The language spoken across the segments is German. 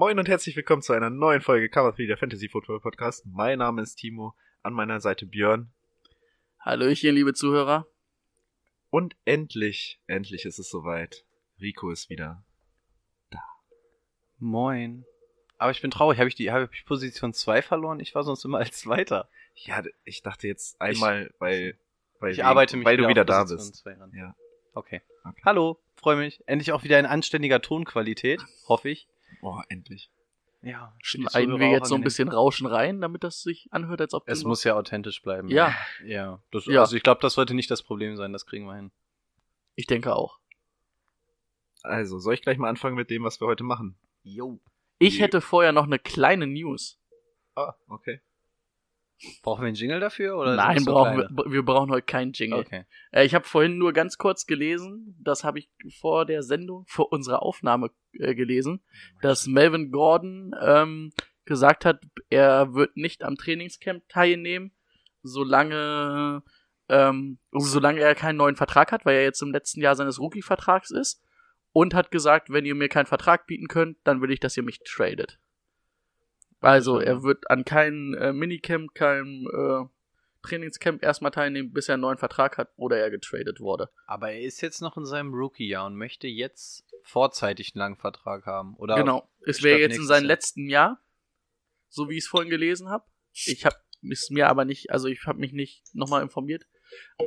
Moin und herzlich willkommen zu einer neuen Folge Cover 3 der Fantasy Football Podcast. Mein Name ist Timo, an meiner Seite Björn. Hallöchen, liebe Zuhörer. Und endlich, endlich ist es soweit. Rico ist wieder da. Moin. Aber ich bin traurig, habe ich die habe ich Position 2 verloren? Ich war sonst immer als Zweiter. Ja, ich dachte jetzt einmal, weil, weil, Ich arbeite mich weil du wieder da bist. Ja. Okay. Okay. Hallo, freue mich. Endlich auch wieder in anständiger Tonqualität, hoffe ich. Oh, endlich. Ja, Schneiden wir jetzt so ein bisschen Rauschen rein, damit das sich anhört, als ob Es muss ja authentisch bleiben. Ja. Ja. Das, Ja. Also ich glaube, das sollte nicht das Problem sein, das kriegen wir hin. Ich denke auch. Also, soll ich gleich mal anfangen mit dem, was wir heute machen? Jo. Ich hätte vorher noch eine kleine News. Ah, okay. Brauchen wir einen Jingle dafür? Oder Nein, brauchen wir, wir brauchen heute keinen Jingle. Okay. Äh, ich habe vorhin nur ganz kurz gelesen, das habe ich vor der Sendung, vor unserer Aufnahme äh, gelesen, dass Melvin Gordon ähm, gesagt hat, er wird nicht am Trainingscamp teilnehmen, solange, ähm, solange er keinen neuen Vertrag hat, weil er jetzt im letzten Jahr seines Rookie-Vertrags ist. Und hat gesagt, wenn ihr mir keinen Vertrag bieten könnt, dann will ich, dass ihr mich tradet. Also er wird an keinem äh, Minicamp, keinem äh, Trainingscamp erstmal teilnehmen, bis er einen neuen Vertrag hat oder er getradet wurde. Aber er ist jetzt noch in seinem Rookie-Jahr und möchte jetzt vorzeitig einen langen Vertrag haben. Oder genau. Es wäre jetzt in seinem letzten Jahr, so wie ich es vorhin gelesen habe. Ich habe es mir aber nicht, also ich habe mich nicht nochmal informiert.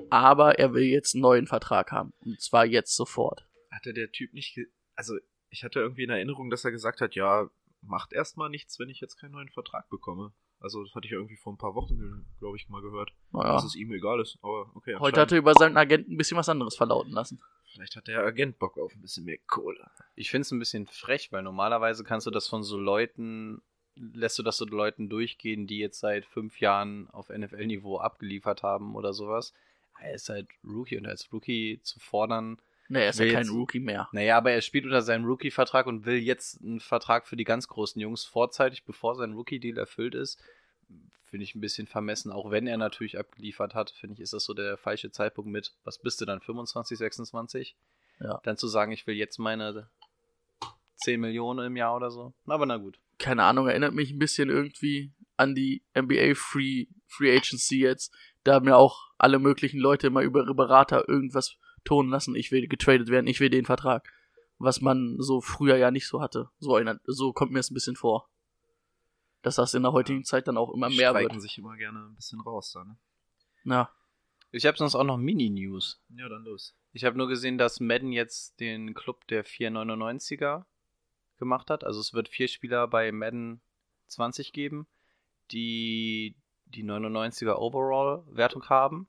Aber er will jetzt einen neuen Vertrag haben. Und zwar jetzt sofort. Hatte der Typ nicht, ge also, ich hatte irgendwie in Erinnerung, dass er gesagt hat, ja, macht erstmal nichts, wenn ich jetzt keinen neuen Vertrag bekomme. Also, das hatte ich ja irgendwie vor ein paar Wochen, glaube ich, mal gehört. Naja. Dass es ihm egal ist, aber okay. Heute hat er über seinen Agenten ein bisschen was anderes verlauten lassen. Vielleicht hat der Agent Bock auf ein bisschen mehr Kohle. Ich finde es ein bisschen frech, weil normalerweise kannst du das von so Leuten, lässt du das so Leuten durchgehen, die jetzt seit fünf Jahren auf NFL-Niveau abgeliefert haben oder sowas. Er ist halt Rookie und als Rookie zu fordern, Ne, er ist ja kein jetzt- Rookie mehr. naja, aber er spielt unter seinem Rookie-Vertrag und will jetzt einen Vertrag für die ganz großen Jungs vorzeitig, bevor sein Rookie-Deal erfüllt ist. Finde ich ein bisschen vermessen, auch wenn er natürlich abgeliefert hat, finde ich, ist das so der falsche Zeitpunkt mit, was bist du dann, 25, 26? Ja. Dann zu sagen, ich will jetzt meine 10 Millionen im Jahr oder so. Aber na gut. keine Ahnung, erinnert mich ein bisschen irgendwie an die NBA Free, Free Agency jetzt. Da haben ja auch alle möglichen Leute immer über ihre Berater irgendwas tonen lassen. Ich will getradet werden, ich will den Vertrag. Was man so früher ja nicht so hatte. So, erinnert, so kommt mir es ein bisschen vor. Dass das in der heutigen Zeit dann auch immer Die mehr streiken wird. sich immer gerne ein bisschen raus da, ne? Ja. Ich habe sonst auch noch Mini-News. Ja, dann los. Ich habe nur gesehen, dass Madden jetzt den Club der 499er gemacht hat. Also es wird vier Spieler bei Madden 20 geben, die die 99er Overall-Wertung haben.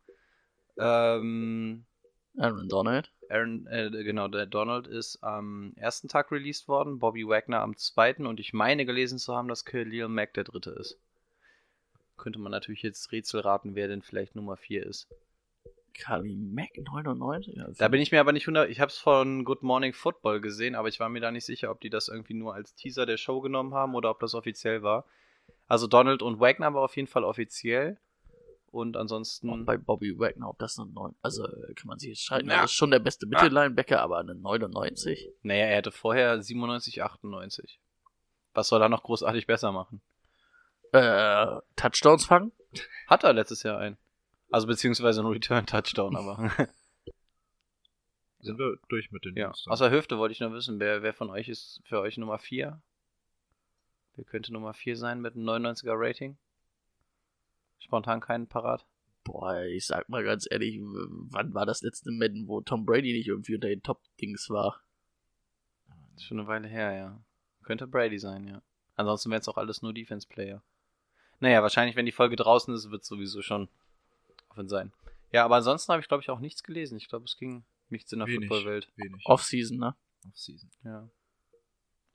Ähm, Aaron Donald. Aaron, äh, genau, der Donald ist am ersten Tag released worden, Bobby Wagner am zweiten und ich meine gelesen zu haben, dass Khalil Mack der dritte ist. Könnte man natürlich jetzt Rätsel raten, wer denn vielleicht Nummer 4 ist. Kali Mack 99? Ja, Da bin ich mir aber nicht hundert. Ich habe es von Good Morning Football gesehen, aber ich war mir da nicht sicher, ob die das irgendwie nur als Teaser der Show genommen haben oder ob das offiziell war. Also Donald und Wagner war auf jeden Fall offiziell. Und ansonsten. Und bei Bobby Wagner, ob das eine 9, also äh, kann man sich jetzt streiten. Ja. Das ist schon der beste Mittellinebacker, aber eine 99. Naja, er hatte vorher 97, 98. Was soll er noch großartig besser machen? Äh, Touchdowns fangen? Hat er letztes Jahr einen. Also beziehungsweise einen Return-Touchdown, aber. Sind wir durch mit den ja. News dann? Außer Hüfte wollte ich noch wissen, wer, wer von euch ist für euch Nummer 4? Wer könnte Nummer 4 sein mit einem 99er Rating? Spontan keinen parat. Boah, ich sag mal ganz ehrlich, wann war das letzte Madden, wo Tom Brady nicht irgendwie unter den Top-Dings war? Das ist schon eine Weile her, ja. Könnte Brady sein, ja. Ansonsten wären es auch alles nur Defense-Player. Naja, wahrscheinlich, wenn die Folge draußen ist, wird es sowieso schon offen sein. Ja, aber ansonsten habe ich, glaube ich, auch nichts gelesen. Ich glaube, es ging nichts in der. Football-Welt. Wenig. Off-Season, ne? Off-Season. Ja.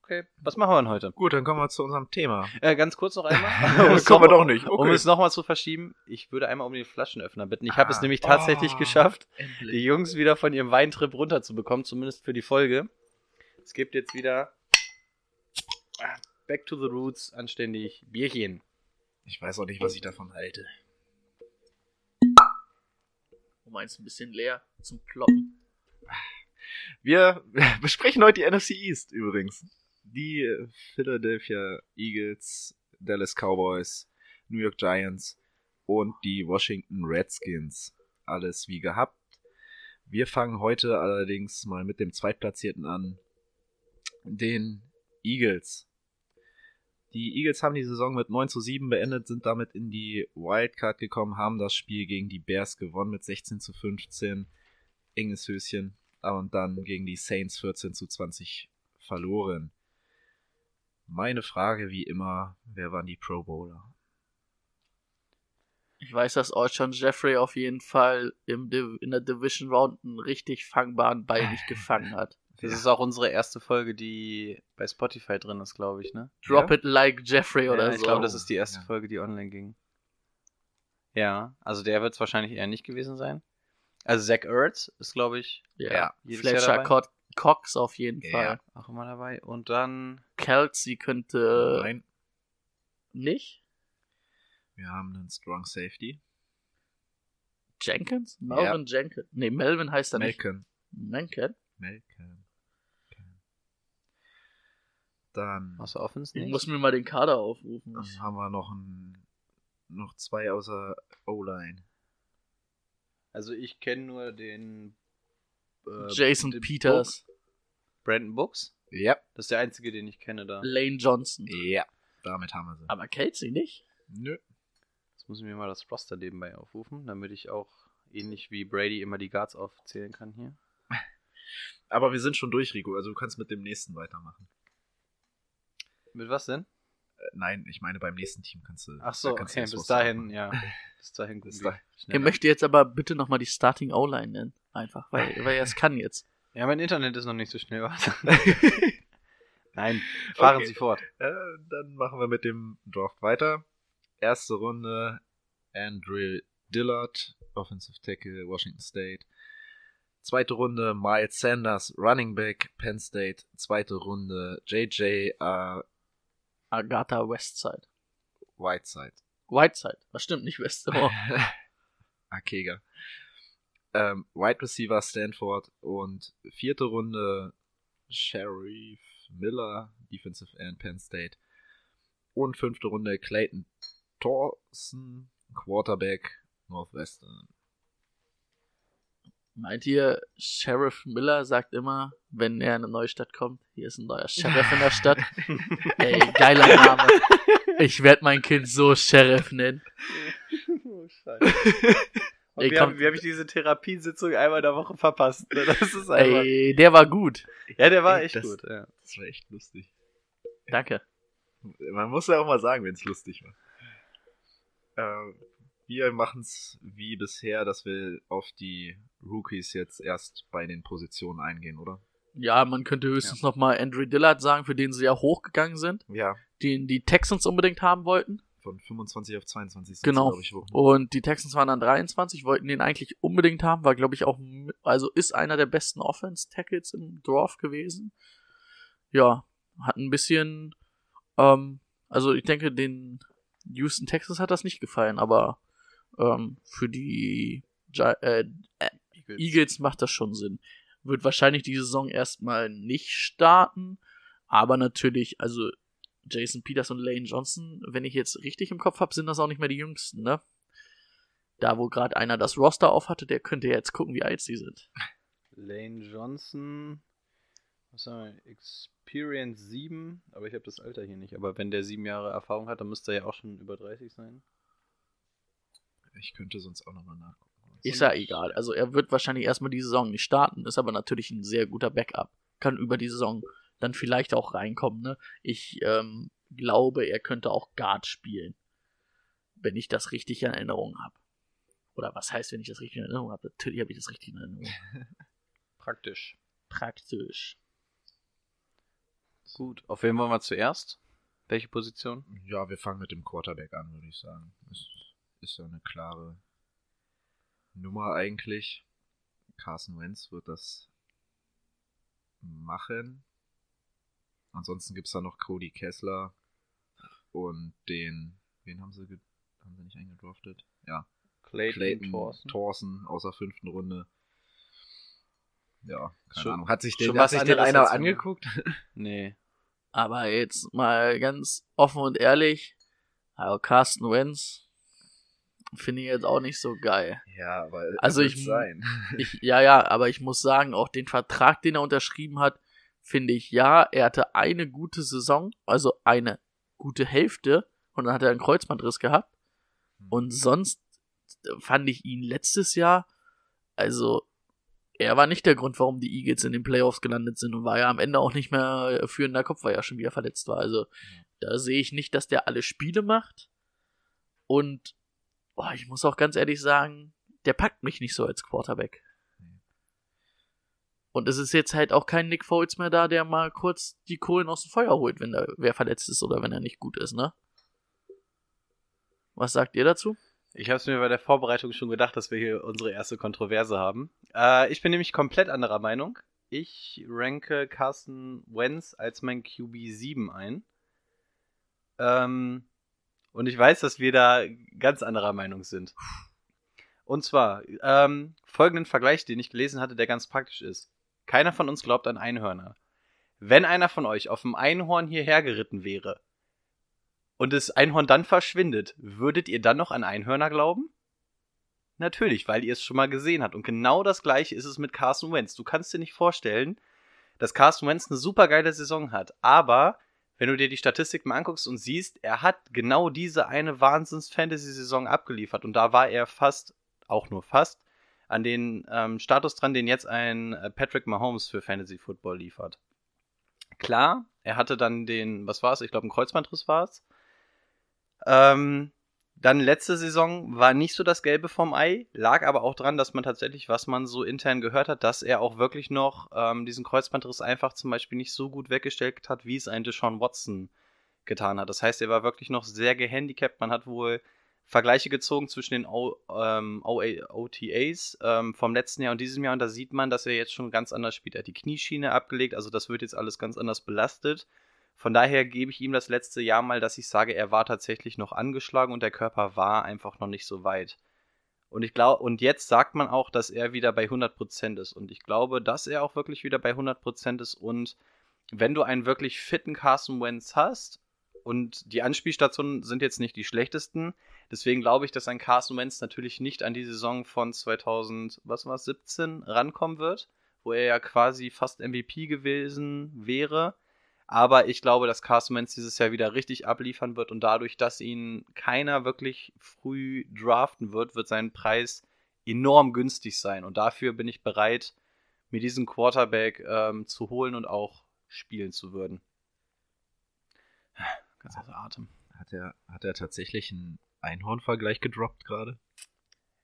Okay, was machen wir denn heute? Gut, dann kommen wir zu unserem Thema. Äh, ganz kurz noch einmal. Das kommen wir doch nicht. Um Okay. es nochmal zu verschieben, ich würde einmal um den Flaschenöffner bitten. Ich habe es Ah. nämlich tatsächlich Oh. geschafft, die Endlich. Jungs wieder von ihrem Weintrip runterzubekommen, zumindest für die Folge. Es gibt jetzt wieder ah, Back to the Roots, anständig Bierchen. Ich weiß auch nicht, was ich davon halte. Oh, meins ein bisschen leer zum Kloppen. Wir besprechen heute die NFC East übrigens. Die Philadelphia Eagles, Dallas Cowboys, New York Giants und die Washington Redskins. Alles wie gehabt. Wir fangen heute allerdings mal mit dem Zweitplatzierten an, den Eagles. Die Eagles haben die Saison mit 9 zu 7 beendet, sind damit in die Wildcard gekommen, haben das Spiel gegen die Bears gewonnen mit 16 zu 15. Enges Höschen. Und dann gegen die Saints 14 zu 20 verloren. Meine Frage wie immer, wer waren die Pro Bowler? Ich weiß, dass Alshon Jeffrey auf jeden Fall im Div in der Division Round einen richtig fangbaren Ball nicht gefangen hat. Das ist auch unsere erste Folge, die bei Spotify drin ist, glaube ich, ne? Drop Ja? it like Jeffrey oder ja, so. ich glaube, das ist die erste Ja. Folge, die online ging. Ja, also der wird es wahrscheinlich eher nicht gewesen sein. Also Zach Ertz ist, glaube ich, ja. Ja, jedes Jahr Fletcher dabei. Co Cox auf jeden Ja. Fall. auch immer dabei. Und dann Kelsey könnte Nein, nicht. wir haben einen Strong Safety. Jenkins? Melvin Jenkins. Nee, Melvin heißt er nicht. Malcolm. Menken? Malcolm. Dann der Offense Ich nicht. muss mir mal den Kader aufrufen. dann haben wir noch, ein, noch zwei außer O-Line. Also ich kenne nur den äh, Jason Peters, Book, Brandon Books. Ja. Das ist der einzige, den ich kenne da. Lane Johnson. Ja. Damit haben wir sie. Aber Kelsey nicht? Nö. Jetzt muss ich mir mal das Roster nebenbei aufrufen, damit ich auch ähnlich wie Brady immer die Guards aufzählen kann hier. Aber wir sind schon durch, Rico. Also du kannst mit dem nächsten weitermachen. Mit was denn? Äh, nein, ich meine beim nächsten Team kannst du. Ach so, kannst du okay, bis dahin, machen. ja. Bis dahin Bis dahin. ich Er möchte jetzt aber bitte nochmal die Starting O-Line nennen. Einfach, weil, weil er es kann jetzt. Ja, mein Internet ist noch nicht so schnell. Nein, fahren Okay. Sie fort. Äh, dann machen wir mit dem Draft weiter. Erste Runde Andrew Dillard, Offensive Tackle, Washington State. Zweite Runde Miles Sanders, Running Back, Penn State. Zweite Runde JJ äh, Agatha Westside. Whiteside. Whiteside. Das stimmt nicht West. Oh. Akega. Ähm, Wide Receiver Stanford und vierte Runde Sheriff Miller, Defensive End Penn State. Und fünfte Runde Clayton Thorson, Quarterback Northwestern. Meint ihr, Sheriff Miller sagt immer, wenn er in eine neue Stadt kommt, hier ist ein neuer Sheriff in der Stadt. Ey, geiler Name. Ich werde mein Kind so Sheriff nennen. oh, Scheiße. Ey, wie habe hab ich diese Therapiesitzung einmal in der Woche verpasst? ne? Das ist einfach. Ey, der war gut. Ja, der war echt das- gut. Ja. Das war echt lustig. Danke. Man muss ja auch mal sagen, wenn es lustig war. Äh, wir machen es wie bisher, dass wir auf die Rookies jetzt erst bei den Positionen eingehen, oder? Ja, man könnte höchstens noch mal Andrew Dillard sagen, für den sie ja hochgegangen sind, Ja, den die Texans unbedingt haben wollten. Von 25 auf 22 sind Genau. ich, hoch. Und die Texans waren dann 23, wollten den eigentlich unbedingt haben, war glaube ich auch, also ist einer der besten Offense-Tackles im Draft gewesen. Ja, hat ein bisschen, ähm, also ich denke, den Houston Texans hat das nicht gefallen, aber ähm, für die Gi äh, äh, Eagles macht das schon Sinn. Wird wahrscheinlich die Saison erstmal nicht starten, aber natürlich, also Jason Peters und Lane Johnson, wenn ich jetzt richtig im Kopf habe, sind das auch nicht mehr die jüngsten, ne? Da, wo gerade einer das Roster auf hatte, der könnte jetzt gucken, wie alt sie sind. Lane Johnson. Was haben wir? Experience 7. Aber ich habe das Alter hier nicht. Aber wenn der sieben Jahre Erfahrung hat, dann müsste er ja auch schon über 30 sein. Ich könnte sonst auch nochmal nachgucken. Ist ja egal. Also er wird wahrscheinlich erstmal die Saison nicht starten, ist aber natürlich ein sehr guter Backup. Kann über die Saison dann vielleicht auch reinkommen, ne? Ich ähm, glaube, er könnte auch Guard spielen. Wenn ich das richtig in Erinnerung habe. Oder was heißt, wenn ich das richtig in Erinnerung habe? Natürlich habe ich das richtig in Erinnerung. Praktisch. Praktisch. Gut. Auf wen wollen wir zuerst? Welche Position? Ja, wir fangen mit dem Quarterback an, würde ich sagen. Ist, ist ja eine klare Nummer eigentlich. Carson Wentz wird das machen. Ansonsten gibt's da noch Cody Kessler und den, wen haben sie, ge- haben sie nicht eingedraftet? Ja, Clayton, Clayton Thorsten. Thorson aus der fünften Runde. Ja, keine Schon- Ahnung. Hat sich den, hat sich den einer angeguckt? Nee. Aber jetzt mal ganz offen und ehrlich, also Carsten Wentz finde ich jetzt auch nicht so geil. Ja, aber Also ich- sein. Ich, ja, ja, aber ich muss sagen, auch den Vertrag, den er unterschrieben hat, finde ich, ja, er hatte eine gute Saison, also eine gute Hälfte und dann hat er einen Kreuzbandriss gehabt. Und sonst fand ich ihn letztes Jahr, also er war nicht der Grund, warum die Eagles in den Playoffs gelandet sind und war ja am Ende auch nicht mehr führender Kopf, weil er schon wieder verletzt war. Also da sehe ich nicht, dass der alle Spiele macht. Und boah, ich muss auch ganz ehrlich sagen, der packt mich nicht so als Quarterback. Und es ist jetzt halt auch kein Nick Foles mehr da, der mal kurz die Kohlen aus dem Feuer holt, wenn da wer verletzt ist oder wenn er nicht gut ist, ne? Was sagt ihr dazu? Ich habe es mir bei der Vorbereitung schon gedacht, dass wir hier unsere erste Kontroverse haben. Äh, ich bin nämlich komplett anderer Meinung. Ich ranke Carson Wentz als mein QB 7 ein. Ähm, und ich weiß, dass wir da ganz anderer Meinung sind. Und zwar, ähm, folgenden Vergleich, den ich gelesen hatte, der ganz praktisch ist. Keiner von uns glaubt an Einhörner. Wenn einer von euch auf dem Einhorn hierher geritten wäre und das Einhorn dann verschwindet, würdet ihr dann noch an Einhörner glauben? Natürlich, weil ihr es schon mal gesehen habt. Und genau das gleiche ist es mit Carson Wentz. Du kannst dir nicht vorstellen, dass Carson Wentz eine super geile Saison hat. Aber wenn du dir die Statistik mal anguckst und siehst, er hat genau diese eine Wahnsinns-Fantasy-Saison abgeliefert. Und da war er fast, auch nur fast, an den ähm, Status dran, den jetzt ein äh, Patrick Mahomes für Fantasy Football liefert. Klar, er hatte dann den, was war es? Ich glaube, ein Kreuzbandriss war es. Ähm, dann letzte Saison war nicht so das Gelbe vom Ei, lag aber auch dran, dass man tatsächlich, was man so intern gehört hat, dass er auch wirklich noch ähm, diesen Kreuzbandriss einfach zum Beispiel nicht so gut weggestellt hat, wie es ein Deshaun Watson getan hat. Das heißt, er war wirklich noch sehr gehandicapt. Man hat wohl Vergleiche gezogen zwischen den o, ähm, OTAs ähm, vom letzten Jahr und diesem Jahr und da sieht man, dass er jetzt schon ganz anders spielt. Er hat die Knieschiene abgelegt, also das wird jetzt alles ganz anders belastet. Von daher gebe ich ihm das letzte Jahr mal, dass ich sage, er war tatsächlich noch angeschlagen und der Körper war einfach noch nicht so weit. Und ich glaube, und jetzt sagt man auch, dass er wieder bei 100% ist. Und ich glaube, dass er auch wirklich wieder bei 100% ist. Und wenn du einen wirklich fitten Carson Wentz hast, und die Anspielstationen sind jetzt nicht die schlechtesten, deswegen glaube ich, dass ein Carson Wentz natürlich nicht an die Saison von 2000, was war 17 rankommen wird, wo er ja quasi fast MVP gewesen wäre. Aber ich glaube, dass Carson Wentz dieses Jahr wieder richtig abliefern wird und dadurch, dass ihn keiner wirklich früh draften wird, wird sein Preis enorm günstig sein. Und dafür bin ich bereit, mir diesen Quarterback ähm, zu holen und auch spielen zu würden. Ganz außer Atem. Hat er, hat er tatsächlich einen Einhorn-Vergleich gedroppt gerade?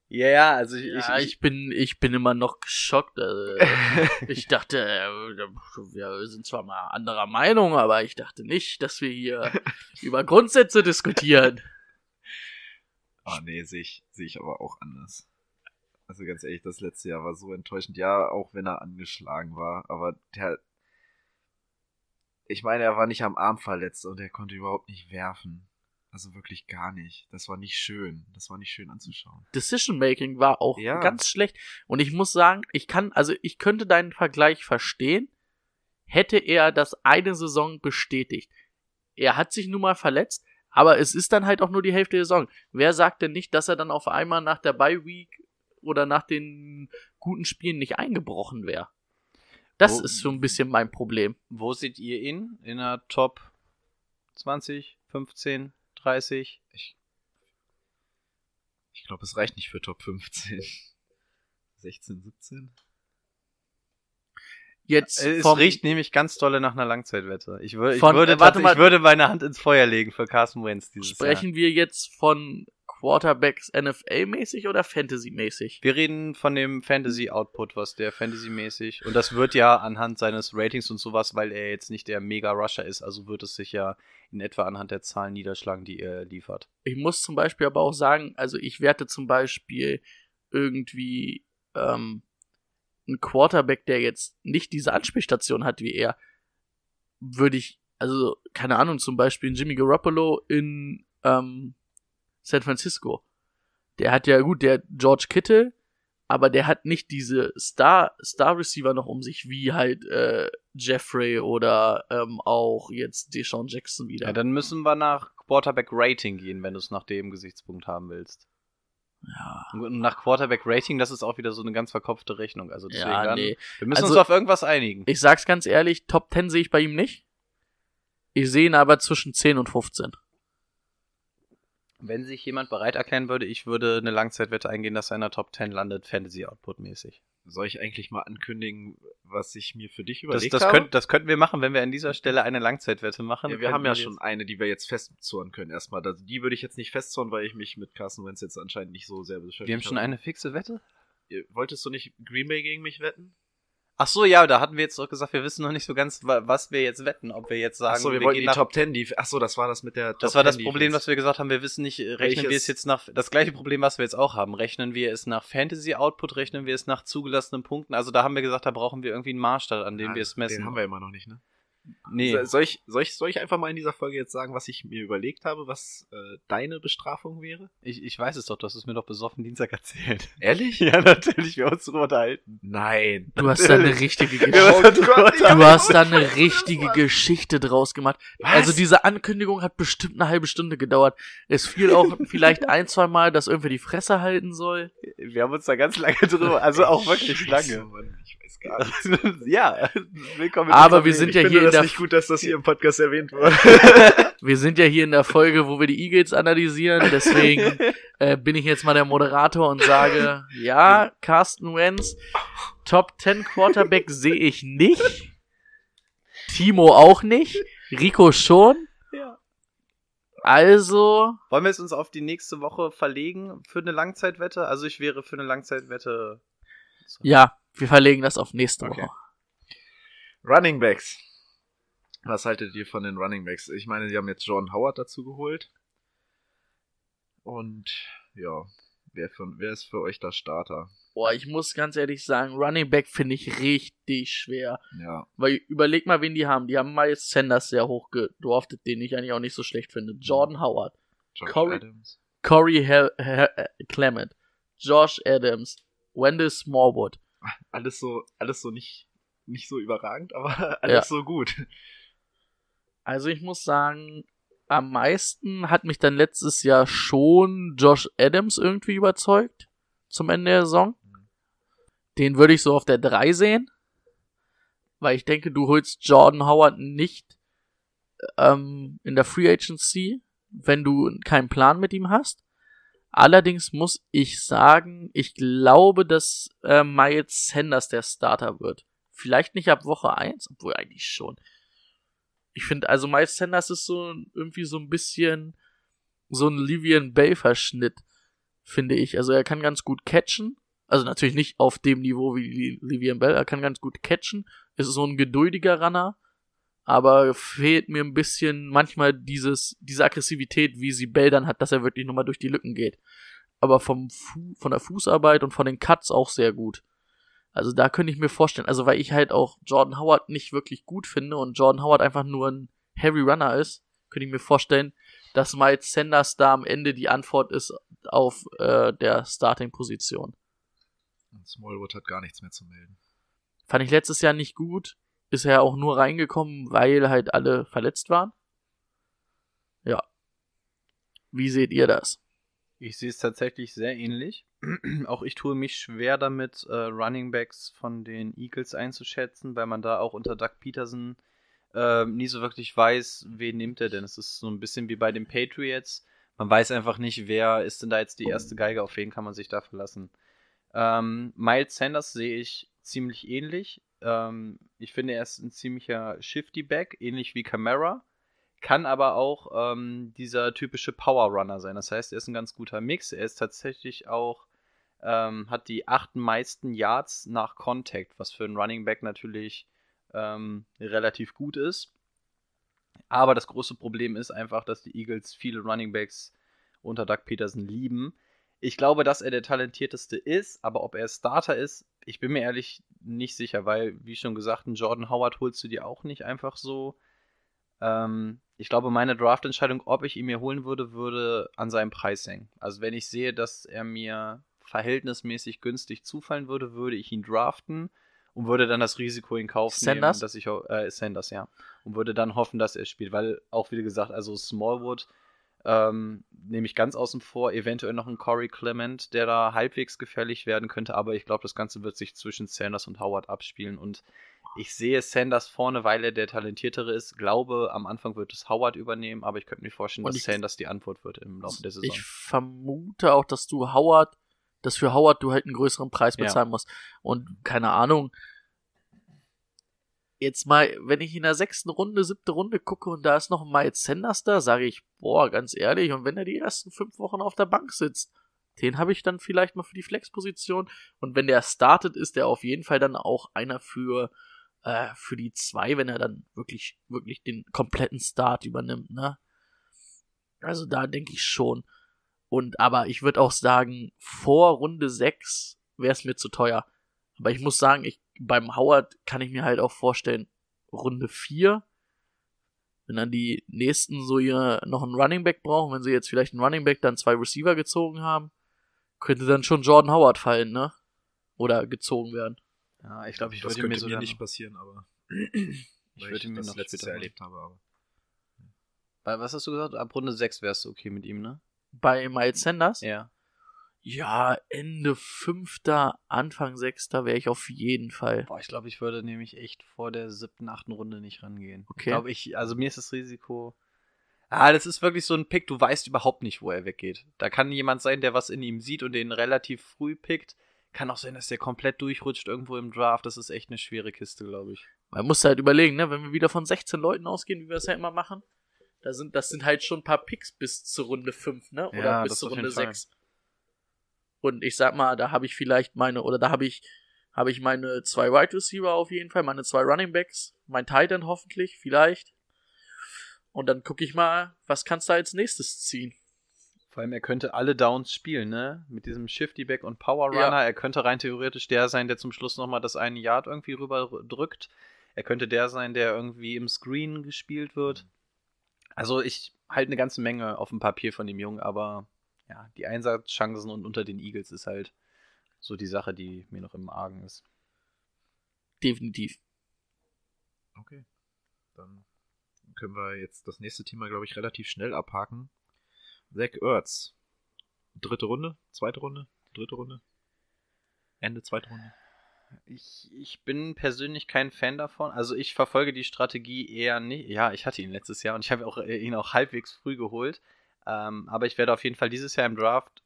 Ja, ja, also ich, Ja, ich, bin, ich bin immer noch geschockt. Also, ich dachte, äh, wir sind zwar mal anderer Meinung, aber ich dachte nicht, dass wir hier über Grundsätze diskutieren. Ah, nee, sehe ich, sehe ich aber auch anders. Also ganz ehrlich, das letzte Jahr war so enttäuschend. Ja, auch wenn er angeschlagen war, aber der. Ich meine, er war nicht am Arm verletzt und er konnte überhaupt nicht werfen. Also wirklich gar nicht. Das war nicht schön. Das war nicht schön anzuschauen. Decision Making war auch Ja. ganz schlecht. Und ich muss sagen, ich kann, also ich könnte deinen Vergleich verstehen, hätte er das eine Saison bestätigt. Er hat sich nun mal verletzt, aber es ist dann halt auch nur die Hälfte der Saison. Wer sagt denn nicht, dass er dann auf einmal nach der Bye Week oder nach den guten Spielen nicht eingebrochen wäre? Das Wo- ist so ein bisschen mein Problem. Wo seht ihr ihn? In der Top 20, 15, 30? Ich, ich glaube, es reicht nicht für Top 15. 16, 17? Jetzt Es vom, riecht nämlich ganz dolle nach einer Langzeitwette. Ich, wür ich, Von- würde, äh, warte mal. ich würde meine Hand ins Feuer legen für Carson Wentz dieses sprechen wir jetzt von Quarterbacks NFL-mäßig oder Fantasy-mäßig? Wir reden von dem Fantasy-Output, was der Fantasy-mäßig. Und das wird ja anhand seines Ratings und sowas, weil er jetzt nicht der Mega-Rusher ist, also wird es sich ja in etwa anhand der Zahlen niederschlagen, die er liefert. Ich muss zum Beispiel aber auch sagen, also ich werte zum Beispiel irgendwie ähm, einen Quarterback, der jetzt nicht diese Anspielstation hat wie er, würde ich, also keine Ahnung, zum Beispiel Jimmy Garoppolo in ähm, San Francisco. Der hat ja gut, der George Kittle, aber der hat nicht diese Star Star Receiver noch um sich wie halt äh, Jeffrey oder ähm, auch jetzt Deshaun Jackson wieder. Ja, dann müssen wir nach Quarterback Rating gehen, wenn du es nach dem Gesichtspunkt haben willst. ja. Und nach Quarterback Rating, das ist auch wieder so eine ganz verkopfte Rechnung. Also deswegen Ja, dann, nee. wir müssen Also- uns auf irgendwas einigen. Ich sag's ganz ehrlich, Top 10 sehe ich bei ihm nicht. Ich sehe ihn aber zwischen 10 und 15. Wenn sich jemand bereit erklären würde, ich würde eine Langzeitwette eingehen, dass er in der Top 10 landet, Fantasy-Output-mäßig. Soll ich eigentlich mal ankündigen, was ich mir für dich Das, überlegt das, habe? könnt, das könnten wir machen, wenn wir an dieser Stelle eine Langzeitwette machen. ja, wir haben ja wir schon eine, die wir jetzt festzurren können erstmal. Also die würde ich jetzt nicht festzurren, weil ich mich mit Carson Wentz jetzt anscheinend nicht so sehr beschäftigt Wir haben schon habe. eine fixe Wette? Wolltest du nicht Green Bay gegen mich wetten? Ach so, ja, da hatten wir jetzt doch gesagt, wir wissen noch nicht so ganz, wa- was wir jetzt wetten. Ob wir jetzt sagen, Achso, wir, wollten gehen die nach, Top 10, die. Achso, das war das mit der Top Das war 10 das Problem, was wir gesagt haben. Wir wissen nicht, rechnen wir Welches- es jetzt nach, das gleiche Problem, was wir jetzt auch haben. Rechnen wir es nach Fantasy-Output, rechnen wir es nach zugelassenen Punkten. Also da haben wir gesagt, da brauchen wir irgendwie einen Maßstab, an dem Ah, wir es messen. Den haben wir immer noch nicht, ne? Nee. So- Soll ich, soll, ich, soll ich einfach mal in dieser Folge jetzt sagen, was ich mir überlegt habe, was äh, deine Bestrafung wäre? Ich, ich weiß es doch, du hast es mir doch besoffen Dienstag erzählt. Ehrlich? ja, natürlich, wir haben uns drüber unterhalten. Nein. Du hast da eine richtige Geschichte. Du hast da eine richtige Geschichte draus gemacht. Was? Also diese Ankündigung hat bestimmt eine halbe Stunde gedauert. Es fiel auch vielleicht ein, zwei Mal, dass irgendwer die Fresse halten soll. Wir haben uns da ganz lange drüber, also auch wirklich Scheiße, lange. Mann, ich weiß gar nicht. ja, willkommen. Aber wir sind ja hier in der nicht gut, dass das hier im Podcast erwähnt wurde. Wir sind ja hier in der Folge, wo wir die Eagles analysieren. Deswegen äh, bin ich jetzt mal der Moderator und sage, ja, Carsten Wentz, Top 10 Quarterback sehe ich nicht. Timo auch nicht. Rico schon. Ja. Also, Wollen wir es uns auf die nächste Woche verlegen für eine Langzeitwette? Also ich wäre für eine Langzeitwette. ja, wir verlegen das auf nächste Okay. Woche. Running Backs. Was haltet ihr von den Running Backs? Ich meine, sie haben jetzt Jordan Howard dazu geholt. Und ja, wer, von, wer ist für euch der Starter? Boah, ich muss ganz ehrlich sagen, Running Back finde ich richtig schwer. Ja, Weil überleg mal, wen die haben. Die haben Miles Sanders sehr hoch gedraftet, den ich eigentlich auch nicht so schlecht finde. Jordan Howard. Josh Corey- Adams. Corey Hel Hel äh, Clement, Josh Adams, Wendell Smallwood. Alles so, alles so nicht, nicht so überragend, aber alles Ja. so gut. Also ich muss sagen, am meisten hat mich dann letztes Jahr schon Josh Adams irgendwie überzeugt zum Ende der Saison. Den würde ich so auf der 3 sehen, weil ich denke, du holst Jordan Howard nicht ähm, in der Free Agency, wenn du keinen Plan mit ihm hast. Allerdings muss ich sagen, ich glaube, dass äh, Miles Sanders der Starter wird. Vielleicht nicht ab Woche 1, obwohl eigentlich schon. Ich finde, also Miles Sanders ist so irgendwie so ein bisschen so ein Livian Bell-Verschnitt, finde ich. Also er kann ganz gut catchen. Also natürlich nicht auf dem Niveau wie Li- Livian Bell, er kann ganz gut catchen. Ist so ein geduldiger Runner, aber fehlt mir ein bisschen manchmal dieses, diese Aggressivität, wie sie Bell dann hat, dass er wirklich nochmal durch die Lücken geht. Aber vom Fu von der Fußarbeit und von den Cuts auch sehr gut. Also da könnte ich mir vorstellen, also weil ich halt auch Jordan Howard nicht wirklich gut finde und Jordan Howard einfach nur ein Heavy Runner ist, könnte ich mir vorstellen, dass Miles Sanders da am Ende die Antwort ist auf äh, der Starting-Position. Und Smallwood hat gar nichts mehr zu melden. Fand ich letztes Jahr nicht gut. Ist er auch nur reingekommen, weil halt alle verletzt waren. Ja. Wie seht ihr das? Ich sehe es tatsächlich sehr ähnlich. auch ich tue mich schwer damit, äh, Running Backs von den Eagles einzuschätzen, weil man da auch unter Doug Peterson äh, nie so wirklich weiß, wen nimmt er denn. Es ist so ein bisschen wie bei den Patriots. Man weiß einfach nicht, wer ist denn da jetzt die erste Geige, auf wen kann man sich da verlassen. Ähm, Miles Sanders sehe ich ziemlich ähnlich. Ähm, ich finde, er ist ein ziemlicher Shifty Back, ähnlich wie Camara. kann aber auch ähm, dieser typische Power Runner sein. Das heißt, er ist ein ganz guter Mix. Er ist tatsächlich auch, ähm, hat die acht meisten Yards nach Contact, was für einen Running Back natürlich ähm, relativ gut ist. Aber das große Problem ist einfach, dass die Eagles viele Running Backs unter Doug Peterson lieben. Ich glaube, dass er der talentierteste ist, aber ob er Starter ist, ich bin mir ehrlich nicht sicher, weil, wie schon gesagt, einen Jordan Howard holst du dir auch nicht einfach so. Ähm, ich glaube, meine Draftentscheidung, ob ich ihn mir holen würde, würde an seinem Preis hängen. Also wenn ich sehe, dass er mir verhältnismäßig günstig zufallen würde, würde ich ihn draften und würde dann das Risiko in Kauf Sanders? nehmen, dass ich äh, Sanders, ja, und würde dann hoffen, dass er spielt, weil auch wie gesagt, also Smallwood ähm, nehme ich ganz außen vor, eventuell noch ein Corey Clement, der da halbwegs gefährlich werden könnte, aber ich glaube, das Ganze wird sich zwischen Sanders und Howard abspielen und ich sehe Sanders vorne, weil er der talentiertere ist. Glaube, am Anfang wird es Howard übernehmen, aber ich könnte mir vorstellen, Und dass Sanders die Antwort wird im Laufe der Saison. Ich vermute auch, dass du Howard, dass für Howard du halt einen größeren Preis Ja. bezahlen musst. Und keine Ahnung. Jetzt mal, wenn ich in der sechsten Runde, siebte Runde gucke und da ist noch ein Miles Sanders da, sage ich, boah, ganz ehrlich, und wenn er die ersten fünf Wochen auf der Bank sitzt, den habe ich dann vielleicht mal für die Flexposition. Und wenn der startet, ist der auf jeden Fall dann auch einer für, äh, für die zwei, wenn er dann wirklich, wirklich den kompletten Start übernimmt, ne? Also da denke ich schon. Und aber ich würde auch sagen, vor Runde 6 wäre es mir zu teuer. Aber ich muss sagen, ich, beim Howard kann ich mir halt auch vorstellen, Runde 4, wenn dann die nächsten so ihr noch einen Running Back brauchen, wenn sie jetzt vielleicht einen Running Back dann zwei Receiver gezogen haben, könnte dann schon Jordan Howard fallen, ne? Oder gezogen werden. ja, ich glaube, ich das würde könnte mir so mir nicht passieren, aber ich weil würde mir das noch letztes Jahr erlebt habe. Aber. Weil, Was hast du gesagt? Ab Runde 6 wärst du okay mit ihm, ne? Bei Miles Sanders? Ja. Ja, Ende fünfter, Anfang sechster wäre ich auf jeden Fall. Boah, ich glaube, ich würde nämlich echt vor der siebten, achten Runde nicht rangehen. Okay. Ich glaube, ich, also mir ist das Risiko. Ah, das ist wirklich so ein Pick, du weißt überhaupt nicht, wo er weggeht. Da kann jemand sein, der was in ihm sieht und den relativ früh pickt. Kann auch sein, dass der komplett durchrutscht irgendwo im Draft. Das ist echt eine schwere Kiste, glaube ich. Man muss halt überlegen, ne, wenn wir wieder von 16 Leuten ausgehen, wie wir es ja immer machen, da sind, das sind halt schon ein paar Picks bis zur Runde 5, ne? Oder Ja, bis zur Runde Fall. 6. Und ich sag mal, da habe ich vielleicht meine, oder da habe ich, habe ich meine zwei Wide Receiver auf jeden Fall, meine zwei Running Backs, mein Titan hoffentlich, vielleicht. Und dann gucke ich mal, was kannst du als nächstes ziehen? Vor allem, er könnte alle Downs spielen, ne? Mit diesem Shifty Back und Power Runner. Ja. Er könnte rein theoretisch der sein, der zum Schluss nochmal das eine Yard irgendwie rüber drückt. Er könnte der sein, der irgendwie im Screen gespielt wird. Also ich halte eine ganze Menge auf dem Papier von dem Jungen, aber ja, die Einsatzchancen und unter den Eagles ist halt so die Sache, die mir noch im Argen ist. Definitiv. Okay. Dann können wir jetzt das nächste Thema, glaube ich, relativ schnell abhaken. Zach Ertz. Dritte Runde? Zweite Runde? Dritte Runde? Ende zweite Runde? Ich, ich bin persönlich kein Fan davon. Also ich verfolge die Strategie eher nicht. Ja, ich hatte ihn letztes Jahr und ich habe auch, äh, ihn auch halbwegs früh geholt. Ähm, aber ich werde auf jeden Fall dieses Jahr im Draft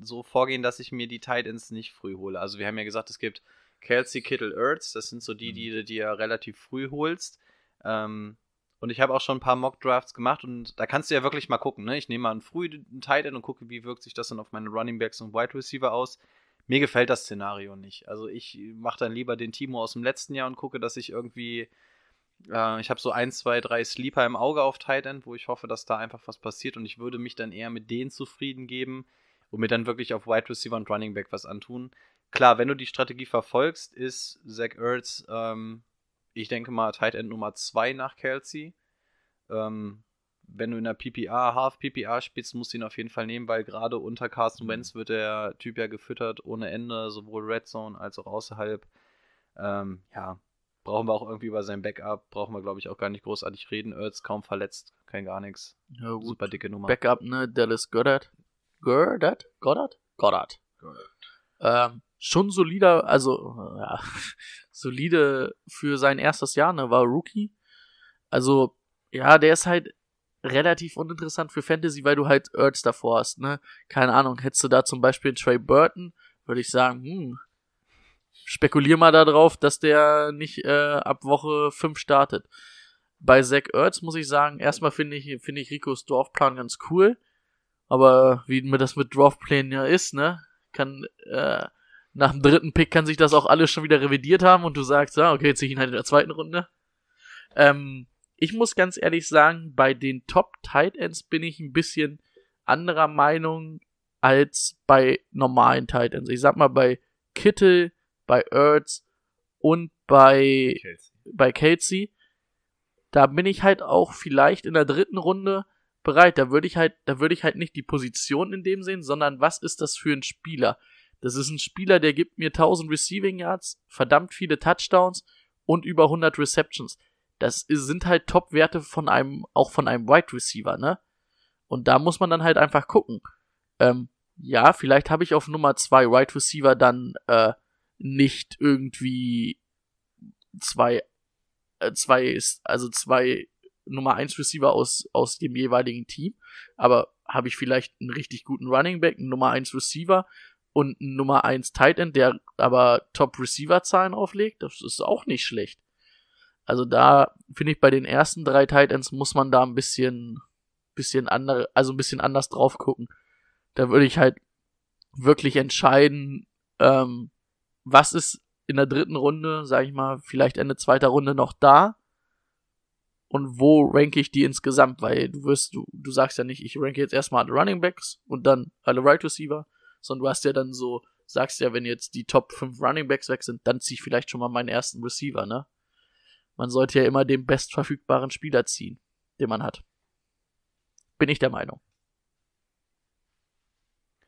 so vorgehen, dass ich mir die Titans nicht früh hole. Also wir haben ja gesagt, es gibt Kelsey, Kittle, Ertz. Das sind so die, die du dir relativ früh holst. Ähm, und ich habe auch schon ein paar Mock-Drafts gemacht und da kannst du ja wirklich mal gucken. Ne? Ich nehme mal einen frühen Titan und gucke, wie wirkt sich das dann auf meine Running Backs und Wide Receiver aus. Mir gefällt das Szenario nicht. Also ich mache dann lieber den Timo aus dem letzten Jahr und gucke, dass ich irgendwie, äh, ich habe so ein, zwei, drei Sleeper im Auge auf Tight End, wo ich hoffe, dass da einfach was passiert und ich würde mich dann eher mit denen zufrieden geben und mir dann wirklich auf Wide Receiver und Running Back was antun. Klar, wenn du die Strategie verfolgst, ist Zach Ertz, ähm, ich denke mal, Tight End Nummer 2 nach Kelsey. Ähm, wenn du in der PPA, Half PPA spielst, musst du ihn auf jeden Fall nehmen, weil gerade unter Carsten Wentz wird der Typ ja gefüttert ohne Ende, sowohl Red Zone als auch außerhalb. Ähm, ja, brauchen wir auch irgendwie über sein Backup, brauchen wir glaube ich auch gar nicht großartig reden. Ertz kaum verletzt, kein gar nichts. Ja, gut. Super dicke Nummer. Backup, ne, Dallas Goddard. Goddard? Goddard? Goddard. Ähm, schon solider, also ja, solide für sein erstes Jahr, ne, war Rookie. Also, ja, der ist halt relativ uninteressant für Fantasy, weil du halt Ertz davor hast, ne? Keine Ahnung, hättest du da zum Beispiel Trey Burton, würde ich sagen, hm, spekulier mal darauf, dass der nicht äh, ab Woche 5 startet. bei Zach Ertz muss ich sagen, erstmal finde ich, finde ich Ricos Dorfplan ganz cool. Aber wie mir das mit Draftplänen ja ist, ne, kann, äh, nach dem dritten Pick kann sich das auch alles schon wieder revidiert haben und du sagst, ja, okay, jetzt ziehe ich ihn halt in der zweiten Runde. Ähm, ich muss ganz ehrlich sagen, bei den Top Tight Ends bin ich ein bisschen anderer Meinung als bei normalen Tight Ends. Ich sag mal, bei Kittel, bei Ertz und bei, Kelsey. bei Kelsey, da bin ich halt auch vielleicht in der dritten Runde bereit. Da würde ich halt, da würde ich halt nicht die Position in dem sehen, sondern was ist das für ein Spieler? Das ist ein Spieler, der gibt mir 1000 Receiving Yards, verdammt viele Touchdowns und über 100 Receptions. Das ist, sind halt Top-Werte von einem, auch von einem Wide Receiver, ne? Und da muss man dann halt einfach gucken. Ähm, ja, vielleicht habe ich auf Nummer zwei Wide Receiver dann äh, nicht irgendwie zwei, äh, zwei, also zwei Nummer eins Receiver aus, aus dem jeweiligen Team, aber habe ich vielleicht einen richtig guten Running Back, einen Nummer eins Receiver und einen Nummer eins Tight End, der aber Top Receiver Zahlen auflegt, das ist auch nicht schlecht. Also da finde ich bei den ersten drei Tight Ends muss man da ein bisschen, bisschen andere, also ein bisschen anders drauf gucken. Da würde ich halt wirklich entscheiden, ähm, was ist in der dritten Runde, sag ich mal, vielleicht Ende zweiter Runde noch da und wo ranke ich die insgesamt, weil du wirst, du, du sagst ja nicht, ich ranke jetzt erstmal alle Running Backs und dann alle Right Receiver, sondern du hast ja dann so, sagst ja, wenn jetzt die Top 5 Running Backs weg sind, dann zieh ich vielleicht schon mal meinen ersten Receiver, ne? Man sollte ja immer den bestverfügbaren Spieler ziehen, den man hat. Bin ich der Meinung.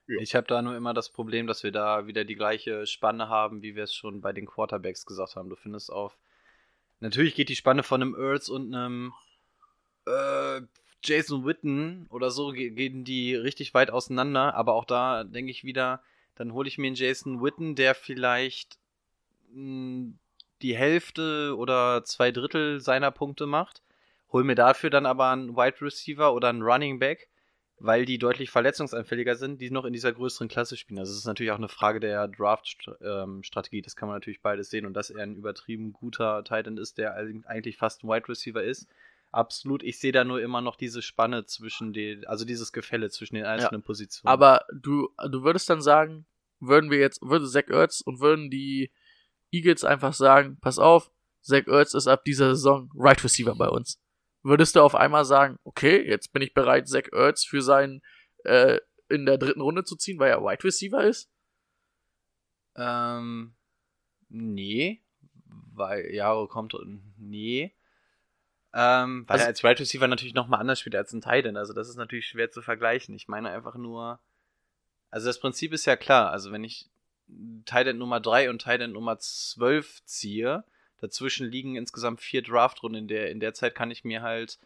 Ich habe da nur immer das Problem, dass wir da wieder die gleiche Spanne haben, wie wir es schon bei den Quarterbacks gesagt haben. Du findest auf. Natürlich geht die Spanne von einem Earls und einem äh, Jason Witten oder so ge- gehen die richtig weit auseinander, aber auch da denke ich wieder, dann hole ich mir einen Jason Witten, der vielleicht mh, die Hälfte oder zwei Drittel seiner Punkte macht, hol mir dafür dann aber einen Wide Receiver oder einen Running Back, weil die deutlich verletzungsanfälliger sind, die noch in dieser größeren Klasse spielen. Also es ist natürlich auch eine Frage der Draft-Strategie, das kann man natürlich beides sehen und dass er ein übertrieben guter Titan ist, der eigentlich fast ein Wide Receiver ist. Absolut, ich sehe da nur immer noch diese Spanne zwischen den, also dieses Gefälle zwischen den einzelnen Positionen. Aber du, du würdest dann sagen, würden wir jetzt, würde Zach Ertz und würden die Eagles einfach sagen, pass auf, Zach Ertz ist ab dieser Saison Right Receiver bei uns. Würdest du auf einmal sagen, okay, jetzt bin ich bereit, Zach Ertz für seinen äh, in der dritten Runde zu ziehen, weil er Wide Receiver ist? Ähm, nee, weil Jaro kommt, nee. Ähm, weil Also- er als Wide Receiver natürlich nochmal anders spielt als ein Tight End. Also das ist natürlich schwer zu vergleichen. Ich meine einfach nur, also das Prinzip ist ja klar. Also wenn ich Tight End Nummer 3 und Tight End Nummer 12 ziehe, dazwischen liegen insgesamt vier Draftrunden. In der, in der Zeit kann ich mir halt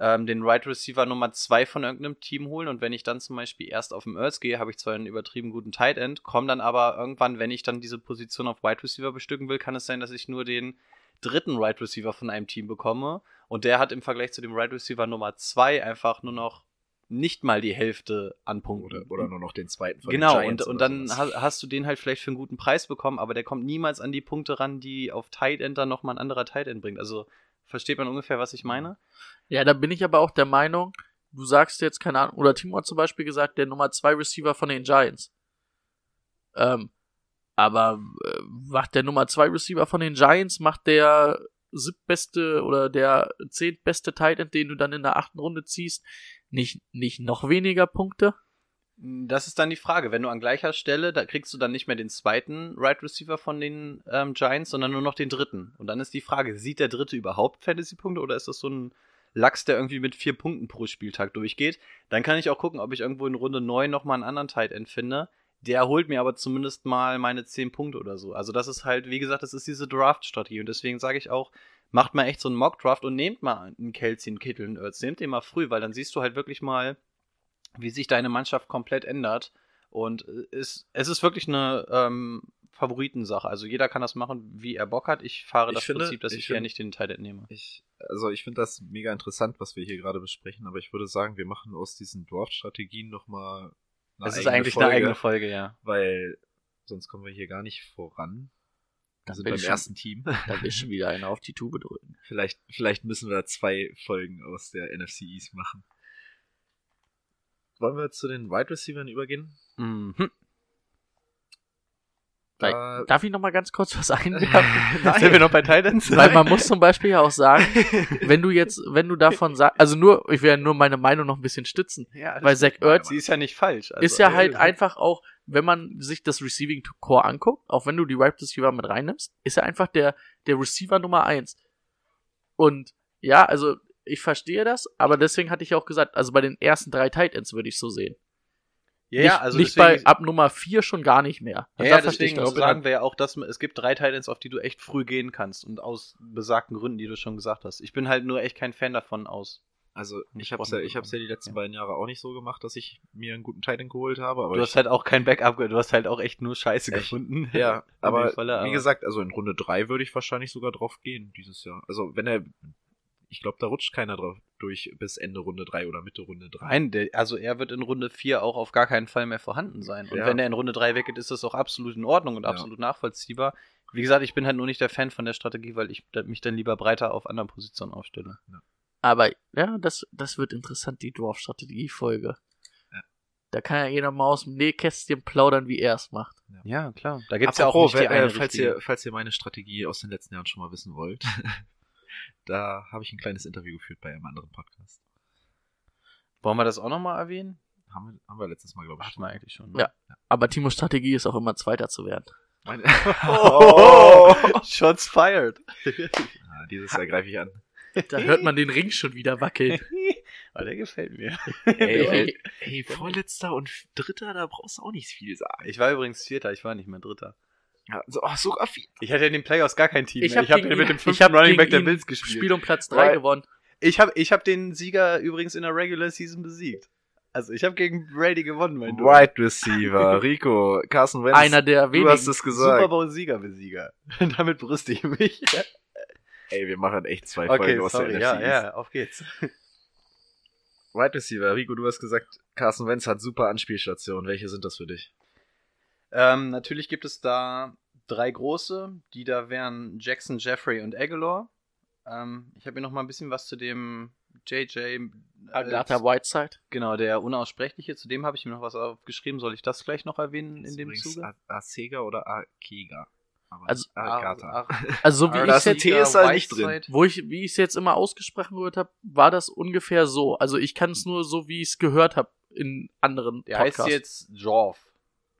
ähm, den Right Receiver Nummer 2 von irgendeinem Team holen. Und wenn ich dann zum Beispiel erst auf dem Earth gehe, habe ich zwar einen übertrieben guten Tight End, komme dann aber irgendwann, wenn ich dann diese Position auf Wide Receiver bestücken will, kann es sein, dass ich nur den dritten Right Receiver von einem Team bekomme. Und der hat im Vergleich zu dem Right Receiver Nummer 2 einfach nur noch nicht mal die Hälfte an Punkten. Oder, oder nur noch den zweiten von Genau, den und, Giants und dann sowas. ha- hast du den halt vielleicht für einen guten Preis bekommen, aber der kommt niemals an die Punkte ran, die auf Tight End dann nochmal ein anderer Tight End bringt. Also versteht man ungefähr, was ich meine? Ja, da bin ich aber auch der Meinung, du sagst jetzt, keine Ahnung, oder Timo hat zum Beispiel gesagt, der Nummer 2 Receiver von den Giants. Ähm, aber äh, macht der Nummer 2 Receiver von den Giants, macht der siebtbeste oder der zehntbeste Tight End, den du dann in der achten Runde ziehst, nicht, nicht noch weniger Punkte? Das ist dann die Frage. Wenn du an gleicher Stelle, da kriegst du dann nicht mehr den zweiten Right Receiver von den ähm, Giants, sondern nur noch den dritten. Und dann ist die Frage, sieht der dritte überhaupt Fantasy-Punkte oder ist das so ein Lachs, der irgendwie mit vier Punkten pro Spieltag durchgeht? Dann kann ich auch gucken, ob ich irgendwo in Runde 9 nochmal einen anderen Tight End finde. Der holt mir aber zumindest mal meine 10 Punkte oder so. Also das ist halt, wie gesagt, das ist diese Draft-Strategie. Und deswegen sage ich auch, macht mal echt so einen Mock-Draft und nehmt mal einen Kelsey, einen Kittel, einen Ertz. Nehmt den mal früh, weil dann siehst du halt wirklich mal, wie sich deine Mannschaft komplett ändert. Und es, es ist wirklich eine ähm, Favoritensache. Also jeder kann das machen, wie er Bock hat. Ich fahre Ich das finde- Prinzip, dass ich ich, eher finde- nicht den Tight End nehme. Ich, also ich finde das mega interessant, was wir hier gerade besprechen, aber ich würde sagen, wir machen aus diesen Draft-Strategien nochmal eine Das ist eigentlich Folge, eine eigene Folge, ja. weil sonst kommen wir hier gar nicht voran. Wir sind bin beim schon- ersten Team. Da will ich schon wieder einer auf die Tube drücken. Vielleicht, vielleicht müssen wir zwei Folgen aus der NFC East machen. Wollen wir zu den Wide Receivers übergehen? Mhm. Da, Darf ich noch mal ganz kurz was einwerfen? Nein. Sind wir noch bei Titans? Weil man muss zum Beispiel ja auch sagen, wenn du jetzt, wenn du davon sagst, also nur, ich will ja nur meine Meinung noch ein bisschen stützen, ja, weil. Zach Ertz Sie ist ja nicht falsch. Also, ist ja halt äh, einfach auch, wenn man sich das Receiving Core anguckt, auch wenn du die Wide Receiver mit reinnimmst, ist er einfach der, der Receiver Nummer eins. Und ja, also ich verstehe das, aber deswegen hatte ich auch gesagt, also bei den ersten drei Tight Ends würde ich so sehen. Ja, nicht also nicht deswegen, bei ab Nummer vier schon gar nicht mehr. Ja, Da ja, verstehe ich deswegen das. sagen wir ja auch, dass es gibt drei Titans, auf die du echt früh gehen kannst und aus besagten Gründen, die du schon gesagt hast. Ich bin halt nur echt kein Fan davon aus. Also ich Nicht hab's ja, ich hab's ja die letzten Ja. beiden Jahre auch nicht so gemacht, dass ich mir einen guten Titan geholt habe. Aber du hast halt auch kein Backup, du hast halt auch echt nur Scheiße Echt? gefunden. ja, aber Falle, wie gesagt, also in Runde drei würde ich wahrscheinlich sogar drauf gehen dieses Jahr. Also wenn er, ich glaube, da rutscht keiner drauf durch bis Ende Runde drei oder Mitte Runde drei. Nein, der, also er wird in Runde 4 auch auf gar keinen Fall mehr vorhanden sein. Und Ja. wenn er in Runde 3 weggeht, ist das auch absolut in Ordnung und Ja. absolut nachvollziehbar. Wie gesagt, ich bin halt nur nicht der Fan von der Strategie, weil ich mich dann lieber breiter auf anderen Positionen aufstelle. Aber ja, das, das wird interessant, die Dwarf-Strategie-Folge. Ja. Da kann ja jeder mal aus dem Nähkästchen plaudern, wie er es macht. Ja, klar. Da gibt's ja auch eine äh, falls, ihr, falls ihr meine Strategie aus den letzten Jahren schon mal wissen wollt, da habe ich ein kleines Interview geführt bei einem anderen Podcast. Wollen wir das auch nochmal erwähnen? Haben wir, haben wir letztes Mal, glaube ich. Hatten wir eigentlich schon. Ja. Aber Timos Strategie ist auch immer Zweiter zu werden. Meine- Oh, Shots fired. Ja, dieses Jahr greife ich an. Da hört man den Ring schon wieder wackeln. oh, der gefällt mir. Ey, ey, ey, Vorletzter und Dritter, da brauchst du auch nicht viel sagen. Ich war übrigens Vierter, ich war nicht mehr Dritter. Ja, so, ach, sogar viel. Ich hatte in den Playoffs gar kein Team Ich mehr. habe Ich habe gegen mit dem fünften ich hab Running Back der Bills gespielt. Spiel um Platz 3 Right. gewonnen. Ich habe ich hab den Sieger übrigens in der Regular Season besiegt. Also ich habe gegen Brady gewonnen, mein Dude. Wide Receiver, Rico, Carson Wentz. Einer der du wenigen. hast es Super gesagt. Bowl Sieger Besieger. Damit brüste ich mich. Ey, wir machen echt zwei Okay, Folgen aus sorry. der Ja, NFC. ja, auf geht's. Wide Receiver, Rico, du hast gesagt, Carson Wentz hat super Anspielstationen. Welche sind das für dich? Ähm, natürlich gibt es da drei große, die da wären Jackson, Jeffrey und Aguilar. Ähm, ich habe mir noch mal ein bisschen was zu dem JJ äh, Agatha Whiteside. Genau, der unaussprechliche. Zu dem habe ich mir noch was aufgeschrieben. Soll ich das gleich noch erwähnen in Ist dem Zuge? A- Acega oder Akega? Aber Also, nicht Agatha. Also so wie ich jetzt, T ist da nicht drin. wo ich, wie ich es jetzt immer ausgesprochen gehört habe, war das ungefähr so. Also ich kann es nur so, wie ich es gehört habe in anderen Der Podcasts. heißt jetzt Jorf,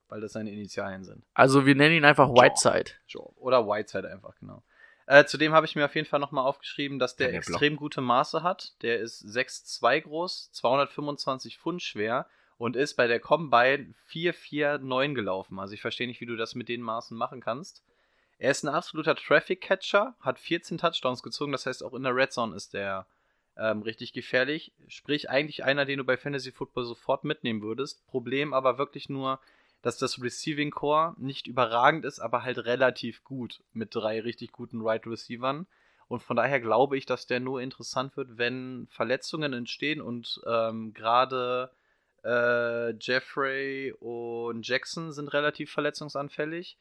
weil das seine Initialien sind. Also wir nennen ihn einfach. Whiteside. Jorf. Oder Whiteside einfach, genau. Äh, zudem habe ich mir auf jeden Fall nochmal aufgeschrieben, dass der Ja, der Block. extrem gute Maße hat. Der ist 6'2 groß, 225 Pfund schwer und ist bei der Combine 4'4'9 gelaufen. Also ich verstehe nicht, wie du das mit den Maßen machen kannst. Er ist ein absoluter Traffic-Catcher, hat 14 Touchdowns gezogen, das heißt auch in der Red Zone ist der ähm, richtig gefährlich. Sprich, eigentlich einer, den du bei Fantasy Football sofort mitnehmen würdest. Problem aber wirklich nur, dass das Receiving Core nicht überragend ist, aber halt relativ gut mit drei richtig guten Right Receivern. Und von daher glaube ich, dass der nur interessant wird, wenn Verletzungen entstehen und ähm, gerade äh, Jeffrey und Jackson sind relativ verletzungsanfällig.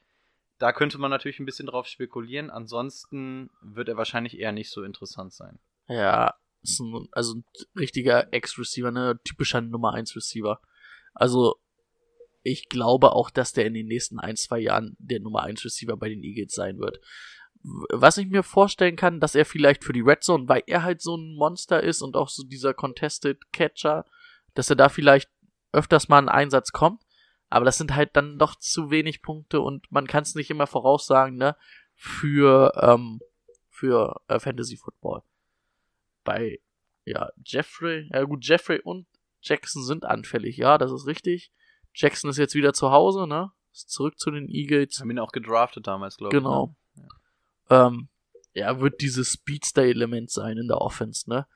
Da könnte man natürlich ein bisschen drauf spekulieren. Ansonsten wird er wahrscheinlich eher nicht so interessant sein. Ja, ein, also ein richtiger Ex-Receiver, ne, typischer Nummer 1 Receiver. Also ich glaube auch, dass der in den nächsten ein, zwei Jahren der Nummer 1 Receiver bei den Eagles sein wird. Was ich mir vorstellen kann, dass er vielleicht für die Red Zone, weil er halt so ein Monster ist und auch so dieser Contested Catcher, dass er da vielleicht öfters mal einen Einsatz kommt. Aber das sind halt dann doch zu wenig Punkte und man kann es nicht immer voraussagen, ne, für, ähm, für äh, Fantasy Football. Bei, ja, Jeffrey, ja gut, Jeffrey und Jackson sind anfällig, ja, das ist richtig. Jackson ist jetzt wieder zu Hause, ne? Ist zurück zu den Eagles. Haben ihn auch gedraftet damals, glaube ich. Genau. Ne? Ähm, ja, wird dieses Speedster-Element sein in der Offense, ne?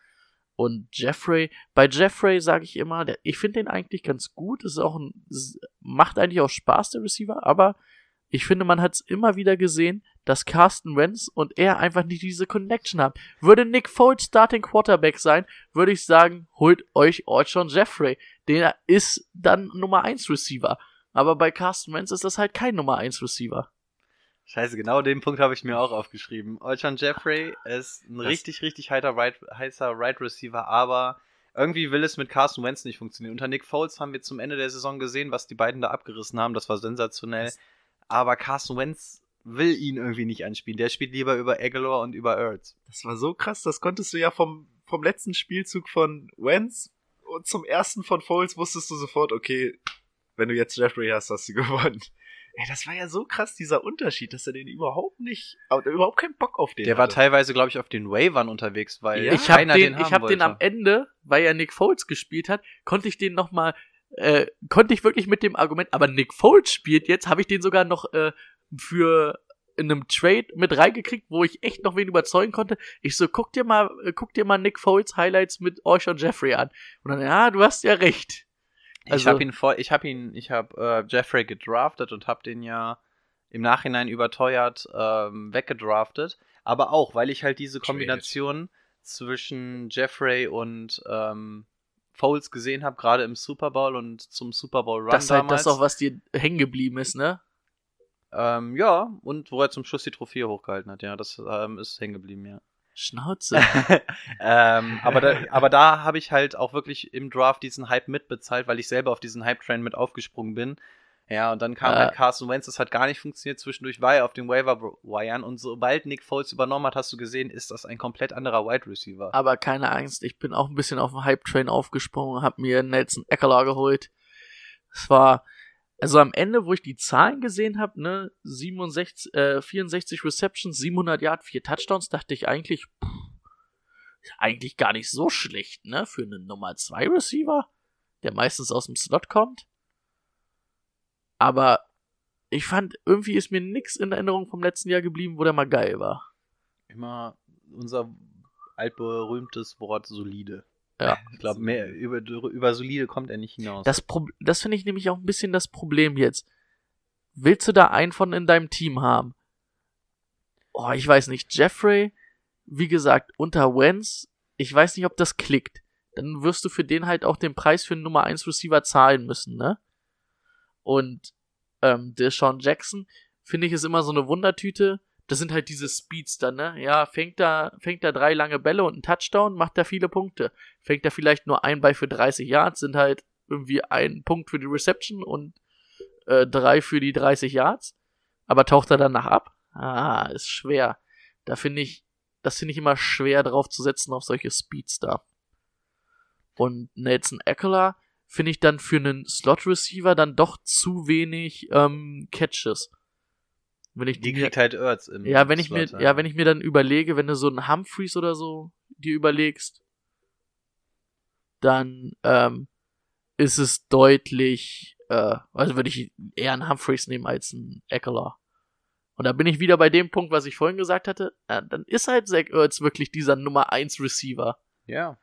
Und Jeffrey, bei Jeffrey sage ich immer, der, ich finde den eigentlich ganz gut. Ist auch ein, macht eigentlich auch Spaß, der Receiver, aber ich finde, man hat es immer wieder gesehen, dass Carsten Wentz und er einfach nicht diese Connection haben. Würde Nick Foles Starting Quarterback sein, würde ich sagen, holt euch Orchon Jeffrey. Der ist dann Nummer 1 Receiver. Aber bei Carsten Wentz ist das halt kein Nummer 1 Receiver. Scheiße, genau den Punkt habe ich mir auch aufgeschrieben. Olchan Jeffrey ist ein Das- richtig, richtig heiter right, heißer Right Receiver, aber irgendwie will es mit Carson Wentz nicht funktionieren. Unter Nick Foles haben wir zum Ende der Saison gesehen, was die beiden da abgerissen haben. Das war sensationell. Aber Carson Wentz will ihn irgendwie nicht anspielen. Der spielt lieber über Aguilar und über Ertz. Das war so krass, das konntest du ja vom, vom letzten Spielzug von Wentz und zum ersten von Foles wusstest du sofort, okay, wenn du jetzt Jeffrey hast, hast du gewonnen. Ey, das war ja so krass, dieser Unterschied, dass er den überhaupt nicht, aber überhaupt keinen Bock auf den Der war hatte. teilweise, glaube ich, auf den Wavern unterwegs, weil Ja. ich habe keiner den, den, ich haben hab den wollte. am Ende, weil ja Nick Foles gespielt hat, konnte ich den noch mal, äh, konnte ich wirklich mit dem Argument, aber Nick Foles spielt jetzt, habe ich den sogar noch äh, für in einem Trade mit reingekriegt, wo ich echt noch wen überzeugen konnte. Ich so, guck dir mal, äh, guck dir mal Nick Foles Highlights mit Orshon Jeffrey an. Und dann, ja, du hast ja recht. Ich Also- habe ihn voll, ich habe ihn, ich habe äh, Jeffrey gedraftet und habe den ja im Nachhinein überteuert ähm, weggedraftet. Aber auch, weil ich halt diese Kombination zwischen Jeffrey und ähm, Foles gesehen habe, gerade im Super Bowl und zum Super Bowl Run Das ist halt das auch, was dir hängen geblieben ist, ne? ähm, ja, und wo er zum Schluss die Trophäe hochgehalten hat, ja, das ähm, ist hängen geblieben, ja. Schnauze. ähm, aber da, aber da habe ich halt auch wirklich im Draft diesen Hype mitbezahlt, weil ich selber auf diesen Hype-Train mit aufgesprungen bin. Ja, und dann kam Äh. halt Carson Wentz, das hat gar nicht funktioniert. Zwischendurch war er auf den Waiver-Wiren und sobald Nick Foles übernommen hat, hast du gesehen, ist das ein komplett anderer Wide Receiver. Aber keine Angst, ich bin auch ein bisschen auf den Hype-Train aufgesprungen, hab mir Nelson Eckler geholt. Es war, also am Ende, wo ich die Zahlen gesehen habe, ne, 67, äh, 64 Receptions, 700 Yard, 4 Touchdowns, dachte ich eigentlich, pff, eigentlich gar nicht so schlecht, ne, für einen Nummer 2 Receiver, der meistens aus dem Slot kommt. Aber ich fand, irgendwie ist mir nix in Erinnerung vom letzten Jahr geblieben, wo der mal geil war. Immer unser altberühmtes Wort solide. Ja. Ich glaube, mehr über, über solide kommt er nicht hinaus. Das, Pro das finde ich nämlich auch ein bisschen das Problem jetzt. Willst du da einen von in deinem Team haben? Oh, ich weiß nicht. Jeffrey, wie gesagt, unter Wentz, ich weiß nicht, ob das klickt. Dann wirst du für den halt auch den Preis für einen Nummer 1 Receiver zahlen müssen, ne? Und ähm, der Sean Jackson, finde ich, ist immer so eine Wundertüte. Das sind halt diese Speedster, ne? Ja, fängt da, fängt da drei lange Bälle und einen Touchdown, macht da viele Punkte. Fängt da vielleicht nur ein Ball für 30 Yards, sind halt irgendwie ein Punkt für die Reception und äh, drei für die 30 Yards. Aber taucht er danach ab? Ah, ist schwer. Da finde ich, das finde ich immer schwer drauf zu setzen auf solche Speedster. Und Nelson Eckler finde ich dann für einen Slot-Receiver dann doch zu wenig ähm, Catches. Wenn ich die mir- kriegt halt Ertz im ja, wenn ich mir, Slot, ja, wenn ich mir dann überlege, wenn du so einen Humphreys oder so dir überlegst, dann ähm, ist es deutlich, äh, also würde ich eher einen Humphreys nehmen als einen Eckler. Und da bin ich wieder bei dem Punkt, was ich vorhin gesagt hatte, äh, dann ist halt Zach Ertz wirklich dieser Nummer 1 Receiver. Ja.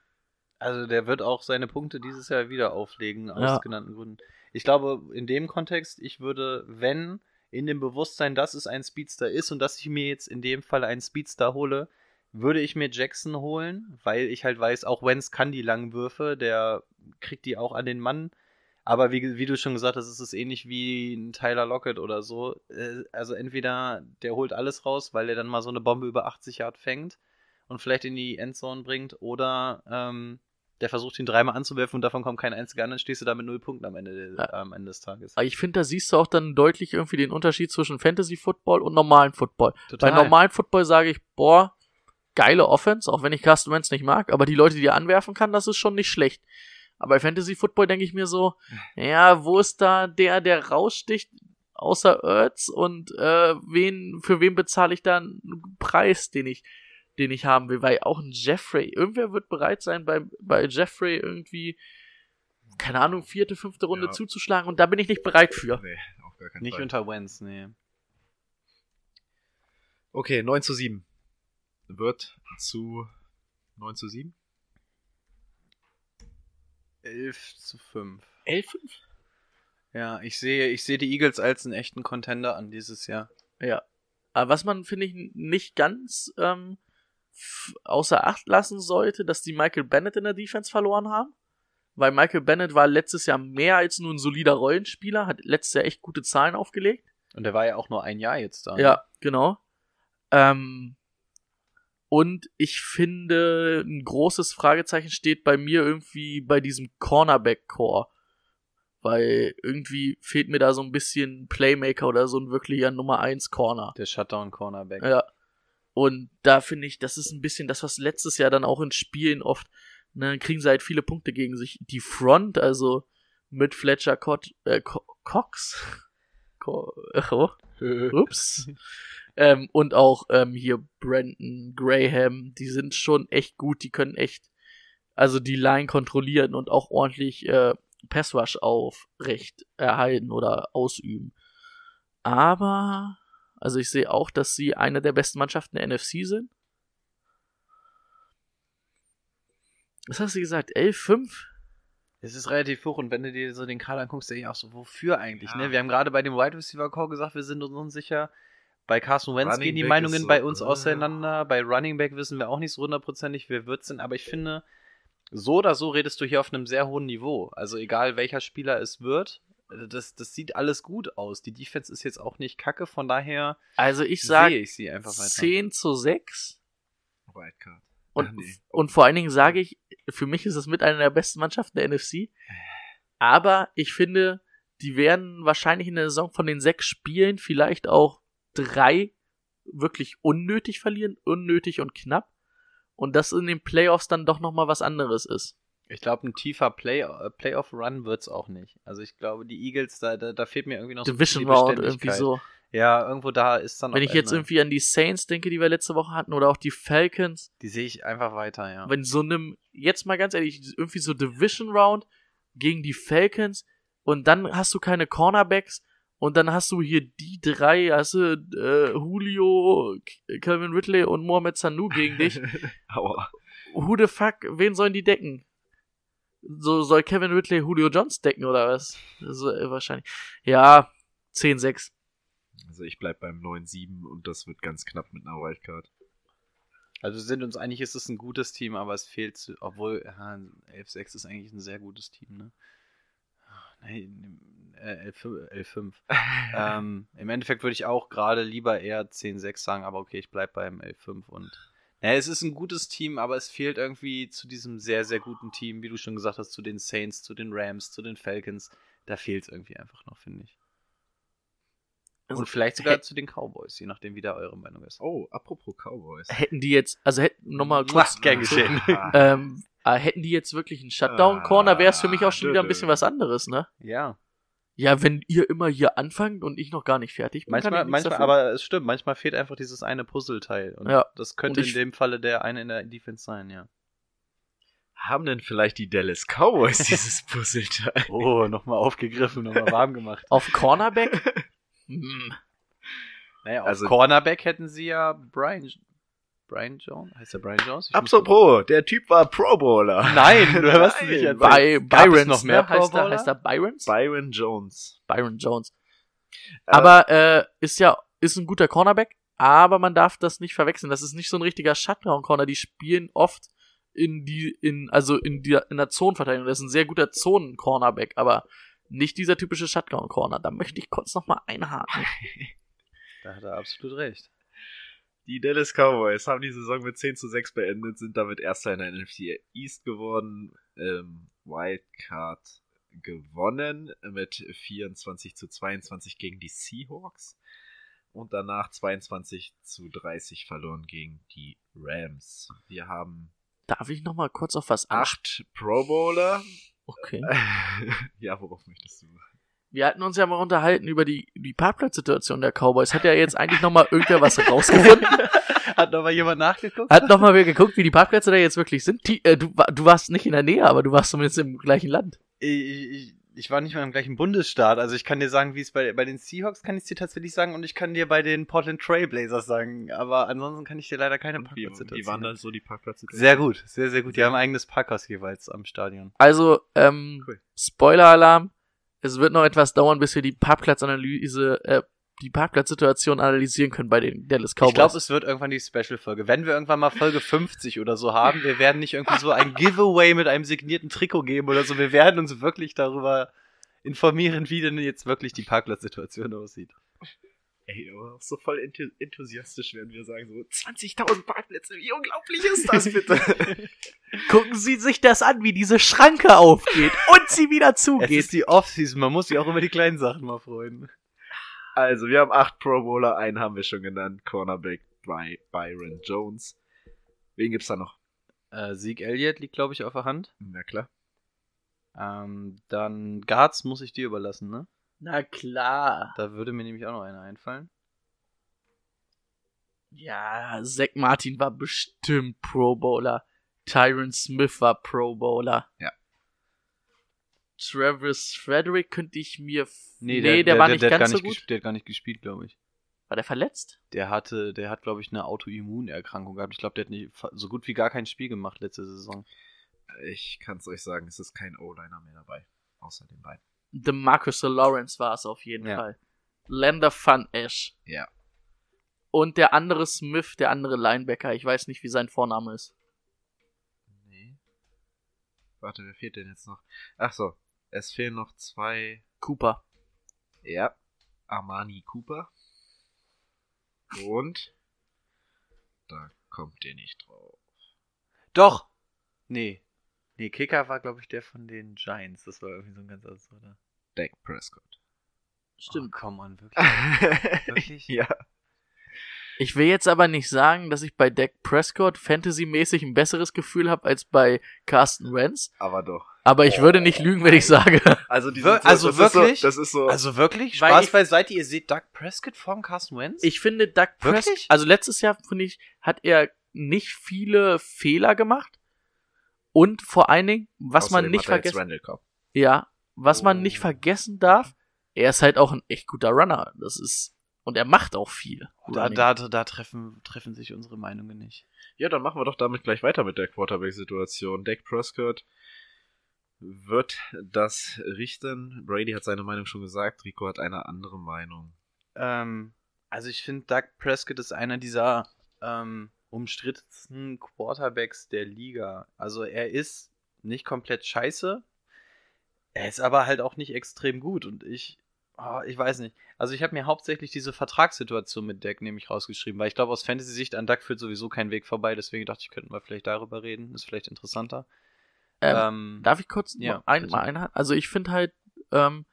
Also der wird auch seine Punkte dieses Jahr wieder auflegen, aus Ja. genannten Gründen. Ich glaube, in dem Kontext, ich würde, wenn in dem Bewusstsein, dass es ein Speedster ist und dass ich mir jetzt in dem Fall einen Speedster hole, würde ich mir Jackson holen, weil ich halt weiß, auch Wenz kann die langen Würfe, der kriegt die auch an den Mann. Aber wie, wie du schon gesagt hast, ist es ähnlich wie ein Tyler Lockett oder so. Äh, Also entweder der holt alles raus, weil er dann mal so eine Bombe über 80 Yard fängt und vielleicht in die Endzone bringt, oder ähm, der versucht ihn dreimal anzuwerfen und davon kommt kein einziger an, dann stehst du da mit null Punkten am Ende, Ja. am Ende des Tages. Aber ich finde, da siehst du auch dann deutlich irgendwie den Unterschied zwischen Fantasy Football und normalen Football. Total. Bei normalen Football sage ich, boah, geile Offense, auch wenn ich Carsten Wentz nicht mag, aber die Leute, die er anwerfen kann, das ist schon nicht schlecht. Aber bei Fantasy Football denke ich mir so, ja, wo ist da der, der raussticht, außer Ertz und äh, wen, für wen bezahle ich da einen Preis, den ich, den ich haben will? Weil auch ein Jeffrey, irgendwer wird bereit sein, bei, bei Jeffrey irgendwie, keine Ahnung, vierte, fünfte Runde Ja. zuzuschlagen und da bin ich nicht bereit für. Nee, auf gar keinen Nicht Fall. unter Wenz, nee. Okay, 9 zu 7. Wird zu 9 zu 7. 11 zu 5. 11? Ja, ich sehe, ich sehe die Eagles als einen echten Contender an dieses Jahr. Ja. Aber was man, finde ich, nicht ganz ähm, außer Acht lassen sollte, dass die Michael Bennett in der Defense verloren haben. Weil Michael Bennett war letztes Jahr mehr als nur ein solider Rollenspieler, hat letztes Jahr echt gute Zahlen aufgelegt. Und der war ja auch nur ein Jahr jetzt da. ne? Ja, genau. Ähm, und ich finde, ein großes Fragezeichen steht bei mir irgendwie bei diesem Cornerback-Core. Weil irgendwie fehlt mir da so ein bisschen Playmaker oder so ein wirklicher Nummer 1 Corner. Der Shutdown-Cornerback. Ja. Und da finde ich, das ist ein bisschen das, was letztes Jahr dann auch in Spielen oft, ne, kriegen sie halt viele Punkte gegen sich. Die Front, also mit Fletcher Cot äh, Co Cox. Co oh, ups. ähm, und auch ähm, hier Brandon Graham, die sind schon echt gut, die können echt, also die Line kontrollieren und auch ordentlich äh, Passrush aufrecht erhalten oder ausüben. Aber, also ich sehe auch, dass sie eine der besten Mannschaften der NFC sind. Was hast du gesagt? 11-5? Es ist relativ hoch und wenn du dir so den Kader anguckst, denke ich auch so, wofür eigentlich? Ja. Ne? Wir haben gerade bei dem Wide Receiver Core gesagt, wir sind uns unsicher. Bei Carson Wentz Running gehen die Back Meinungen so, bei uns auseinander. Bei Running Back wissen wir auch nicht so hundertprozentig, wer wird sind. Aber ich finde, so oder so redest du hier auf einem sehr hohen Niveau. Also egal welcher Spieler es wird, das, das sieht alles gut aus. Die Defense ist jetzt auch nicht kacke, von daher Also ich sehe sage ich sie einfach weiter. 10 zu 6. Wildcard. Und, Ach, nee. und vor allen Dingen sage ich, für mich ist es mit einer der besten Mannschaften der NFC. Aber ich finde, die werden wahrscheinlich in der Saison von den sechs Spielen vielleicht auch drei wirklich unnötig verlieren, unnötig und knapp. Und das in den Playoffs dann doch nochmal was anderes ist. Ich glaube, ein tiefer Play äh, Playoff-Run wird's auch nicht. Also ich glaube, die Eagles, da, da, da fehlt mir irgendwie noch Division die Round irgendwie Beständigkeit. so. Ja, irgendwo da ist dann Wenn ich jetzt Ende. irgendwie an die Saints denke, die wir letzte Woche hatten, oder auch die Falcons, Die sehe ich einfach weiter, ja. wenn so einem, jetzt mal ganz ehrlich, irgendwie so Division Round gegen die Falcons und dann hast du keine Cornerbacks und dann hast du hier die drei, hast du äh, Julio, Calvin Ridley und Mohamed Sanu gegen dich. Aua. Who the fuck, wen sollen die decken? So soll Kevin Ridley Julio Jones decken oder was? Also, wahrscheinlich. Ja, 10-6. Also ich bleib beim 9-7 und das wird ganz knapp mit einer Wildcard. Also wir sind uns einig, es ist ein gutes Team, aber es fehlt, zu, obwohl ja, 11-6 ist eigentlich ein sehr gutes Team, ne? Nein, äh, 11-5. ähm, Im Endeffekt würde ich auch gerade lieber eher 10-6 sagen, aber okay, ich bleib beim 11-5 und naja, es ist ein gutes Team, aber es fehlt irgendwie zu diesem sehr, sehr guten Team, wie du schon gesagt hast, zu den Saints, zu den Rams, zu den Falcons. Da fehlt es irgendwie einfach noch, finde ich. Also, Und vielleicht sogar zu den Cowboys, je nachdem, wie da eure Meinung ist. Oh, apropos Cowboys. hätten die jetzt, also hätten nochmal kurz, Gern geschehen. ähm, äh, hätten die jetzt wirklich einen Shutdown-Corner, wäre es für mich auch schon wieder ein bisschen was anderes, ne? Ja. Ja, wenn ihr immer hier anfangt und ich noch gar nicht fertig bin, kann Manchmal, manchmal, dafür. aber es stimmt, manchmal fehlt einfach dieses eine Puzzleteil. Und Ja. das könnte Und in dem Falle der eine in der Defense sein, ja. Haben denn vielleicht die Dallas Cowboys dieses Puzzleteil? Oh, nochmal aufgegriffen, nochmal warm gemacht. Auf Cornerback? hm. Naja, auf Also- Cornerback hätten sie ja Brian, Brian Jones? Heißt der Brian Jones? Ich Apropos, der Typ war Pro Bowler. Nein, du hast Nein. nicht. By Byrons, noch mehr heißt, er, heißt er Byrons? Byron Jones. Byron Jones. Äh, Aber äh, ist ja ist ein guter Cornerback, aber man darf das nicht verwechseln. Das ist nicht so ein richtiger Shutdown-Corner. Die spielen oft in die in also in der in der Zonenverteidigung. Das ist ein sehr guter Zonen-Cornerback, aber nicht dieser typische Shutdown-Corner. Da möchte ich kurz noch mal einhaken. Da hat er absolut recht. Die Dallas Cowboys haben die Saison mit 10 zu 6 beendet, sind damit Erster in der NFC East geworden. Ähm, Wildcard gewonnen mit 24 zu 22 gegen die Seahawks. Und danach 22 zu 30 verloren gegen die Rams. Wir haben Darf ich noch mal kurz auf was ansprechen? acht Pro Bowler. Okay. ja, worauf möchtest du? Wir hatten uns ja mal unterhalten über die, die Parkplatzsituation der Cowboys. Hat ja jetzt eigentlich noch mal irgendwer was rausgefunden? Hat noch mal jemand nachgeguckt? Hat noch mal wer geguckt, wie die Parkplätze da jetzt wirklich sind? Die, äh, du, du warst nicht in der Nähe, aber du warst zumindest im gleichen Land. Ich, ich, ich war nicht mal im gleichen Bundesstaat. Also ich kann dir sagen, wie es bei, bei den Seahawks kann ich dir tatsächlich sagen und ich kann dir bei den Portland Trail Blazers sagen. Aber ansonsten kann ich dir leider keine Wie, Parkplatzsituation. wie waren dann so die Parkplätze? Sehr gut, sehr, sehr gut. Die haben ein eigenes Parkhaus jeweils am Stadion. Also, ähm, Cool. Spoiler-Alarm. Es wird noch etwas dauern, bis wir die Parkplatzanalyse, äh, die Parkplatzsituation analysieren können bei den Dallas Cowboys. Ich glaube, es wird irgendwann die Special-Folge. Wenn wir irgendwann mal Folge 50 oder so haben, wir werden nicht irgendwie so ein Giveaway mit einem signierten Trikot geben oder so. Wir werden uns wirklich darüber informieren, wie denn jetzt wirklich die Parkplatzsituation aussieht. Ey, aber so voll enthu enthusiastisch werden wir sagen, so 20.000 Parkplätze, wie unglaublich ist das bitte? Gucken Sie sich das an, wie diese Schranke aufgeht und sie wieder Es zugeht. ist die Offseason, man muss sich auch über die kleinen Sachen mal freuen. also, wir haben acht Pro Bowler, einen haben wir schon genannt, Cornerback bei Byron Jones. Wen gibt's da noch? Äh, Sieg Elliott liegt, glaube ich, auf der Hand. Na klar. Ähm, dann Guards muss ich dir überlassen, ne? Na klar. Da würde mir nämlich auch noch einer einfallen. Ja, Zach Martin war bestimmt Pro Bowler. Tyron Smith war Pro Bowler. Ja. Travis Frederick könnte ich mir. f- Nee, der, war nicht der hat ganz gar so nicht gut. Der hat gar nicht gespielt, glaube ich. War der verletzt? Der hatte, der hat, glaube ich, eine Autoimmunerkrankung gehabt. Ich glaube, der hat nicht, so gut wie gar kein Spiel gemacht letzte Saison. Ich kann's euch sagen, es ist kein O-Liner mehr dabei. Außer den beiden. The Marcus Lawrence war es auf jeden Ja. Fall. Lander Van Esch. Ja. Und der andere Smith, der andere Linebacker. Ich weiß nicht, wie sein Vorname ist. Nee. Warte, wer fehlt denn jetzt noch? Ach so, es fehlen noch zwei. Cooper. Ja. Armani Cooper. Und. Da kommt ihr nicht drauf. Doch! Nee. Nee, Kicker war, glaube ich, der von den Giants. Das war irgendwie so ein ganz absurder. Dak Prescott. Stimmt. Oh, come on, wirklich. Wirklich? ja. Ich will jetzt aber nicht sagen, dass ich bei Dak Prescott fantasymäßig ein besseres Gefühl habe als bei Carsten Wentz. Aber doch. Aber ich würde nicht lügen, wenn ich sage. Also, die Wir- so, also das wirklich? Ist so, das ist so. Also wirklich? Weil Spaß ich- beiseite, ihr seht Doug Prescott vorm Carson Wentz? Ich finde, Doug Prescott, also letztes Jahr, finde ich, hat er nicht viele Fehler gemacht. Und vor allen Dingen, was man Außerdem nicht er jetzt vergessen, ja, was man nicht Oh. vergessen darf, er ist halt auch ein echt guter Runner. Das ist, und er macht auch viel. da, da, da treffen, treffen sich unsere Meinungen nicht. Ja, dann machen wir doch damit gleich weiter mit der Quarterback-Situation. Dak Prescott wird das richten. Brady hat seine Meinung schon gesagt. Rico hat eine andere Meinung. Ähm, also ich finde, Doug Prescott ist einer dieser ähm, umstrittensten Quarterbacks der Liga. Also er ist nicht komplett scheiße, er ist aber halt auch nicht extrem gut und ich, oh, ich weiß nicht. Also ich habe mir hauptsächlich diese Vertragssituation mit Dak nämlich rausgeschrieben, weil ich glaube, aus Fantasy-Sicht an Doug führt sowieso kein Weg vorbei, deswegen dachte ich, könnten wir vielleicht darüber reden, ist vielleicht interessanter. Ähm, Ähm, Darf ich kurz Ja, noch ein, mal einhaken? Also ich finde halt, ähm,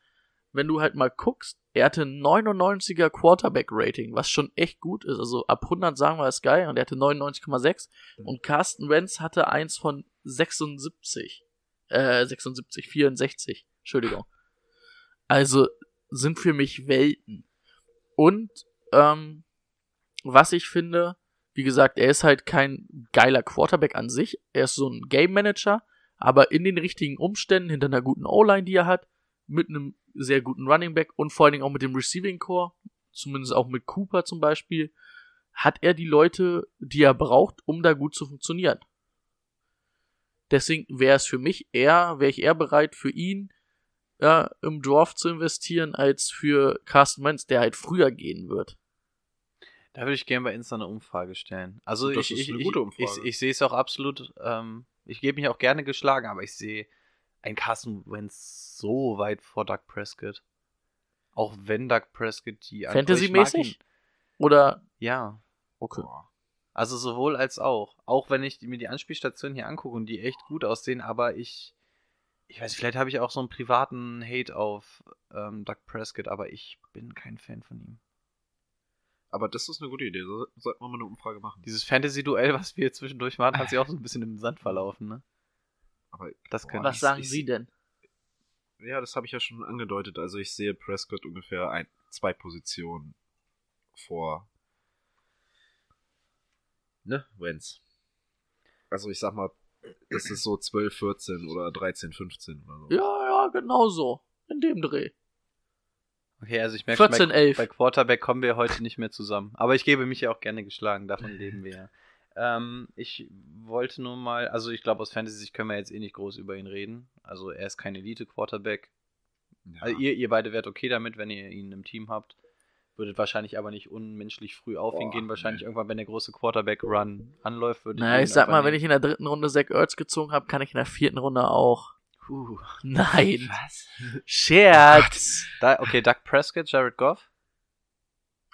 wenn du halt mal guckst, er hatte ein 99er Quarterback-Rating, was schon echt gut ist. Also ab 100 sagen wir, ist geil. Und er hatte 99,6. Und Carsten Wentz hatte eins von 76. Äh, 76, 64. Entschuldigung. Also sind für mich Welten. Und, ähm, was ich finde, wie gesagt, er ist halt kein geiler Quarterback an sich. Er ist so ein Game Manager, aber in den richtigen Umständen, hinter einer guten O-Line, die er hat, mit einem sehr guten Running Back und vor allen Dingen auch mit dem Receiving Core, zumindest auch mit Cooper zum Beispiel, hat er die Leute, die er braucht, um da gut zu funktionieren. Deswegen wäre es für mich eher, wäre ich eher bereit für ihn ja, im Draft zu investieren, als für Carsten Wentz, der halt früher gehen wird. Da würde ich gerne bei Insta eine Umfrage stellen. Also Das ich, ist ich, eine ich, gute ich, Umfrage. ich sehe es auch absolut, ähm, ich gebe mich auch gerne geschlagen, aber ich sehe ein Carson Wentz so weit vor Doug Prescott. Auch wenn Doug Prescott die ich Fantasy-mäßig? Oder? Ja. Okay. Also sowohl als auch. Auch wenn ich mir die Anspielstationen hier angucke und die echt gut aussehen, aber ich, ich weiß, vielleicht habe ich auch so einen privaten Hate auf ähm, Doug Prescott, aber ich bin kein Fan von ihm. Aber das ist eine gute Idee. So sollten wir mal eine Umfrage machen. Dieses Fantasy-Duell, was wir zwischendurch waren, hat sich auch so ein bisschen im Sand verlaufen, ne? Aber Das Boah, Was ich- sagen ich- Sie denn? Ja, das habe ich ja schon angedeutet. Also ich sehe Prescott ungefähr ein, zwei Positionen vor. Ne, Wenz. Also ich sag mal, das ist so 12, 14 oder 13, 15 oder so. Ja, ja, genau so. In dem Dreh. Okay, also ich merke, 14, bei, 11. bei Quarterback kommen wir heute nicht mehr zusammen. Aber ich gebe mich ja auch gerne geschlagen, davon leben wir ja. Ähm, ich wollte nur mal, also ich glaube aus Fantasy können wir jetzt eh nicht groß über ihn reden. Also er ist kein Elite-Quarterback. Ja. Also ihr, ihr beide wärt okay damit, wenn ihr ihn im Team habt. Würdet wahrscheinlich aber nicht unmenschlich früh auf ihn gehen. Wahrscheinlich nee. irgendwann, wenn der große Quarterback-Run anläuft, würde Naja, ihn ich sag mal, wenn ich in der dritten Runde Zach Ertz gezogen habe, kann ich in der vierten Runde auch. Puh. Nein. Was? Scherz. Da, okay, Doug Prescott, Jared Goff.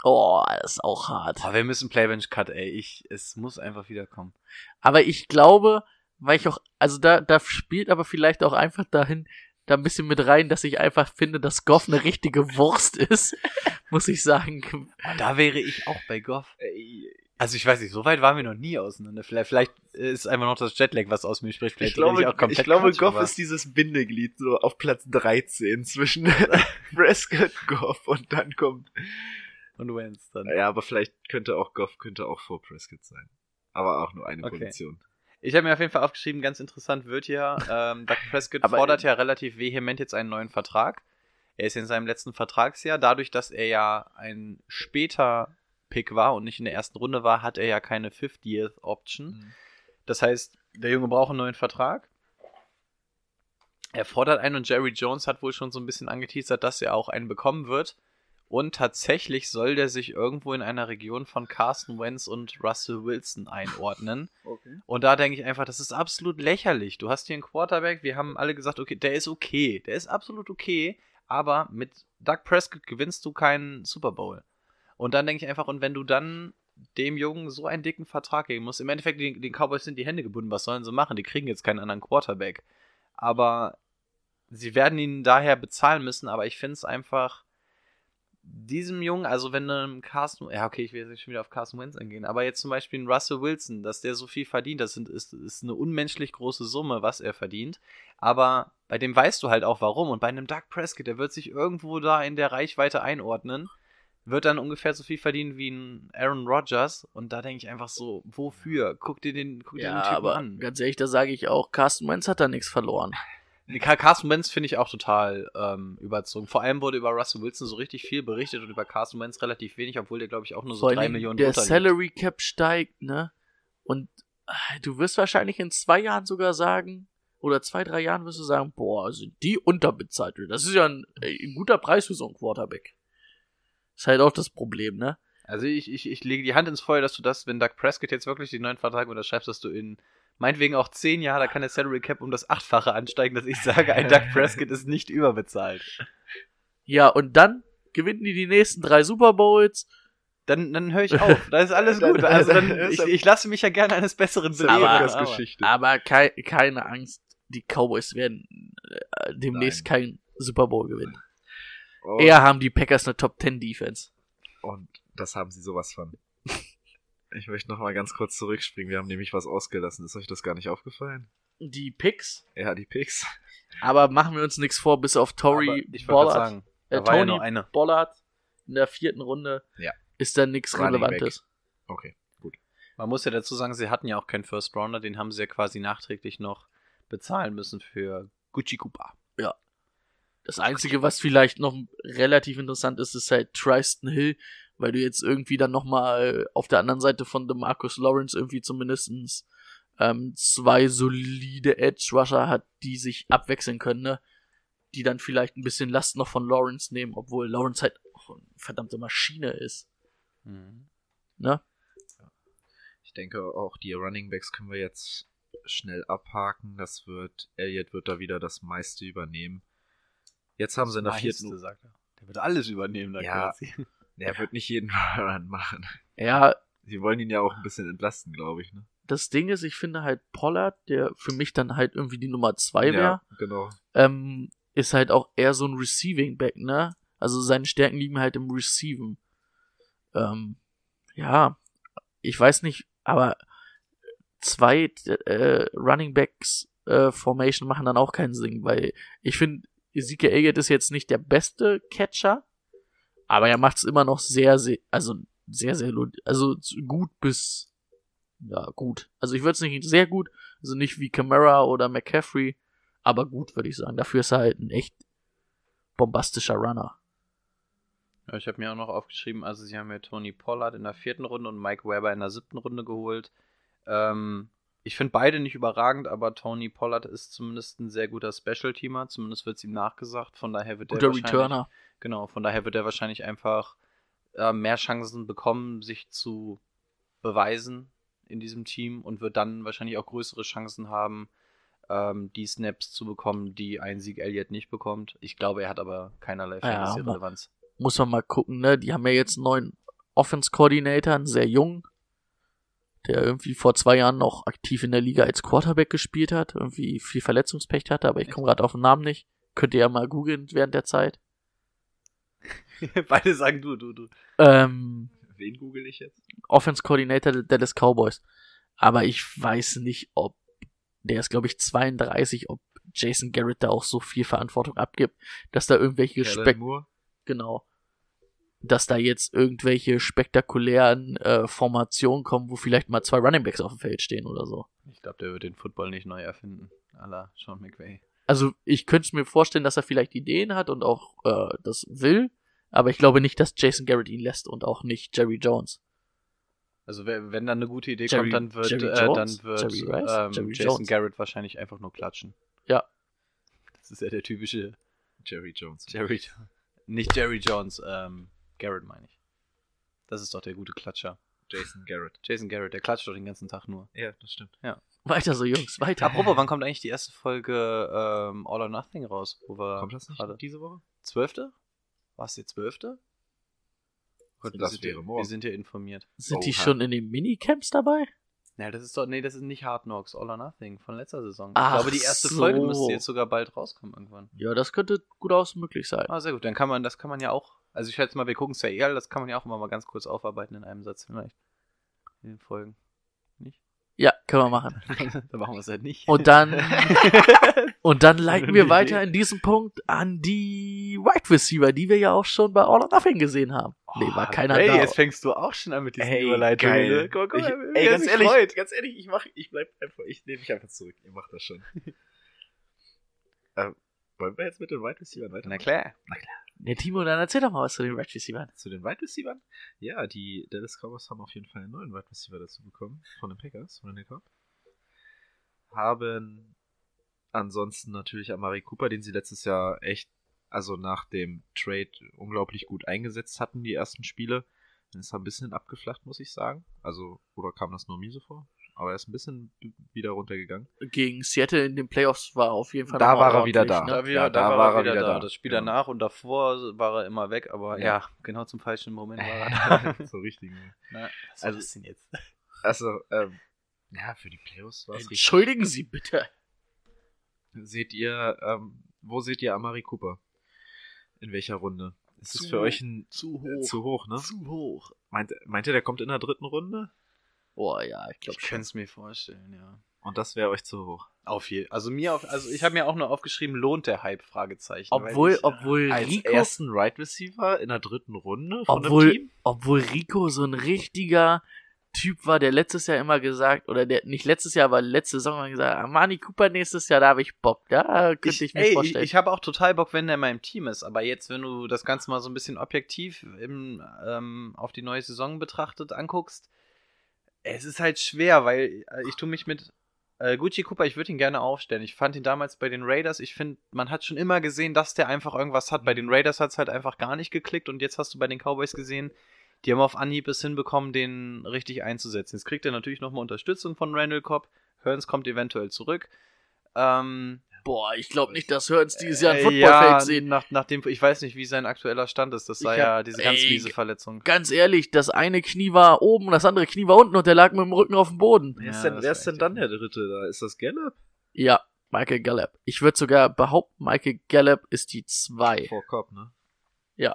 Oh, das ist auch hart. Oh, wir müssen Playbench Cut, ey. Ich, es muss einfach wieder kommen. Aber ich glaube, weil ich auch, also da, da spielt aber vielleicht auch einfach dahin, da ein bisschen mit rein, dass ich einfach finde, dass Goff eine richtige Wurst ist, muss ich sagen. Da wäre ich auch bei Goff. Ey, Also ich weiß nicht, so weit waren wir noch nie auseinander. Vielleicht, vielleicht ist einfach noch das Jetlag, was aus mir spricht. Vielleicht Ich glaube, rede auch komplett ich glaube Quatsch, Goff ist dieses Bindeglied so auf Platz 13 zwischen Prescott, Goff und dann kommt. und Wentz dann. Ja, aber vielleicht könnte auch Goff könnte auch vor Prescott sein. Aber auch nur eine Okay. Position. Ich habe mir auf jeden Fall aufgeschrieben, ganz interessant wird ja, ähm, Doug Prescott Aber- fordert ja relativ vehement jetzt einen neuen Vertrag. Er ist in seinem letzten Vertragsjahr. Dadurch, dass er ja ein später Pick war und nicht in der ersten Runde war, hat er ja keine 50th Option. Das heißt, der Junge braucht einen neuen Vertrag. Er fordert einen und Jerry Jones hat wohl schon so ein bisschen angeteasert, dass er auch einen bekommen wird. Und tatsächlich soll der sich irgendwo in einer Region von Carson Wentz und Russell Wilson einordnen. Okay. Und da denke ich einfach, das ist absolut lächerlich. Du hast hier einen Quarterback, wir haben alle gesagt, okay, der ist okay, der ist absolut okay, aber mit Doug Prescott gewinnst du keinen Super Bowl. Und dann denke ich einfach, und wenn du dann dem Jungen so einen dicken Vertrag geben musst, im Endeffekt, den, den Cowboys sind die Hände gebunden, was sollen sie machen? Die kriegen jetzt keinen anderen Quarterback. Aber sie werden ihn daher bezahlen müssen, aber ich finde es einfach diesem Jungen, also wenn einem Carsten, ja okay, ich will jetzt schon wieder auf Carsten Wentz eingehen, aber jetzt zum Beispiel ein Russell Wilson, dass der so viel verdient, das sind, ist, ist eine unmenschlich große Summe, was er verdient, aber bei dem weißt du halt auch warum und bei einem Doug Prescott, der wird sich irgendwo da in der Reichweite einordnen, wird dann ungefähr so viel verdienen wie ein Aaron Rodgers und da denke ich einfach so, wofür? Guck dir den, guck dir Ja, den Typen aber an. ganz ehrlich, da sage ich auch, Carsten Wentz hat da nichts verloren. Car- Carson Wentz finde ich auch total ähm, überzogen. Vor allem wurde über Russell Wilson so richtig viel berichtet und über Carson Wentz relativ wenig, obwohl der, glaube ich, auch nur so Vor drei Millionen der. Salary Cap steigt, ne? Und äh, du wirst wahrscheinlich in zwei Jahren sogar sagen, oder zwei, drei Jahren wirst du sagen, boah, sind die unterbezahlt. Das ist ja ein, äh, ein guter Preis für so einen Quarterback. Ist halt auch das Problem, ne? Also ich, ich, ich lege die Hand ins Feuer, dass du das, wenn Doug Prescott jetzt wirklich den neuen Vertrag unterschreibst, dass du in meinetwegen auch zehn Jahren, da kann der Salary Cap um das Achtfache ansteigen, dass ich sage, ein Doug Prescott ist nicht überbezahlt. Ja, und dann gewinnen die die nächsten drei Super Bowls. Dann, dann höre ich auf. Da ist alles gut. Also dann, ich, ich lasse mich ja gerne eines Besseren belehren. Aber- Podcast-Geschichte. Aber kei keine Angst, die Cowboys werden äh, demnächst keinen Super Bowl gewinnen. Und, Eher haben die Packers eine Top 10 Defense. und das haben sie sowas von. Ich möchte noch mal ganz kurz zurückspringen. Wir haben nämlich was ausgelassen. Ist euch das gar nicht aufgefallen? Die Picks, Ja, die Picks. aber machen wir uns nichts vor, bis auf Tory Aber ich wollte gerade Bollard, sagen, äh, ja Tony nur eine. Bollard in der vierten Runde Ja. ist da nichts Relevantes. Okay, gut. Man muss ja dazu sagen, sie hatten ja auch keinen First Rounder, den haben sie ja quasi nachträglich noch bezahlen müssen für Gucci Koopa. Das Einzige, was vielleicht noch relativ interessant ist, ist halt Tristan Hill, weil du jetzt irgendwie dann nochmal auf der anderen Seite von DeMarcus Lawrence irgendwie zumindestens ähm, zwei solide Edge-Rusher hat, die sich abwechseln können, ne? Die dann vielleicht ein bisschen Last noch von Lawrence nehmen, obwohl Lawrence halt auch eine verdammte Maschine ist, ne? Ich denke auch, die Running Backs können wir jetzt schnell abhaken. Das wird, Elliott wird da wieder das meiste übernehmen. Jetzt haben sie in der vierten. Sagt er. Der wird alles übernehmen, da Ja. quasi. Er wird nicht jeden Run machen. Ja, Sie wollen ihn ja auch ein bisschen entlasten, glaube ich. Ne? das Ding ist, ich finde halt Pollard, der für mich dann halt irgendwie die Nummer zwei wäre, Ja, genau. ähm, ist halt auch eher so ein Receiving Back, ne? Also seine Stärken liegen halt im Receiven. Ähm, ja, ich weiß nicht, aber zwei äh, Running Backs äh, Formation machen dann auch keinen Sinn, weil ich finde, Ezekiel Elliott ist jetzt nicht der beste Catcher, aber er macht es immer noch sehr, sehr, also sehr, sehr, also gut bis, ja, gut. Also ich würde es nicht sehr gut, also nicht wie Camara oder McCaffrey, aber gut, würde ich sagen. Dafür ist er halt ein echt bombastischer Runner. Ja, ich habe mir auch noch aufgeschrieben, also sie haben ja Tony Pollard in der vierten Runde und Mike Weber in der siebten Runde geholt. Ähm, ich finde beide nicht überragend, aber Tony Pollard ist zumindest ein sehr guter Special-Teamer, zumindest wird es ihm nachgesagt. Von daher wird Guter der Returner. Genau, von daher wird er wahrscheinlich einfach äh, mehr Chancen bekommen, sich zu beweisen in diesem Team und wird dann wahrscheinlich auch größere Chancen haben, ähm, die Snaps zu bekommen, die ein Sieg Elliott nicht bekommt. Ich glaube, er hat aber keinerlei Ja, Fantasy-Relevanz. muss man mal gucken, ne? Die haben ja jetzt einen neuen Offense-Coordinator, einen sehr jungen, der irgendwie vor zwei Jahren noch aktiv in der Liga als Quarterback gespielt hat, irgendwie viel Verletzungspech hatte, aber ich komme gerade auf den Namen nicht. Könnt ihr ja mal googeln während der Zeit. Beide sagen du, du, du. Ähm, Wen google ich jetzt? Offense Coordinator der Dallas Cowboys. Aber ich weiß nicht, ob der ist, glaube ich, 32, ob Jason Garrett da auch so viel Verantwortung abgibt, dass da irgendwelche Spek Moore? genau, dass da jetzt irgendwelche spektakulären äh, Formationen kommen, wo vielleicht mal zwei Running Backs auf dem Feld stehen oder so. Ich glaube, der wird den Football nicht neu erfinden. à la Sean McVay. Also ich könnte mir vorstellen, dass er vielleicht Ideen hat und auch äh, das will, aber ich glaube nicht, dass Jason Garrett ihn lässt und auch nicht Jerry Jones. Also wenn wenn dann eine gute Idee Jerry- kommt, dann wird, Jerry äh, Jones? dann wird Jerry Rice? ähm, Jerry Jason Jones. Garrett wahrscheinlich einfach nur klatschen. Ja. Das ist ja der typische Jerry Jones. Jerry. Nicht Jerry Jones, ähm, Garrett meine ich. Das ist doch der gute Klatscher. Jason Garrett. Jason Garrett, der klatscht doch den ganzen Tag nur. Ja, das stimmt. Weiter so, Jungs, weiter. Apropos, wann kommt eigentlich die erste Folge ähm, All or Nothing raus? Wo wir Kommt das nicht gerade- diese Woche? Zwölfte? War es die zwölfte? Gott, wir Das sind wäre ja, morgen. Wir sind ja informiert. Sind die Oha. schon in den Minicamps dabei? Ja, das ist doch, nee, das ist nicht Hard Knocks, All or Nothing von letzter Saison. Ach ich glaube, die erste so. Folge müsste jetzt sogar bald rauskommen irgendwann. Ja, das könnte gut aus möglich sein. Ah, sehr gut. Dann kann man, das kann man ja auch, also ich schätze mal, wir gucken es ja eher, das kann man ja auch immer mal ganz kurz aufarbeiten in einem Satz vielleicht. In den Folgen. Ja, können wir machen. dann machen wir es halt nicht. Und dann, und dann leiten wir weiter in diesem Punkt an die Wide Receiver, die wir ja auch schon bei All or Nothing gesehen haben. nee, war keiner hey, da. jetzt fängst du auch schon an mit diesen Überleitungen. geil. Ne? Guck mal, guck Ich, ey, ganz ehrlich, freut. ganz ehrlich, ich mach, ich bleib einfach, ich nehme mich einfach zurück. Ihr macht das schon. äh, wollen wir jetzt mit den Wide Receivers weiter? Na klar. Nee, Timo, dann erzähl doch mal was zu den Wide Receivers. Zu den Wide Receivers? Ja, die Dallas Cowboys haben auf jeden Fall einen neuen Wide Receiver dazu bekommen. Von den Packers, von den Cobb. Haben ansonsten natürlich Amari Cooper, den sie letztes Jahr echt, also nach dem Trade unglaublich gut eingesetzt hatten, die ersten Spiele. Dann ist ein bisschen abgeflacht, muss ich sagen. Also, oder kam das nur mir so vor? Aber er ist ein bisschen wieder runtergegangen. Gegen Seattle in den Playoffs war auf jeden Fall Da war er wieder da. Ne? Da, Ja, da, war, er wieder da. Das Spiel Genau. danach und davor war er immer weg, aber ja, Ja. genau zum falschen Moment war er da. so richtig. ne? Na, was Also- ist denn jetzt? Also, ähm, ja, für die Playoffs war es richtig. Entschuldigen Sie bitte. Seht ihr, ähm, wo seht ihr Amari Cooper? In welcher Runde? Ist es für euch ein Zu äh, zu hoch, ne? Zu hoch. Meint, meint ihr, der kommt in der dritten Runde? Boah, ja, ich Ich glaube könnte schon. es mir vorstellen, ja. Und das wäre euch zu hoch. Auf jeden Also mir auf, also ich habe mir auch nur aufgeschrieben, lohnt der Hype? Fragezeichen. Obwohl, ich, obwohl Als Rico, ersten Right Receiver in der dritten Runde von obwohl, einem Team? obwohl Rico so ein richtiger Typ war, der letztes Jahr immer gesagt, oder der nicht letztes Jahr, aber letzte Saison immer gesagt, Armani Cooper nächstes Jahr, da habe ich Bock. Da könnte ich, mir ey, vorstellen. Ich, ich habe auch total Bock, wenn der in meinem Team ist. Aber jetzt, wenn du das Ganze mal so ein bisschen objektiv im, ähm, auf die neue Saison betrachtet anguckst, es ist halt schwer, weil äh, ich tue mich mit äh, Gucci Cooper, ich würde ihn gerne aufstellen. Ich fand ihn damals bei den Raiders, ich finde, man hat schon immer gesehen, dass der einfach irgendwas hat. Bei den Raiders hat es halt einfach gar nicht geklickt und jetzt hast du bei den Cowboys gesehen, die haben auf Anhieb es hinbekommen, den richtig einzusetzen. Jetzt kriegt er natürlich nochmal Unterstützung von Randall Cobb. Hearns kommt eventuell zurück. Ähm, Boah, ich glaube nicht, dass Hurts dieses Jahr ein äh, Footballfeld ja, sehen. Nach, nachdem, ich weiß nicht, wie sein aktueller Stand ist. Das war Ich ja diese ganz ey, miese Verletzung. Ganz ehrlich, das eine Knie war oben, das andere Knie war unten und der lag mit dem Rücken auf dem Boden. Wer Ja, ist denn, wer ist denn dann der dritte da? Ist das Gallup? Ja, Michael Gallup. Ich würde sogar behaupten, Michael Gallup ist die zwei. Vor Cobb, ne?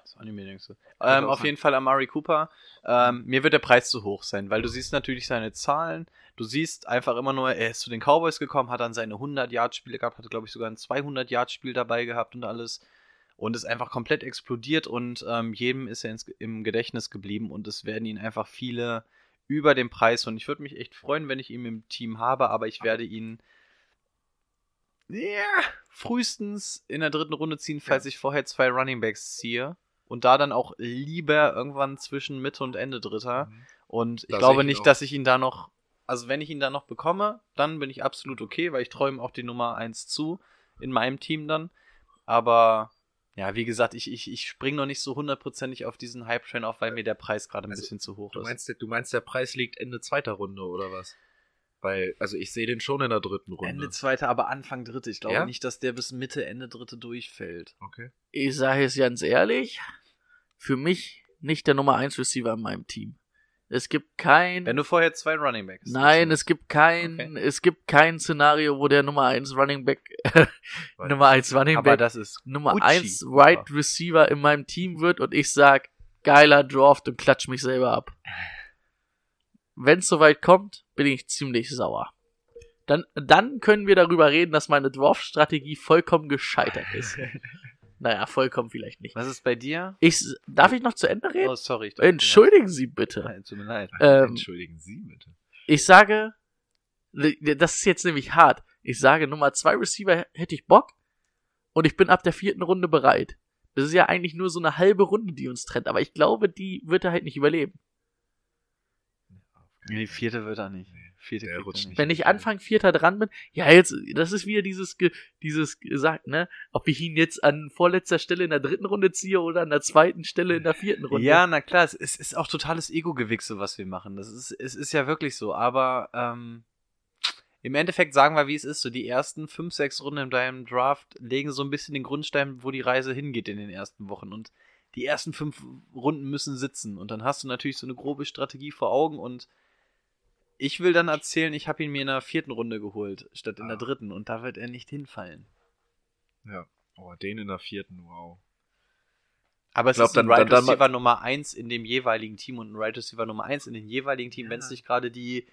Das mehr denkst du. Ähm, auf jeden Fall Amari Cooper. Ähm, mir wird der Preis zu hoch sein, weil du siehst natürlich seine Zahlen. Du siehst einfach immer nur, er ist zu den Cowboys gekommen, hat dann seine 100-Yard-Spiele gehabt, hatte glaube ich sogar ein 200-Yard-Spiel dabei gehabt und alles. Und ist einfach komplett explodiert und ähm, jedem ist er ins, im Gedächtnis geblieben und es werden ihn einfach viele über den Preis und ich würde mich echt freuen, wenn ich ihn im Team habe, aber ich werde ihn ja, frühestens in der dritten Runde ziehen, falls ich vorher zwei Runningbacks ziehe. Und da dann auch lieber irgendwann zwischen Mitte und Ende Dritter. Mhm. Und ich Da sehe glaube ich nicht, auch. dass ich ihn da noch, also wenn ich ihn da noch bekomme, dann bin ich absolut okay, weil ich träume auch die Nummer 1 zu in meinem Team dann. Aber ja, wie gesagt, ich, ich, ich springe noch nicht so hundertprozentig auf diesen Hype-Train auf, weil mir der Preis gerade ein Also, bisschen zu hoch Du ist. meinst, du meinst, der Preis liegt Ende zweiter Runde oder was? Weil, also ich sehe den schon in der dritten Runde. Ende zweite, aber Anfang dritte. Ich glaube Ja? nicht, dass der bis Mitte, Ende dritte durchfällt. Okay. Ich sage es ganz ehrlich, für mich nicht der Nummer 1 Receiver in meinem Team. Es gibt kein Wenn du vorher zwei Running Backs Nein, es gibt kein Okay. es gibt kein Szenario, wo der Nummer 1 Running Back Nummer 1 Running Aber Back das ist Nummer Gucci. 1 Wide Receiver in meinem Team wird und ich sag geiler Draft und klatsch mich selber ab. Wenn es soweit kommt, bin ich ziemlich sauer. Dann, dann können wir darüber reden, dass meine Draft-Strategie vollkommen gescheitert ist. naja, vollkommen vielleicht nicht. Was ist bei dir? Ich, darf ich noch zu Ende reden? Oh, sorry. ich Entschuldigen Sie bitte. Nein, tut mir leid. Ähm, Entschuldigen Sie bitte. Ich sage, das ist jetzt nämlich hart. Ich sage, Nummer zwei Receiver hätte ich Bock und ich bin ab der vierten Runde bereit. Das ist ja eigentlich nur so eine halbe Runde, die uns trennt, aber ich glaube, die wird er halt nicht überleben. Die vierte wird er nicht. Vierte Der er rutscht nicht. Wenn ich Anfang Vierter dran bin, ja, jetzt, das ist wieder dieses, ge- dieses gesagt, ne? Ob ich ihn jetzt an vorletzter Stelle in der dritten Runde ziehe oder an der zweiten Stelle in der vierten Runde. Ja, na klar, es ist, ist auch totales Ego-Gewichse, was wir machen. Das ist, es ist ja wirklich so. Aber ähm, im Endeffekt sagen wir, wie es ist. So die ersten fünf, sechs Runden in deinem Draft legen so ein bisschen den Grundstein, wo die Reise hingeht in den ersten Wochen. Und die ersten fünf Runden müssen sitzen. Und dann hast du natürlich so eine grobe Strategie vor Augen. Und ich will dann erzählen, ich habe ihn mir in der vierten Runde geholt, statt in der Ah. dritten. Und da wird er nicht hinfallen. Ja. Oh, den in der vierten, wow. Aber es glaub, ist ein dann- Right dann- dann Receiver Nummer 1 in dem jeweiligen Team und ein Right Receiver Nummer 1 in dem jeweiligen Team. Wenn es Ja. nicht gerade die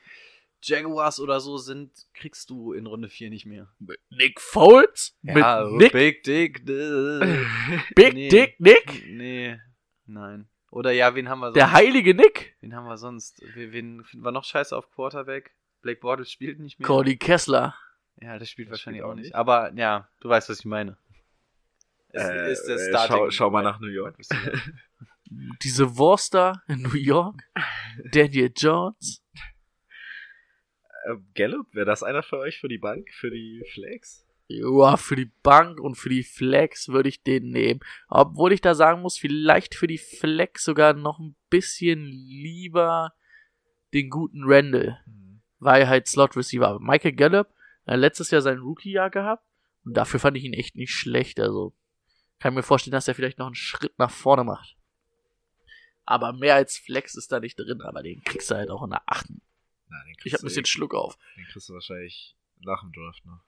Jaguars oder so sind, kriegst du in Runde 4 nicht mehr. Mit Nick Foles? Ja, mit Nick, Big Dick. äh, Big nee. Dick Nick? Nee, nein. Oder ja, wen haben wir sonst? Der heilige Nick? wen haben wir sonst? Wen, finden wir noch scheiße auf Quarterback? Blake Bortles spielt nicht mehr. Cody Kessler. Ja, der spielt Der wahrscheinlich spielt auch nicht. Aber ja, du weißt, was ich meine. Es Äh, ist der äh, Starting. schau, schau mal nach New York. Diese Wurster in New York. Daniel Jones. Äh, Gallup, wäre das einer für euch für die Bank, für die Flex? Ja, für die Bank und für die Flex würde ich den nehmen. Obwohl ich da sagen muss, vielleicht für die Flex sogar noch ein bisschen lieber den guten Randall. Weil halt Slot Receiver. Michael Gallup hat letztes Jahr sein Rookie-Jahr gehabt. Und dafür fand ich ihn echt nicht schlecht. Also kann mir vorstellen, dass er vielleicht noch einen Schritt nach vorne macht. Aber mehr als Flex ist da nicht drin. Aber den kriegst du halt auch in der achten. Nein, den kriegst Ich hab ein bisschen eh- Schluck auf. Den kriegst du wahrscheinlich nach dem Draft noch.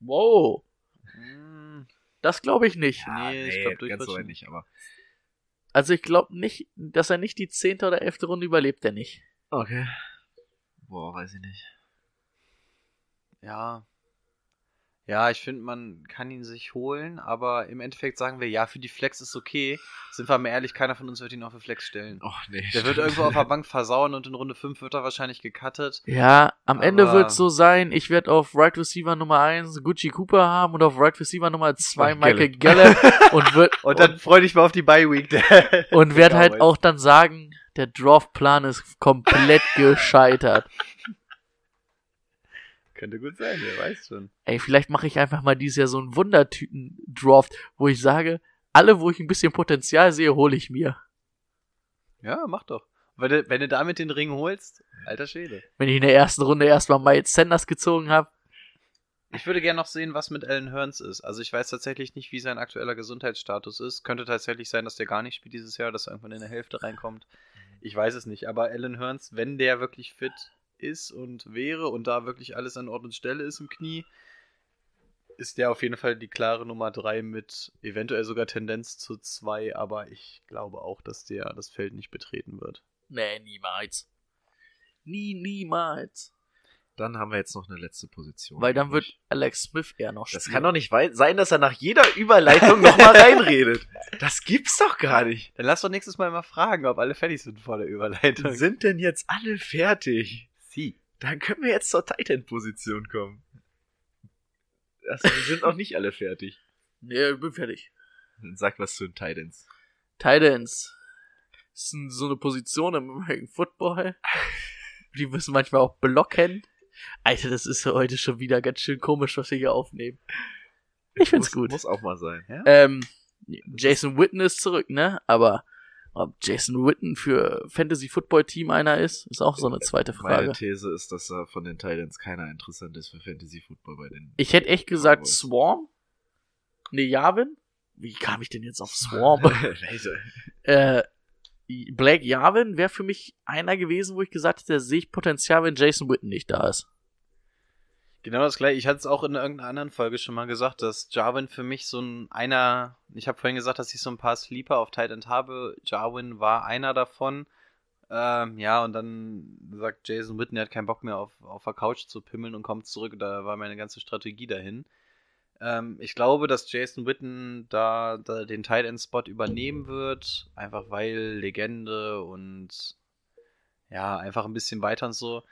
Wow. Hm, Das glaube ich nicht. Nee, ich glaub, ganz so nicht, aber. Also ich glaube nicht, dass er nicht die zehnte oder elfte Runde überlebt, er nicht. Okay. Boah, weiß ich nicht. Ja. Ja, ich finde, man kann ihn sich holen, aber im Endeffekt sagen wir, ja, für die Flex ist okay. Sind wir mal ehrlich, keiner von uns wird ihn auf die Flex stellen. Oh, nee. Der wird irgendwo auf der Bank versauen und in Runde 5 wird er wahrscheinlich gecuttet. Ja, am Aber- Ende wird es so sein, ich werde auf Right Receiver Nummer 1 Gucci Cooper haben und auf Right Receiver Nummer 2 Oh, Michael Gallup und wird Und dann freu dich mal auf die Bye Week. und werd halt auch dann sagen, der Draftplan ist komplett gescheitert. Könnte gut sein, wer weiß schon. Ey, vielleicht mache ich einfach mal dieses Jahr so einen Wundertüten-Draft, wo ich sage, alle, wo ich ein bisschen Potenzial sehe, hole ich mir. Ja, mach doch. Wenn du, wenn du damit den Ring holst, alter Schwede. Wenn ich in der ersten Runde erstmal Miles Sanders gezogen habe. Ich würde gerne noch sehen, was mit Alan Hearns ist. Also ich weiß tatsächlich nicht, wie sein aktueller Gesundheitsstatus ist. Könnte tatsächlich sein, dass der gar nicht spielt dieses Jahr, dass er irgendwann in der Hälfte reinkommt. Ich weiß es nicht. Aber Alan Hearns, wenn der wirklich fit ist und wäre und da wirklich alles an Ort und Stelle ist im Knie, ist der auf jeden Fall die klare Nummer 3 mit eventuell sogar Tendenz zu 2, aber ich glaube auch, dass der das Feld nicht betreten wird. Nee, niemals. Nie, niemals. Dann haben wir jetzt noch eine letzte Position. Weil dann wird Alex Smith eher noch Das spielen. kann doch nicht sein, dass er nach jeder Überleitung nochmal reinredet. Das gibt's doch gar nicht. Dann lass doch nächstes Mal mal fragen, ob alle fertig sind vor der Überleitung. Sind denn jetzt alle fertig? Dann können wir jetzt zur Titan-Position kommen. Das, wir sind noch nicht alle fertig. Nee, ich bin fertig. Sag was zu den Titans. Titans. Das ist so eine Position im American Football. Die müssen manchmal auch blocken. Alter, das ist heute schon wieder ganz schön komisch, was wir hier aufnehmen. Ich find's muss, gut. Muss auch mal sein. Ähm, Jason Witten ist zurück, ne? Aber ob Jason Witten für Fantasy Football Team einer ist, ist auch so eine zweite Meine Frage. These ist, dass da von den Titans keiner interessant ist für Fantasy Football bei den. Ich hätte echt gesagt Cowboys. Swarm. Ne, Yavin. Wie kam ich denn jetzt auf Swarm? Äh, Blake Jarvin wäre für mich einer gewesen, wo ich gesagt hätte, da sehe ich Potenzial, wenn Jason Witten nicht da ist. Genau das gleiche. Ich hatte es auch in irgendeiner anderen Folge schon mal gesagt, dass Jarwin für mich so ein einer. Ich habe vorhin gesagt, dass ich so ein paar Sleeper auf Tight End habe. Jarwin war einer davon. Ähm, ja, und dann sagt Jason Witten, er hat keinen Bock mehr auf, auf der Couch zu pimmeln und kommt zurück. Da war meine ganze Strategie dahin. Ähm, ich glaube, dass Jason Witten da, da den Tight End Spot übernehmen wird. Einfach weil Legende und ja, einfach ein bisschen weiter und so.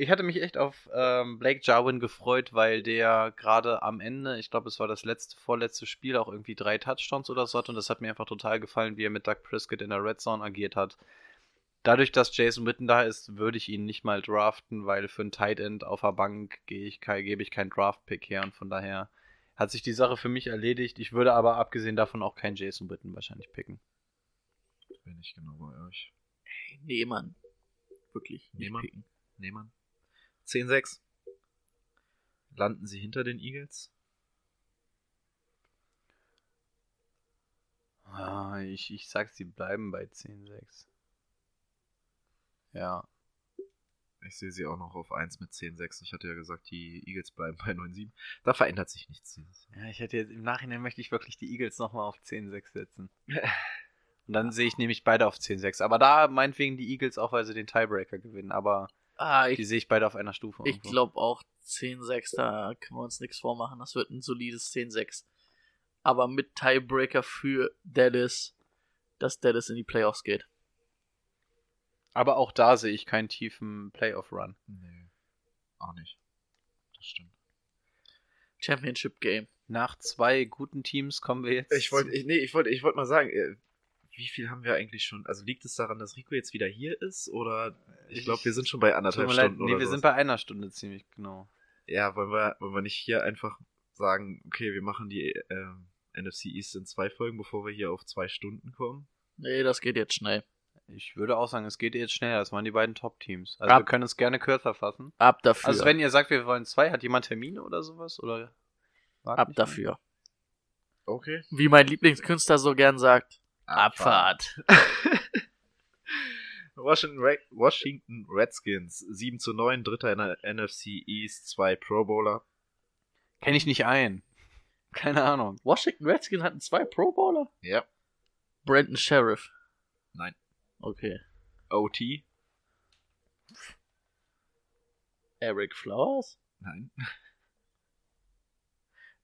Ich hatte mich echt auf ähm, Blake Jarwin gefreut, weil der gerade am Ende, ich glaube, es war das letzte, vorletzte Spiel, auch irgendwie drei Touchdowns oder so hat und das hat mir einfach total gefallen, wie er mit Doug Prescott in der Red Zone agiert hat. Dadurch, dass Jason Witten da ist, würde ich ihn nicht mal draften, weil für ein Tight End auf der Bank ich, gebe ich keinen Draft-Pick her und von daher hat sich die Sache für mich erledigt. Ich würde aber abgesehen davon auch keinen Jason Witten wahrscheinlich picken. Bin ich genau bei euch. Nee, Mann. Wirklich. Nee, Mann. picken. Nee, Mann. 10-6. Landen sie hinter den Eagles? Ah, ich, ich sag, sie bleiben bei 10-6. Ja. Ich sehe sie auch noch auf 1 mit 10-6. Ich hatte ja gesagt, die Eagles bleiben bei 9-7. Da verändert sich nichts dieses Jahr. Ja, ich hätte jetzt im Nachhinein möchte ich wirklich die Eagles nochmal auf 10-6 setzen. Und dann sehe ich nämlich beide auf 10-6. Aber da meinetwegen die Eagles auch, weil sie den Tiebreaker gewinnen. Aber Ah, die ich, sehe ich beide auf einer Stufe. ich glaube auch 10-6, da können wir uns nichts vormachen. Das wird ein solides 10-6. Aber mit Tiebreaker für Dallas, dass Dallas in die Playoffs geht. Aber auch da sehe ich keinen tiefen Playoff-Run. Nee. Auch nicht. Das stimmt. Championship Game. Nach zwei guten Teams kommen wir jetzt. Ich wollte, ich, nee, ich wollte, ich wollte mal sagen, äh, wie viel haben wir eigentlich schon? Also liegt es daran, dass Rico jetzt wieder hier ist? Oder ich glaube, wir sind schon bei anderthalb mir leid, Stunden nee, oder wir sowas. sind bei einer Stunde ziemlich genau. Ja, wollen wir, wollen wir nicht hier einfach sagen, okay, wir machen die äh, NFC East in zwei Folgen, bevor wir hier auf zwei Stunden kommen? Nee, das geht jetzt schnell. Ich würde auch sagen, es geht jetzt schneller. Das waren die beiden Top-Teams. Also Ab- wir können es gerne kürzer fassen. Ab dafür. Also wenn ihr sagt, wir wollen zwei, hat jemand Termine oder sowas? Oder Ab nicht mehr? dafür. Okay. Wie mein Lieblingskünstler so gern sagt. Abfahrt. Washington, Re Washington Redskins, 7 zu 9, Dritter in der NFC East, zwei Pro Bowler. Kenn ich nicht ein. Keine Ahnung. Washington Redskins hatten zwei Pro Bowler? Ja. Brandon Sheriff. Nein. Okay. OT? Eric Flowers? Nein.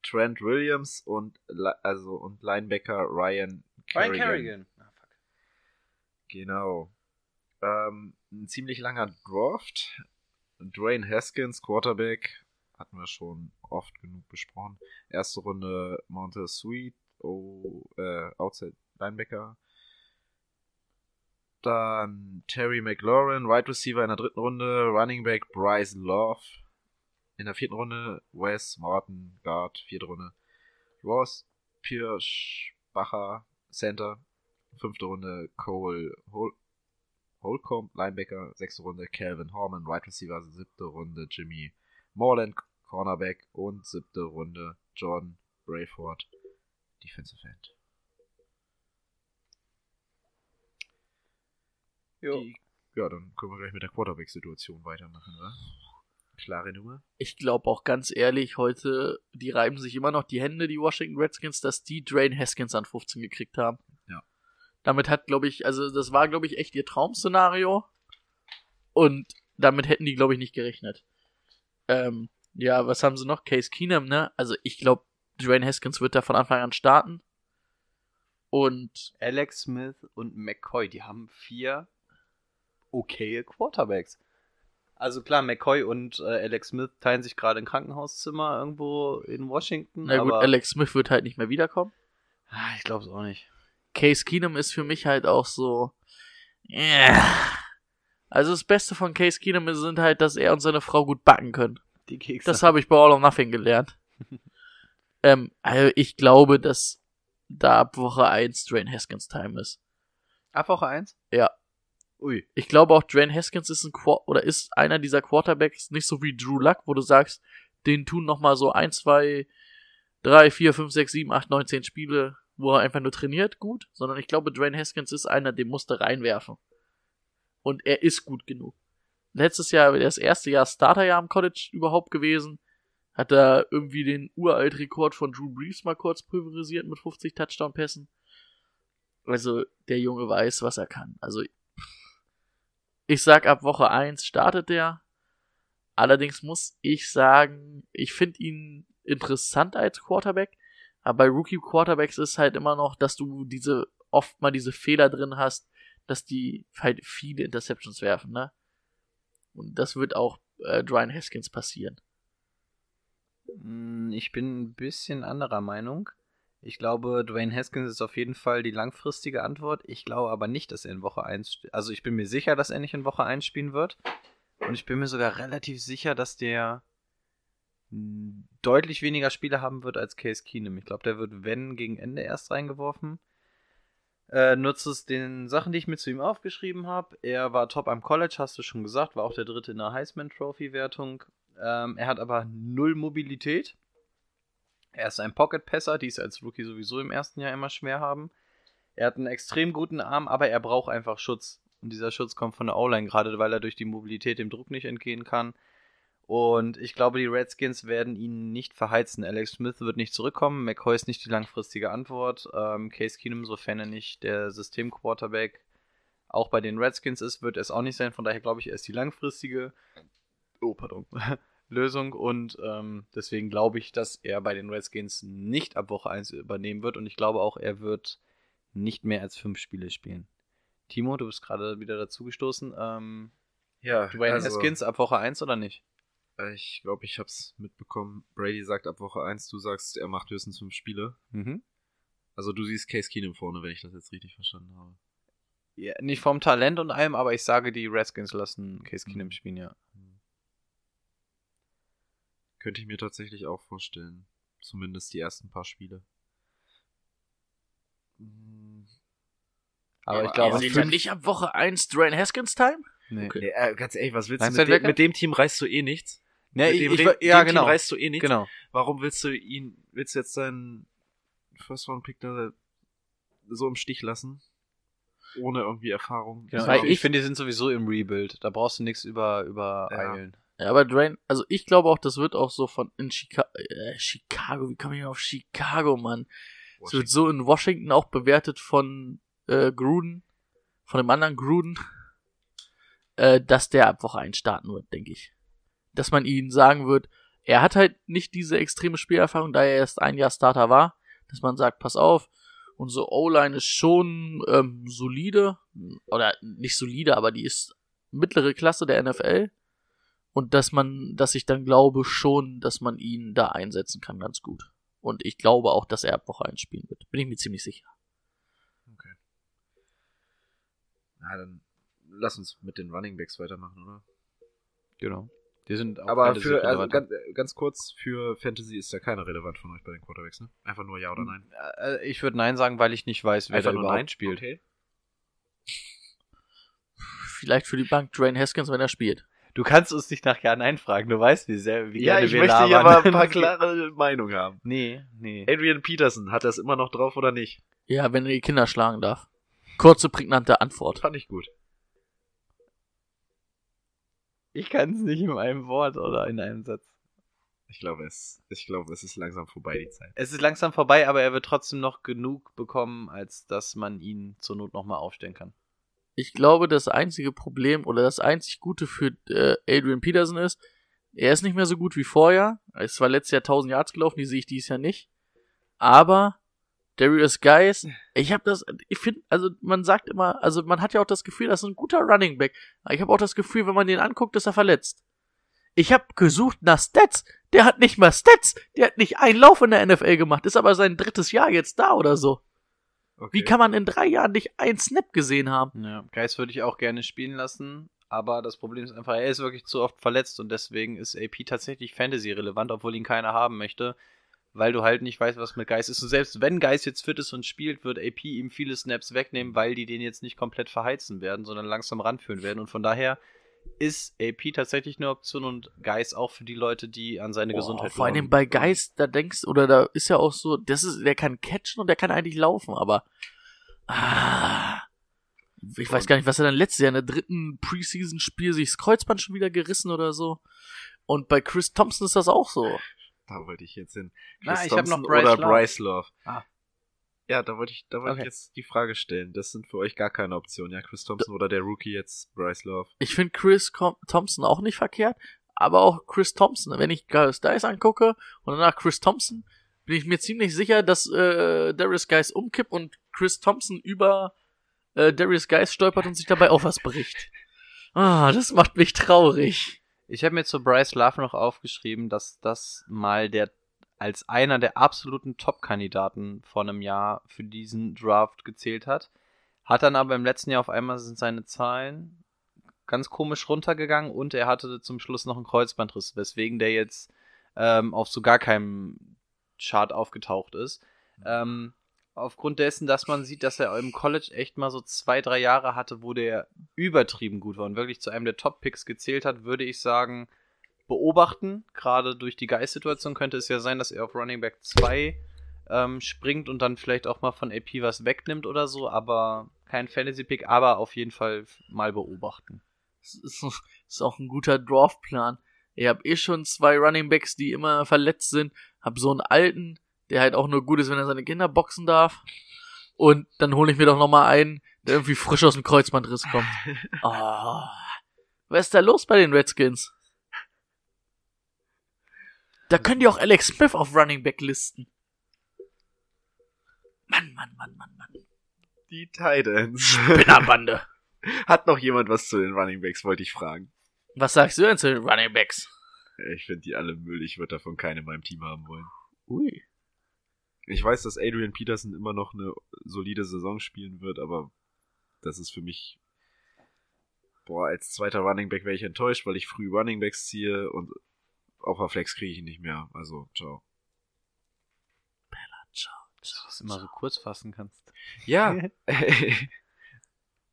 Trent Williams und also und Linebacker Ryan Kerrigan. Ah, fuck. Genau. Ähm, ein ziemlich langer Draft. Dwayne Haskins, Quarterback, hatten wir schon oft genug besprochen. Erste Runde Montez Sweet, oh, äh, Outside Linebacker. Dann Terry McLaurin, Wide Receiver in der dritten Runde, Running Back Bryce Love. In der vierten Runde Wes Martin, Guard, vierte Runde. Ross Pirschbacher, Center. Fünfte Runde Cole Hol Holcomb, Linebacker. Sechste Runde Calvin Horman, Wide Receiver. Siebte Runde Jimmy Morland, Cornerback. Und siebte Runde Jordan Rayford, Defensive End. Jo. Die, ja, dann können wir gleich mit der Quarterback-Situation weitermachen, oder? Klare Nummer. Ich glaube auch ganz ehrlich, heute, die reiben sich immer noch die Hände, die Washington Redskins, dass die Dwayne Haskins an 15 gekriegt haben. Ja. Damit hat, glaube ich, also das war, glaube ich, echt ihr Traum-Szenario. Und damit hätten die, glaube ich, nicht gerechnet. Ähm, ja, was haben sie noch? Case Keenum, ne? Also ich glaube, Dwayne Haskins wird da von Anfang an starten. Und Alex Smith und McCoy, die haben vier okaye Quarterbacks. Also klar, McCoy und äh, Alex Smith teilen sich gerade ein Krankenhauszimmer irgendwo in Washington. na gut, Alex Smith wird halt nicht mehr wiederkommen. Ah, ich glaube es auch nicht. Case Keenum ist für mich halt auch so. Yeah. Also das Beste von Case Keenum sind halt, dass er und seine Frau gut backen können. Die Kekse. Das habe ich bei All or Nothing gelernt. ähm, also ich glaube, dass da ab Woche 1 Dwayne Haskins Time ist. Ab Woche 1? Ja. Ui. Ich glaube auch, Dwayne Haskins ist ein Quar oder ist einer dieser Quarterbacks, nicht so wie Drew Luck, wo du sagst, den tun noch mal so 1, 2, 3, 4, 5, 6, 7, 8, 9, 10 Spiele wo er einfach nur trainiert, gut, sondern ich glaube, Dwayne Haskins ist einer, den musste reinwerfen. Und er ist gut genug. Letztes Jahr, das erste Jahr Starterjahr am College überhaupt gewesen, hat er irgendwie den uralt Rekord von Drew Brees mal kurz pulverisiert mit 50 Touchdown-Pässen. Also, der Junge weiß, was er kann. Also, ich sag, ab Woche 1 startet der. Allerdings muss ich sagen, ich finde ihn interessant als Quarterback. Aber bei Rookie Quarterbacks ist halt immer noch, dass du diese, oft mal diese Fehler drin hast, dass die halt viele Interceptions werfen, ne? Und das wird auch äh, Dwayne Haskins passieren. Mm, Ich bin ein bisschen anderer Meinung. Ich glaube, Dwayne Haskins ist auf jeden Fall die langfristige Antwort. Ich glaube aber nicht, dass er in Woche 1 sp- Also ich bin mir sicher, dass er nicht in Woche 1 spielen wird. Und ich bin mir sogar relativ sicher, dass der deutlich weniger Spiele haben wird als Case Keenum. Ich glaube, der wird, wenn, gegen Ende erst reingeworfen. Äh, nutzt es den Sachen, die ich mir zu ihm aufgeschrieben habe. Er war top am College, hast du schon gesagt, war auch der dritte in der Heisman Trophy Wertung. Ähm, er hat aber null Mobilität. Er ist ein Pocket-Passer, die es als Rookie sowieso im ersten Jahr immer schwer haben. Er hat einen extrem guten Arm, aber er braucht einfach Schutz. Und dieser Schutz kommt von der O-Line, gerade weil er durch die Mobilität dem Druck nicht entgehen kann. Und ich glaube, die Redskins werden ihn nicht verheizen. Alex Smith wird nicht zurückkommen. McCoy ist nicht die langfristige Antwort. Ähm, Case Keenum, sofern er nicht der System-Quarterback auch bei den Redskins ist, wird es auch nicht sein. Von daher glaube ich, er ist die langfristige oh, pardon, Lösung. Und ähm, deswegen glaube ich, dass er bei den Redskins nicht ab Woche 1 übernehmen wird. Und ich glaube auch, er wird nicht mehr als fünf Spiele spielen. Timo, du bist gerade wieder dazugestoßen. Ähm, Ja, Dwayne also, Haskins ab Woche 1 oder nicht? äh, ich glaube, ich hab's mitbekommen. Brady sagt ab Woche 1, du sagst, er macht höchstens fünf Spiele. Mhm. Also du siehst Case Keenum vorne, wenn ich das jetzt richtig verstanden habe. Ja, nicht vom Talent und allem, aber ich sage, die Redskins lassen Case Keenum spielen, ja. Könnte ich mir tatsächlich auch vorstellen. Zumindest die ersten paar Spiele. Hm, Aber, Aber ich glaube, Ist fünf- dann nicht ab Woche 1 Dwayne Haskins Time? nee. Nee, äh, ganz ehrlich, was willst du Langzeit mit dem, mit dem Team reißt du eh nichts. Nee, mit ich, dem, ich, Re- ja, dem genau. Team reißt du eh nichts. Genau. Warum willst du ihn, willst du jetzt deinen First Round Pick da so im Stich lassen? Ohne irgendwie Erfahrung. genau. Ich ich- ich finde, die sind sowieso im Rebuild. Da brauchst du nichts über, übereilen. Ja, aber Dwayne, also ich glaube auch, das wird auch so von in Chica äh, Chicago, wie komme ich auf Chicago, Mann? Es wird so in Washington auch bewertet von äh, Gruden, von dem anderen Gruden, äh, dass der ab Woche 1 starten wird, denke ich. Dass man ihnen sagen wird, er hat halt nicht diese extreme Spielerfahrung, da er erst ein Jahr Starter war, dass man sagt, pass auf, unsere O-Line ist schon ähm, solide, oder nicht solide, aber die ist mittlere Klasse der NFL. Und dass man, dass ich dann glaube schon, dass man ihn da einsetzen kann, ganz gut. Und ich glaube auch, dass er ab Woche 1 spielen wird. Bin ich mir ziemlich sicher. Na, dann lass uns mit den Running Backs weitermachen, oder? Genau. Die sind auch Aber für, also ganz, äh, ganz kurz, für Fantasy ist ja keiner relevant von euch bei den Quarterbacks, ne? Einfach nur ja oder nein? Äh, ich würde Nein sagen, weil ich nicht weiß, wer Einfach da nur überhaupt nein spielt. Okay. Vielleicht für die Bank Dwayne Haskins, wenn er spielt. Du kannst uns nicht nach Ja Nein fragen. Du weißt, wie sehr, wie Ja, gerne ich wir möchte hier labern. aber ein paar klare Meinungen haben. Nee, nee. Adrian Peterson, hat er es immer noch drauf oder nicht? Ja, wenn er die Kinder schlagen darf. Kurze, prägnante Antwort. Fand ich gut. Ich kann es nicht in einem Wort oder in einem Satz. Ich glaube, es, ich glaube, es ist langsam vorbei, die Zeit. Es ist langsam vorbei, aber er wird trotzdem noch genug bekommen, als dass man ihn zur Not nochmal aufstellen kann. Ich glaube, das einzige Problem oder das einzig Gute für äh, Adrian Peterson ist, er ist nicht mehr so gut wie vorher. Es war letztes Jahr 1000 Yards gelaufen, die sehe ich dieses Jahr nicht. Aber Darius Guys, ich habe das, ich finde, also man sagt immer, also man hat ja auch das Gefühl, das ist ein guter Running Back. Ich habe auch das Gefühl, wenn man den anguckt, ist er verletzt. Ich habe gesucht nach Stats. Der hat nicht mal Stats. Der hat nicht einen Lauf in der NFL gemacht. Ist aber sein drittes Jahr jetzt da oder so. Okay. Wie kann man in drei Jahren nicht einen Snap gesehen haben? Ja, Geist würde ich auch gerne spielen lassen, aber das Problem ist einfach, er ist wirklich zu oft verletzt und deswegen ist AP tatsächlich Fantasy relevant, obwohl ihn keiner haben möchte, weil du halt nicht weißt, was mit Geist ist. Und selbst wenn Geist jetzt fit ist und spielt, wird AP ihm viele Snaps wegnehmen, weil die den jetzt nicht komplett verheizen werden, sondern langsam ranführen werden. Und von daher ist AP tatsächlich eine Option und Geist auch für die Leute, die an seine Boah, Gesundheit vor allem glauben. bei Geist, da denkst oder da ist ja auch so, das ist, der kann catchen und der kann eigentlich laufen, aber ah, ich weiß gar nicht, was er dann letztes Jahr in der dritten Preseason-Spiel sich das Kreuzband schon wieder gerissen oder so. Und bei Chris Thompson ist das auch so. Da wollte ich jetzt hin. Na, Chris ich hab noch Thompson Bryce oder Love. Bryce Love. Ah. Ja, da wollte ich, da wollte Okay. ich jetzt die Frage stellen. Das sind für euch gar keine Optionen, ja? Chris Thompson oder der Rookie jetzt, Bryce Love. Ich finde Chris Com Thompson auch nicht verkehrt, aber auch Chris Thompson, wenn ich Darius Dice angucke und danach Chris Thompson, bin ich mir ziemlich sicher, dass äh, Darius Geis umkippt und Chris Thompson über äh, Darius Geis stolpert und sich dabei auch was bricht. Ah, das macht mich traurig. Ich habe mir zu Bryce Love noch aufgeschrieben, dass das mal der als einer der absoluten Top-Kandidaten vor einem Jahr für diesen Draft gezählt hat. Hat dann aber im letzten Jahr auf einmal sind seine Zahlen ganz komisch runtergegangen und er hatte zum Schluss noch einen Kreuzbandriss, weswegen der jetzt ähm, auf so gar keinem Chart aufgetaucht ist. Ähm, aufgrund dessen, dass man sieht, dass er im College echt mal so zwei, drei Jahre hatte, wo der übertrieben gut war und wirklich zu einem der Top-Picks gezählt hat, würde ich sagen, beobachten. Gerade durch die Geist-Situation könnte es ja sein, dass er auf Running Back 2 ähm, springt und dann vielleicht auch mal von AP was wegnimmt oder so, aber kein Fantasy-Pick, aber auf jeden Fall mal beobachten. Das ist, das ist auch ein guter Draftplan. Ich habe eh schon zwei Running Backs, die immer verletzt sind. Hab so einen alten, der halt auch nur gut ist, wenn er seine Kinder boxen darf. Und dann hole ich mir doch noch mal einen, der irgendwie frisch aus dem Kreuzbandriss kommt. Oh. Was ist da los bei den Redskins? Da könnt ihr auch Alex Smith auf Running Back listen. Mann, Mann, Mann, Mann, Mann. Die Titans. Binnerbande. Hat noch jemand was zu den Running Backs, wollte ich fragen. Was sagst du denn zu den Running Backs? Ich finde die alle Müll, ich würde davon keine in meinem Team haben wollen. Ui. Ich weiß, dass Adrian Peterson immer noch eine solide Saison spielen wird, aber das ist für mich. Boah, als zweiter Running Back wäre ich enttäuscht, weil ich früh Running Backs ziehe und auf der Flex kriege ich ihn nicht mehr. Also, ciao. Dass du das immer so kurz fassen kannst. Ja.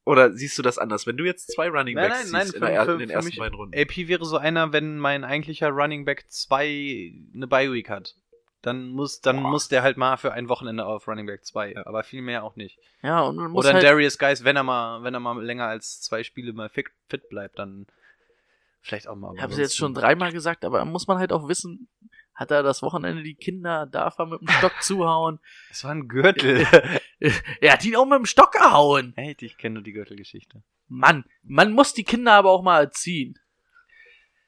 Oder siehst du das anders? Wenn du jetzt zwei Running Nein, Backs nein, nein, ziehst in, für- der, er- für- in den ersten mich- beiden Runden. AP wäre so einer, wenn mein eigentlicher Running Back 2 eine Bye Week hat. Dann muss, dann Boah. muss der halt mal für ein Wochenende auf Running Back 2. Aber viel mehr auch nicht. Ja, und man muss Oder halt, Darius Guys, wenn er mal, wenn er mal länger als zwei Spiele mal fit, fit bleibt, dann vielleicht auch mal. ich habe es jetzt schon dreimal gesagt, aber muss man halt auch wissen, hat er das Wochenende die Kinder, darf er mit dem Stock zuhauen? Es war ein Gürtel. er hat ihn auch mit dem Stock gehauen. hey, ich kenne nur die Gürtelgeschichte. Mann, man muss die Kinder aber auch mal erziehen.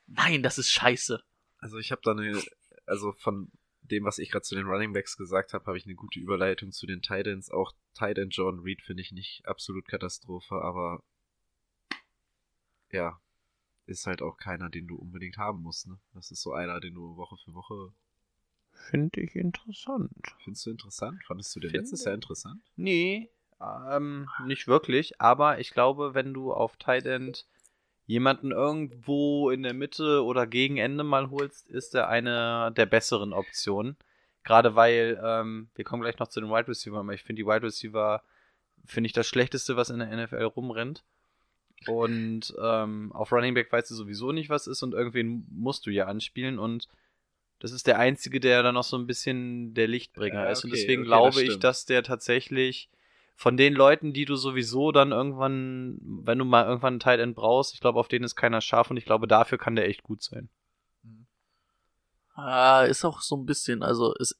Nein, das ist scheiße. Also ich habe da eine, also von dem, was ich gerade zu den Running Backs gesagt habe, habe ich eine gute Überleitung zu den Titans. Auch Titan John Reed finde ich nicht absolut Katastrophe, aber ja, ist halt auch keiner, den du unbedingt haben musst. Ne? Das ist so einer, den du Woche für Woche Finde ich interessant. findest du interessant. Fandest du den Finde- letztes Jahr interessant? Nee, ähm, nicht wirklich. Aber ich glaube, wenn du auf Tight End jemanden irgendwo in der Mitte oder gegen Ende mal holst, ist er eine der besseren Optionen. Gerade weil, ähm, wir kommen gleich noch zu den Wide Receiver, aber ich finde die Wide Receiver, finde ich das Schlechteste, was in der NFL rumrennt. Und ähm, auf Running Back weißt du sowieso nicht, was ist und irgendwen musst du ja anspielen und das ist der einzige, der dann noch so ein bisschen der Lichtbringer Ja, ist. Und deswegen okay, glaube das ich, dass der tatsächlich von den Leuten, die du sowieso dann irgendwann, wenn du mal irgendwann einen Tight End brauchst, ich glaube, auf den ist keiner scharf und ich glaube, dafür kann der echt gut sein. Ah, ist auch so ein bisschen, also es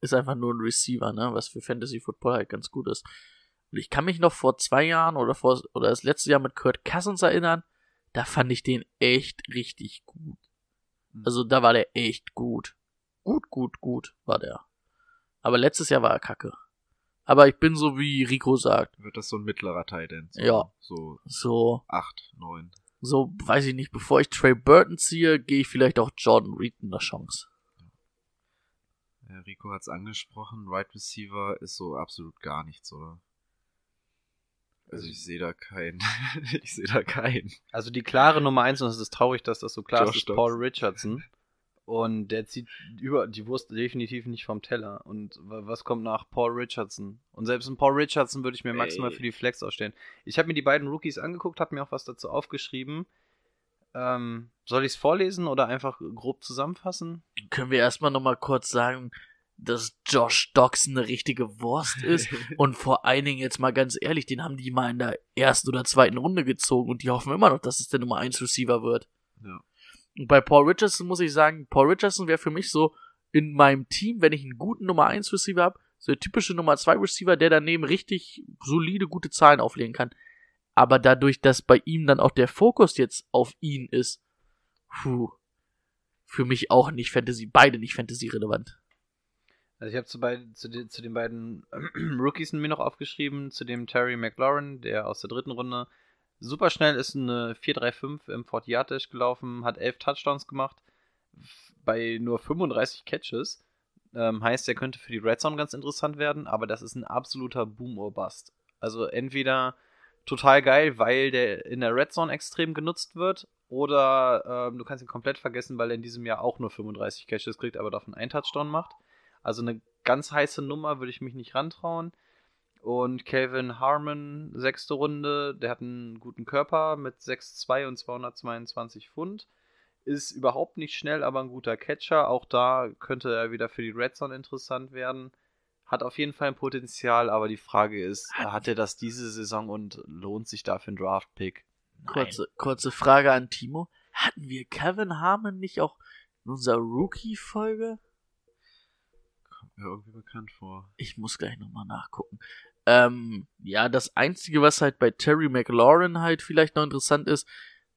ist einfach nur ein Receiver, ne, was für Fantasy Football halt ganz gut ist. Und ich kann mich noch vor zwei Jahren oder vor oder das letzte Jahr mit Kurt Cousins erinnern, da fand ich den echt richtig gut. Also da war der echt gut. Gut, gut, gut war der. Aber letztes Jahr war er kacke. Aber ich bin so wie Rico sagt. Wird das so ein mittlerer Titan? So, Ja. So So, 8, 9. so, weiß ich nicht, bevor ich Trey Burton ziehe, gehe ich vielleicht auch Jordan Reed in der Chance. Ja, Rico hat's angesprochen. Right Receiver ist so absolut gar nichts, oder? Also ich sehe da keinen. ich sehe da keinen. Also die klare Nummer eins, und es ist traurig, dass das so klar Josh ist, ist Paul Richardson. Und der zieht über die Wurst definitiv nicht vom Teller. Und wa- was kommt nach Paul Richardson? Und selbst ein Paul Richardson würde ich mir maximal Ey. für die Flex ausstellen. Ich habe mir die beiden Rookies angeguckt, habe mir auch was dazu aufgeschrieben. Ähm, soll ich es vorlesen oder einfach grob zusammenfassen? Können wir erstmal nochmal kurz sagen, dass Josh Doxson eine richtige Wurst ist und vor allen Dingen jetzt mal ganz ehrlich, den haben die mal in der ersten oder zweiten Runde gezogen und die hoffen immer noch, dass es der Nummer 1 Receiver wird. Ja. Und bei Paul Richardson muss ich sagen, Paul Richardson wäre für mich so in meinem Team, wenn ich einen guten Nummer 1 Receiver habe, so der typische Nummer 2 Receiver, der daneben richtig solide, gute Zahlen auflegen kann. Aber dadurch, dass bei ihm dann auch der Fokus jetzt auf ihn ist, puh, für mich auch nicht Fantasy, beide nicht Fantasy relevant. Also ich habe zu, zu, den- zu den beiden Rookies mir noch aufgeschrieben, zu dem Terry McLaurin, der aus der dritten Runde super schnell ist, eine 4-3-5 im 40 Yard Dash gelaufen, hat 11 Touchdowns gemacht, bei nur 35 Catches. Ähm, heißt, er könnte für die Red Zone ganz interessant werden, aber das ist ein absoluter Boom or Bust. Also entweder total geil, weil der in der Red Zone extrem genutzt wird, oder ähm, du kannst ihn komplett vergessen, weil er in diesem Jahr auch nur 35 Catches kriegt, aber davon einen Touchdown macht. Also eine ganz heiße Nummer würde ich mich nicht rantrauen. Und Calvin Harmon, sechste Runde, der hat einen guten Körper mit 6'2 und 222 Pfund. Ist überhaupt nicht schnell, aber ein guter Catcher. Auch da könnte er wieder für die Red Zone interessant werden. Hat auf jeden Fall ein Potenzial, aber die Frage ist, hat er das diese Saison und lohnt sich dafür ein Draft-Pick? Kurze, kurze Frage an Timo. Hatten wir Kevin Harmon nicht auch in unserer Rookie-Folge? Kommt irgendwie bekannt vor. Ich muss gleich nochmal nachgucken. Ähm, ja, das Einzige, was halt bei Terry McLaurin halt vielleicht noch interessant ist,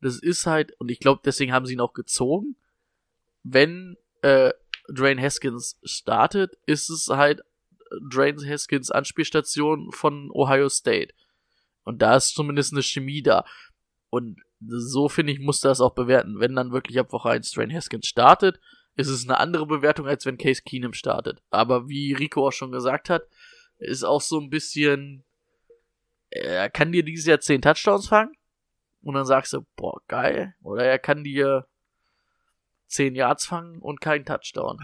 das ist halt, und ich glaube, deswegen haben sie ihn auch gezogen, wenn äh, Drain Haskins startet, ist es halt Drain Haskins Anspielstation von Ohio State. Und da ist zumindest eine Chemie da. Und so finde ich, muss das auch bewerten. Wenn dann wirklich ab Woche 1 Drain Haskins startet, ist es eine andere Bewertung, als wenn Case Keenum startet. Aber wie Rico auch schon gesagt hat, ist auch so ein bisschen, er kann dir dieses Jahr 10 Touchdowns fangen und dann sagst du, boah, geil. Oder er kann dir 10 Yards fangen und keinen Touchdown.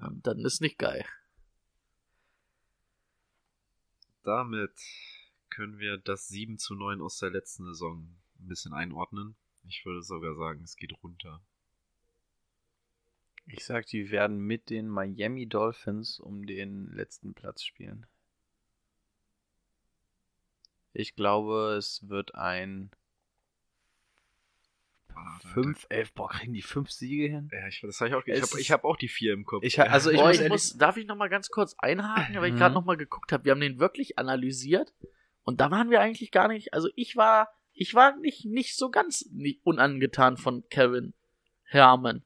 Und dann ist nicht geil. Damit können wir das 7 zu 9 aus der letzten Saison ein bisschen einordnen. Ich würde sogar sagen, es geht runter. Ich sag, die werden mit den Miami Dolphins um den letzten Platz spielen. Ich glaube, es wird ein Ah, da- 5, 11, boah, kriegen die 5 Siege hin? Ja, ich, das hab ich auch. Ich habe hab auch die 4 im Kopf. Ich also ich Boah, muss ich muss, darf ich noch mal ganz kurz einhaken, weil ich Mhm. gerade noch mal geguckt habe. Wir haben den wirklich analysiert und da waren wir eigentlich gar nicht. Also ich war, ich war nicht nicht so ganz unangetan von Kevin Herman.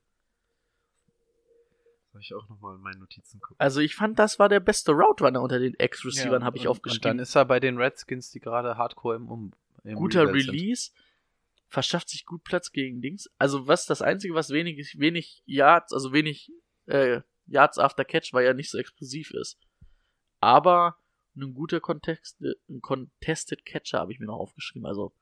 Soll ich auch nochmal in meinen Notizen gucken? Also ich fand, das war der beste Route Runner unter den Ex-Receivern, habe ich und, Und aufgeschrieben. dann ist er bei den Redskins, die gerade hardcore im, um, im Guter Rebuild sind. Release, verschafft sich gut Platz gegen Dings. Also was das einzige, was wenig wenig Yards, also wenig äh, Yards after Catch, weil er nicht so explosiv ist. Aber ein guter Kontext, äh, ein Contested Catcher habe ich mir noch aufgeschrieben. Also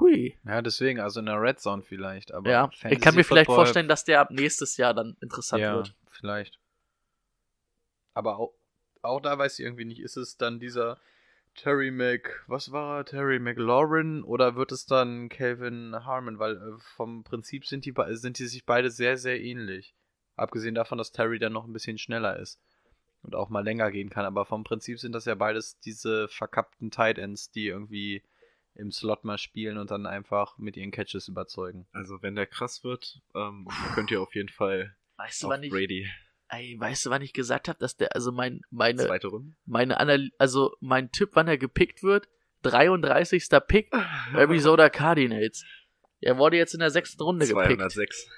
hui. Ja, deswegen, also in der Red Zone vielleicht. Aber ja, ich Fantasy kann mir vielleicht Football- vorstellen, dass der ab nächstes Jahr dann interessant ja, wird. vielleicht. Aber auch, auch da weiß ich irgendwie nicht, ist es dann dieser Terry Mc, was war er, Terry McLaurin oder wird es dann Calvin Harmon? Weil äh, vom Prinzip sind die, sind die sich beide sehr, sehr ähnlich. Abgesehen davon, dass Terry dann noch ein bisschen schneller ist und auch mal länger gehen kann. Aber vom Prinzip sind das ja beides diese verkappten Tight Ends, die irgendwie im Slot mal spielen und dann einfach mit ihren Catches überzeugen. Also, wenn der krass wird, ähm, könnt ihr auf jeden Fall Weißt du, auf wann ich, Brady. ey, weißt du, wann ich gesagt habe, dass der, also mein, meine, Zweite Runde. meine Anal also mein Tipp, wann er gepickt wird, 33. Pick, Arizona Cardinals. Er wurde jetzt in der sechsten Runde gepickt. 206.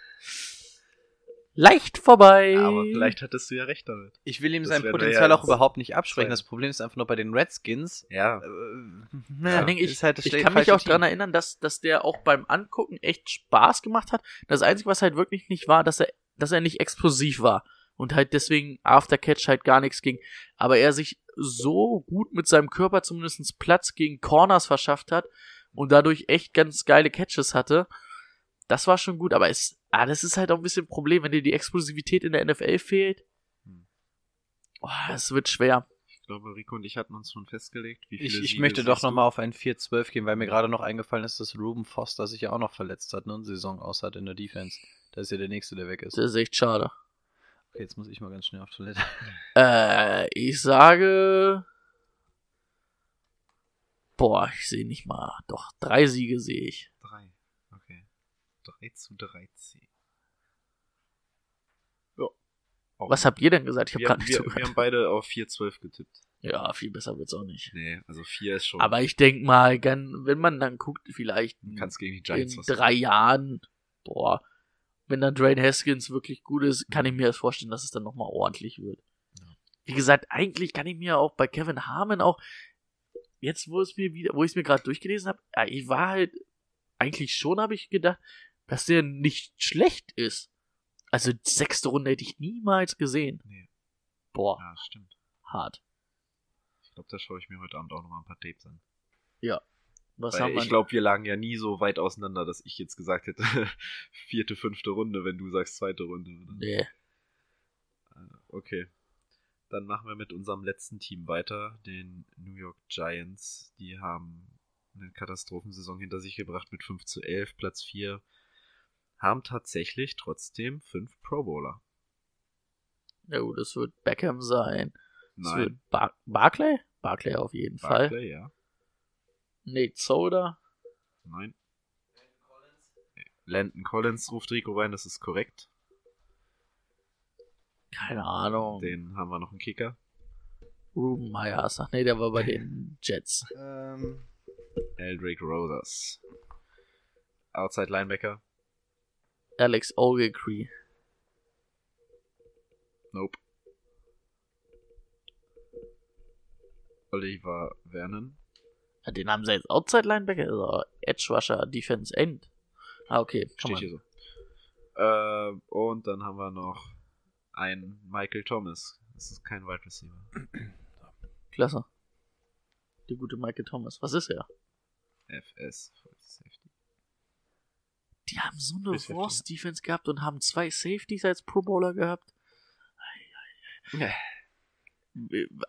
Leicht vorbei. Aber vielleicht hattest du ja recht damit. Ich will ihm Das sein Potenzial ja auch überhaupt nicht absprechen. zwei. Das Problem ist einfach nur bei den Redskins. Ja. Äh, Dingen, ich, ist halt ich kann mich auch daran erinnern, dass, dass der auch beim Angucken echt Spaß gemacht hat. Das Einzige, was halt wirklich nicht war, dass er, dass er nicht explosiv war. Und halt deswegen After Catch halt gar nichts ging. Aber er sich so gut mit seinem Körper zumindest Platz gegen Corners verschafft hat und dadurch echt ganz geile Catches hatte. Das war schon gut, aber es, ah, das ist halt auch ein bisschen ein Problem, wenn dir die Explosivität in der NFL fehlt. Oh, es wird schwer. Ich glaube, Rico und ich hatten uns schon festgelegt, wie viele Ich, ich Siege möchte doch nochmal auf ein 4-12 gehen, weil mir gerade noch eingefallen ist, dass Ruben Foster sich ja auch noch verletzt hat ne, und Saison aus hat in der Defense. Da ist ja der Nächste, der weg ist. Das ist echt schade. Okay, jetzt muss ich mal ganz schnell auf Toilette. Äh, ich sage. Boah, ich sehe nicht mal. Doch, drei Siege sehe ich. Drei. Okay. 3 zu 13. Ja. Was habt ihr denn gesagt? Ich habe wir, gerade nicht wir, zugehört. wir haben beide auf 4-12 getippt. Ja, viel besser wird's auch nicht. Nee, also 4 ist schon. Aber ich denk mal, wenn man dann guckt, vielleicht kannst gegen die in Giants was drei Jahren, boah, wenn dann Drain Haskins wirklich gut ist, kann ich mir das vorstellen, dass es dann nochmal ordentlich wird. Ja. Wie gesagt, eigentlich kann ich mir auch bei Kevin Harmon auch, jetzt wo es mir wieder, wo ich es mir gerade durchgelesen habe, ich war halt, eigentlich schon habe ich gedacht, dass der nicht schlecht ist. Also sechste Runde hätte ich niemals gesehen. Nee. Boah, Ja, stimmt. hart. Ich glaube, da schaue ich mir heute Abend auch nochmal ein paar Tapes an. Was Weil haben wir? ich glaube, wir lagen ja nie so weit auseinander, dass ich jetzt gesagt hätte, vierte, fünfte Runde, wenn du sagst zweite Runde. Oder? nee. Okay. Dann machen wir mit unserem letzten Team weiter, den New York Giants. Die haben eine Katastrophensaison hinter sich gebracht mit 5 zu 11, Platz 4. Haben tatsächlich trotzdem 5 Pro Bowler. Ja gut, es wird Beckham sein. Es Nein, wird Bar Barclay? Barclay auf jeden Fall. Barkley, ja. Nate Soda. Nein. Landon Collins ruft Rico rein, das ist korrekt. Keine Ahnung. Den haben wir noch einen Kicker. Ruben Myers. Ach nee, der war bei den Jets. Ähm, Eldrick Rosas. Outside Linebacker. Alex Ogletree. Nope. Oliver Vernon. Ja, den haben sie jetzt Outside Linebacker, also Edge Rusher, Defense End. Ah, okay. Kann Steht man. hier so. Äh, und dann haben wir noch einen Michael Thomas. Das ist kein Wide Receiver. Klasse. Der gute Michael Thomas. Was ist er? FS. Full Safety. Die haben so eine Free Safety, Wurst Defense gehabt und haben zwei Safeties als Pro Bowler gehabt. Ja.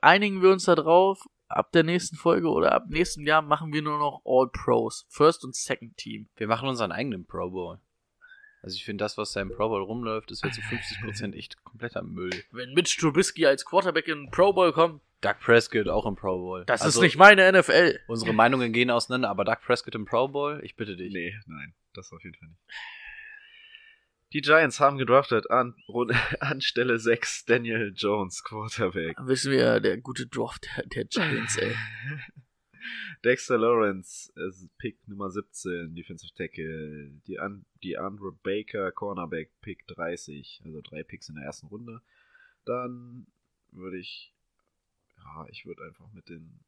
Einigen wir uns da drauf. Ab der nächsten Folge oder ab nächstem Jahr machen wir nur noch All Pros. First und Second Team. wir machen unseren eigenen Pro Bowl. Also ich finde, das, was da im Pro Bowl rumläuft, ist jetzt zu 50% echt kompletter Müll. Wenn Mitch Trubisky als Quarterback in den Pro Bowl kommt, Doug Prescott auch im Pro Bowl. das also, ist nicht meine NFL. Unsere Meinungen gehen auseinander, aber Doug Prescott im Pro Bowl, ich bitte dich. Nee, nein. Das auf jeden Fall nicht. Die Giants haben gedraftet an, an Stelle 6 Daniel Jones, Quarterback. Wissen wir, der gute Draft der, der Giants, ey. Dexter Lawrence Pick Nummer 17, Defensive Tackle. Die, An die Andre Baker, Cornerback, Pick 30. Also drei Picks in der ersten Runde. Dann würde ich, ja, ich würde einfach mit den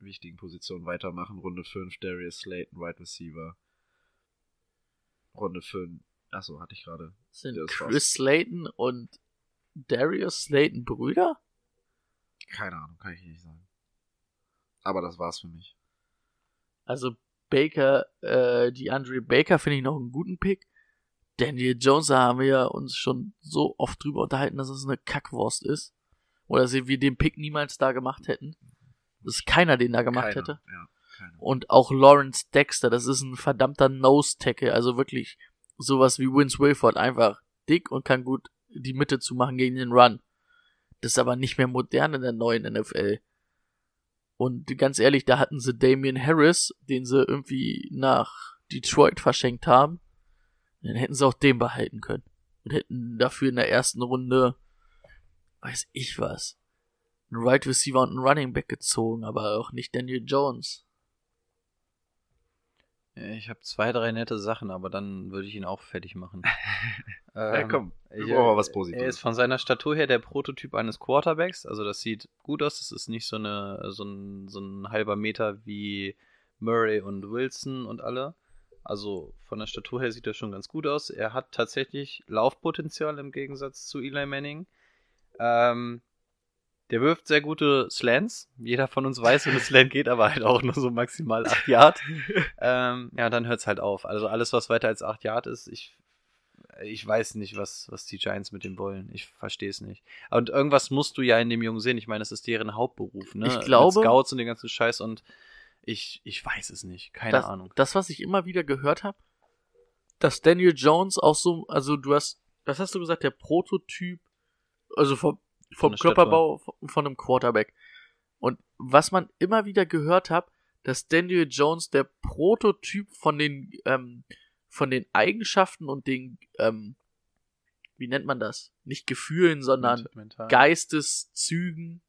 wichtigen Positionen weitermachen. Runde 5, Darius Slayton, Wide Receiver. Runde 5, achso, hatte ich gerade. Sind Das war's. Chris Slayton und Darius Slayton Brüder? Keine Ahnung, kann ich nicht sagen. Aber das war's für mich. Also Baker, äh, die Andre Baker finde ich noch einen guten Pick. Daniel Jones, da haben wir ja uns schon so oft drüber unterhalten, dass es eine Kackwurst ist. Oder dass wir den Pick niemals da gemacht hätten. Dass keiner den da gemacht Keiner, hätte. Ja. Und auch Lawrence Dexter, das ist ein verdammter Nose-Tackle. Also wirklich sowas wie Vince Wilford. Einfach dick und kann gut die Mitte zumachen gegen den Run. Das ist aber nicht mehr modern in der neuen NFL. Und ganz ehrlich, da hatten sie Damian Harris, den sie irgendwie nach Detroit verschenkt haben. Dann hätten sie auch den behalten können. Und hätten dafür in der ersten Runde, weiß ich was, einen Right Receiver und einen Running Back gezogen, aber auch nicht Daniel Jones. Ja, Ich habe zwei, drei nette Sachen, aber dann würde ich ihn auch fertig machen. Ja, Ähm, komm, wir ich, äh, was Positives. Er ist von seiner Statur her der Prototyp eines Quarterbacks. Also das sieht gut aus. Das ist nicht so, eine, so, ein, so ein halber Meter wie Murray und Wilson und alle. Also von der Statur her sieht er schon ganz gut aus. Er hat tatsächlich Laufpotenzial im Gegensatz zu Eli Manning. Ähm, der wirft sehr gute Slants. Jeder von uns weiß, wenn ein Slant geht, aber halt auch nur so maximal 8 Yard. ähm, ja, dann hört es halt auf. Also alles, was weiter als 8 Yard ist, ich ich weiß nicht, was, was die Giants mit dem wollen. Ich verstehe es nicht. Und irgendwas musst du ja in dem Jungen sehen. Ich meine, das ist deren Hauptberuf, ne? Ich glaube- Mit Scouts und den ganzen Scheiß und ich, ich weiß es nicht. Keine das, Ahnung. Das, was ich immer wieder gehört habe, dass Daniel Jones auch so, also du hast, was hast du gesagt, der Prototyp, also vom, vom Körperbau von, von einem Quarterback. Und was man immer wieder gehört hat, dass Daniel Jones der Prototyp von den, ähm, von den Eigenschaften und den, ähm, wie nennt man das? Nicht Gefühlen, sondern Mental. Geisteszügen.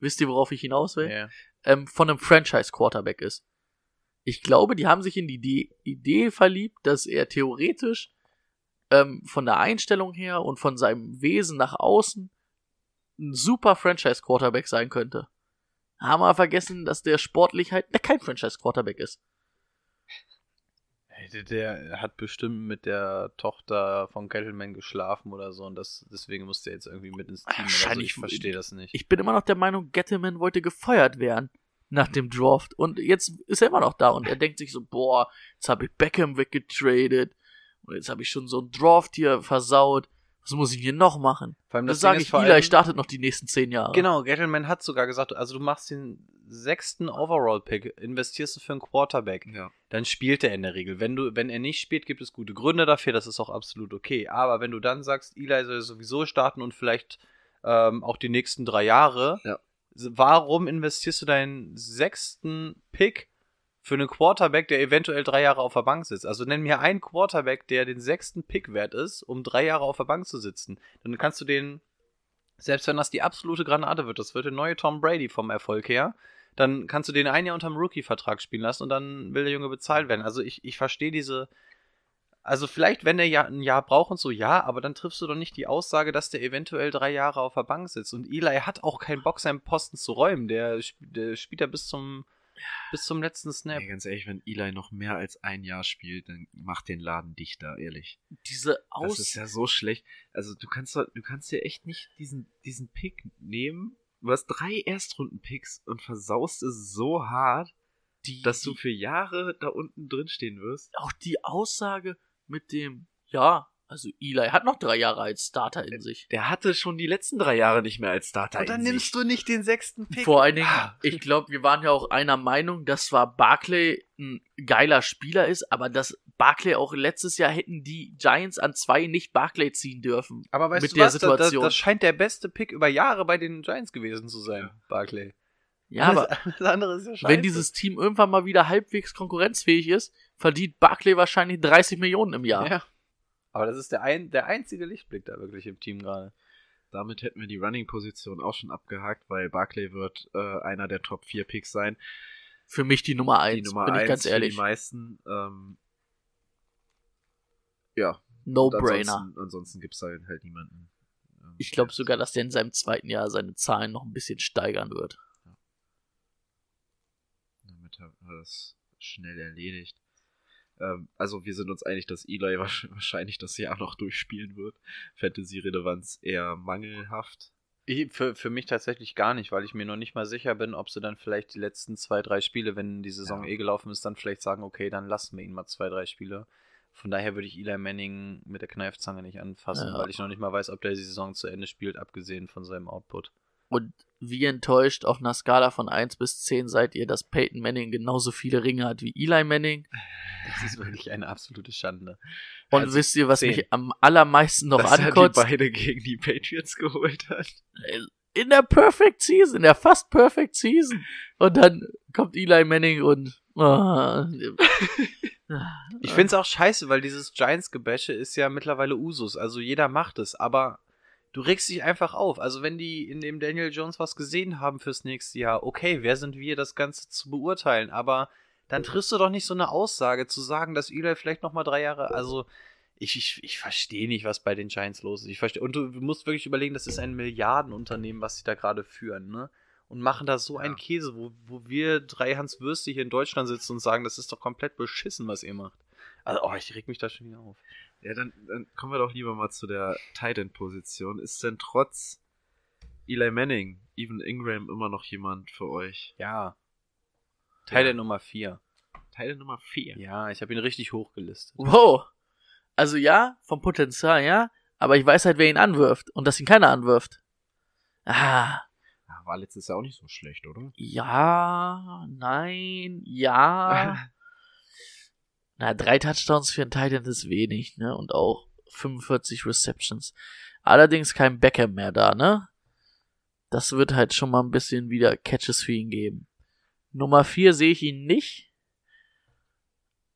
Wisst ihr, worauf ich hinaus will? Ja. ähm, von einem Franchise-Quarterback ist. Ich glaube, die haben sich in die Idee, Idee verliebt, dass er theoretisch ähm, von der Einstellung her und von seinem Wesen nach außen ein super Franchise-Quarterback sein könnte. Haben wir vergessen, dass der sportlich halt der kein Franchise-Quarterback ist. Der, hat bestimmt mit der Tochter von Gettleman geschlafen oder so und das, deswegen musste er jetzt irgendwie mit ins Team. Wahrscheinlich- Ich verstehe das nicht. Ich bin immer noch der Meinung, Gettleman wollte gefeuert werden nach dem Draft. Und jetzt ist er immer noch da und er denkt sich so, boah, jetzt habe ich Beckham weggetradet und jetzt habe ich schon so einen Draft hier versaut. Was muss ich hier noch machen? Vor allem Das, das sage ich, Eli startet noch die nächsten zehn Jahre. Genau, Gettleman hat sogar gesagt, also du machst den sechsten Overall-Pick, investierst du für einen Quarterback, Ja. dann spielt er in der Regel. Wenn, du, wenn er nicht spielt, gibt es gute Gründe dafür, das ist auch absolut okay. Aber wenn du dann sagst, Eli soll sowieso starten und vielleicht ähm, auch die nächsten drei Jahre, Ja. warum investierst du deinen sechsten Pick für einen Quarterback, der eventuell drei Jahre auf der Bank sitzt? Also nenn mir einen Quarterback, der den sechsten Pick wert ist, um drei Jahre auf der Bank zu sitzen. Dann kannst du den selbst wenn das die absolute Granate wird, das wird der neue Tom Brady vom Erfolg her, dann kannst du den ein Jahr unterm Rookie-Vertrag spielen lassen und dann will der Junge bezahlt werden. Also ich, ich verstehe diese. Also vielleicht, wenn der ja ein Jahr braucht und so, ja, aber dann triffst du doch nicht die Aussage, dass der eventuell drei Jahre auf der Bank sitzt. Und Eli hat auch keinen Bock, seinen Posten zu räumen. Der, der spielt ja bis zum, bis zum letzten Snap. Ey, ganz ehrlich, wenn Eli noch mehr als ein Jahr spielt, dann macht den Laden dichter, ehrlich. Diese Das Aus ist ja so schlecht. Also du kannst du kannst dir echt nicht diesen, diesen Pick nehmen. Du hast drei Erstrunden-Picks und versaust es so hart, die, dass du für Jahre da unten drin stehen wirst. auch die Aussage mit dem, ja, also Eli hat noch drei Jahre als Starter in sich. Der hatte schon die letzten drei Jahre nicht mehr als Starter. Und dann in nimmst sich. du nicht den sechsten Pick. Vor allen Dingen, Ah. ich glaube, wir waren ja auch einer Meinung, dass zwar Barclay ein geiler Spieler ist, aber dass Barclay auch letztes Jahr hätten die Giants an zwei nicht Barclay ziehen dürfen. Aber weißt mit du der was, das, das, Situation. das scheint der beste Pick über Jahre bei den Giants gewesen zu sein, Barclay. Ja, aber alles, alles andere ist ja scheiße. wenn dieses Team irgendwann mal wieder halbwegs konkurrenzfähig ist, verdient Barclay wahrscheinlich 30 Millionen im Jahr. Ja. Aber das ist der, ein, der einzige Lichtblick da wirklich im Team gerade. Damit hätten wir die Running-Position auch schon abgehakt, weil Barclay wird äh, einer der Top 4 Picks sein. Für mich die Nummer Die eins, Nummer bin ich 1 ganz für ehrlich. die meisten. Ähm, ja, No-brainer. ansonsten, ansonsten gibt es halt, halt niemanden. ähm, Ich glaube sogar, dass der in seinem zweiten Jahr seine Zahlen noch ein bisschen steigern wird. Damit haben wir das schnell erledigt. Ähm, also wir sind uns einig, dass Eli wahrsch- wahrscheinlich das Jahr noch durchspielen wird. Fantasy-Relevanz eher mangelhaft. Ich, für, für mich tatsächlich gar nicht, weil ich mir noch nicht mal sicher bin, ob sie dann vielleicht die letzten zwei, drei Spiele, wenn die Saison Ja. eh gelaufen ist, dann vielleicht sagen, okay, dann lassen wir ihn mal zwei, drei Spiele. Von daher würde ich Eli Manning mit der Kneifzange nicht anfassen, Ja. weil ich noch nicht mal weiß, ob der die Saison zu Ende spielt, abgesehen von seinem Output. Und wie enttäuscht auf einer Skala von 1 bis 10 seid ihr, dass Peyton Manning genauso viele Ringe hat wie Eli Manning? Das ist wirklich eine absolute Schande. Und Also wisst ihr, was 10. mich am allermeisten noch dass er die ankotzt? beide gegen die Patriots geholt hat. In der Perfect Season, in der fast Perfect Season. Und dann kommt Eli Manning und. ah, Ich finde es auch scheiße, weil dieses Giants-Gebäsche ist ja mittlerweile Usus. Also jeder macht es, aber du regst dich einfach auf. Also wenn die in dem Daniel Jones was gesehen haben fürs nächste Jahr, okay, wer sind wir, das Ganze zu beurteilen? Aber dann triffst du doch nicht so eine Aussage zu sagen, dass Eli vielleicht noch mal drei Jahre, also ich, ich, ich verstehe nicht, was bei den Giants los ist. Ich verstehe, und du musst wirklich überlegen, das ist ein Milliardenunternehmen, was sie da gerade führen, ne? Und machen da so einen Käse, wo, wo wir drei Hans Würste hier in Deutschland sitzen und sagen, das ist doch komplett beschissen, was ihr macht. Also, oh, ich reg mich da schon wieder auf. Ja, dann, dann kommen wir doch lieber mal zu der Tight End Position. Ist denn trotz Eli Manning, Evan Ingram immer noch jemand für euch? Ja. Teil Ja. der Nummer 4. Teil Nummer 4. Ja, ich habe ihn richtig hochgelistet. wow. Also ja, vom Potenzial, ja. Aber ich weiß halt, wer ihn anwirft und dass ihn keiner anwirft. Ah, Ja, war letztes Jahr auch nicht so schlecht, oder? ja, nein, ja. Na, drei Touchdowns für einen Titan ist wenig, ne? Und auch 45 Receptions. Allerdings kein Beckham mehr da, ne? Das wird halt schon mal ein bisschen wieder Catches für ihn geben. Nummer vier sehe ich ihn nicht.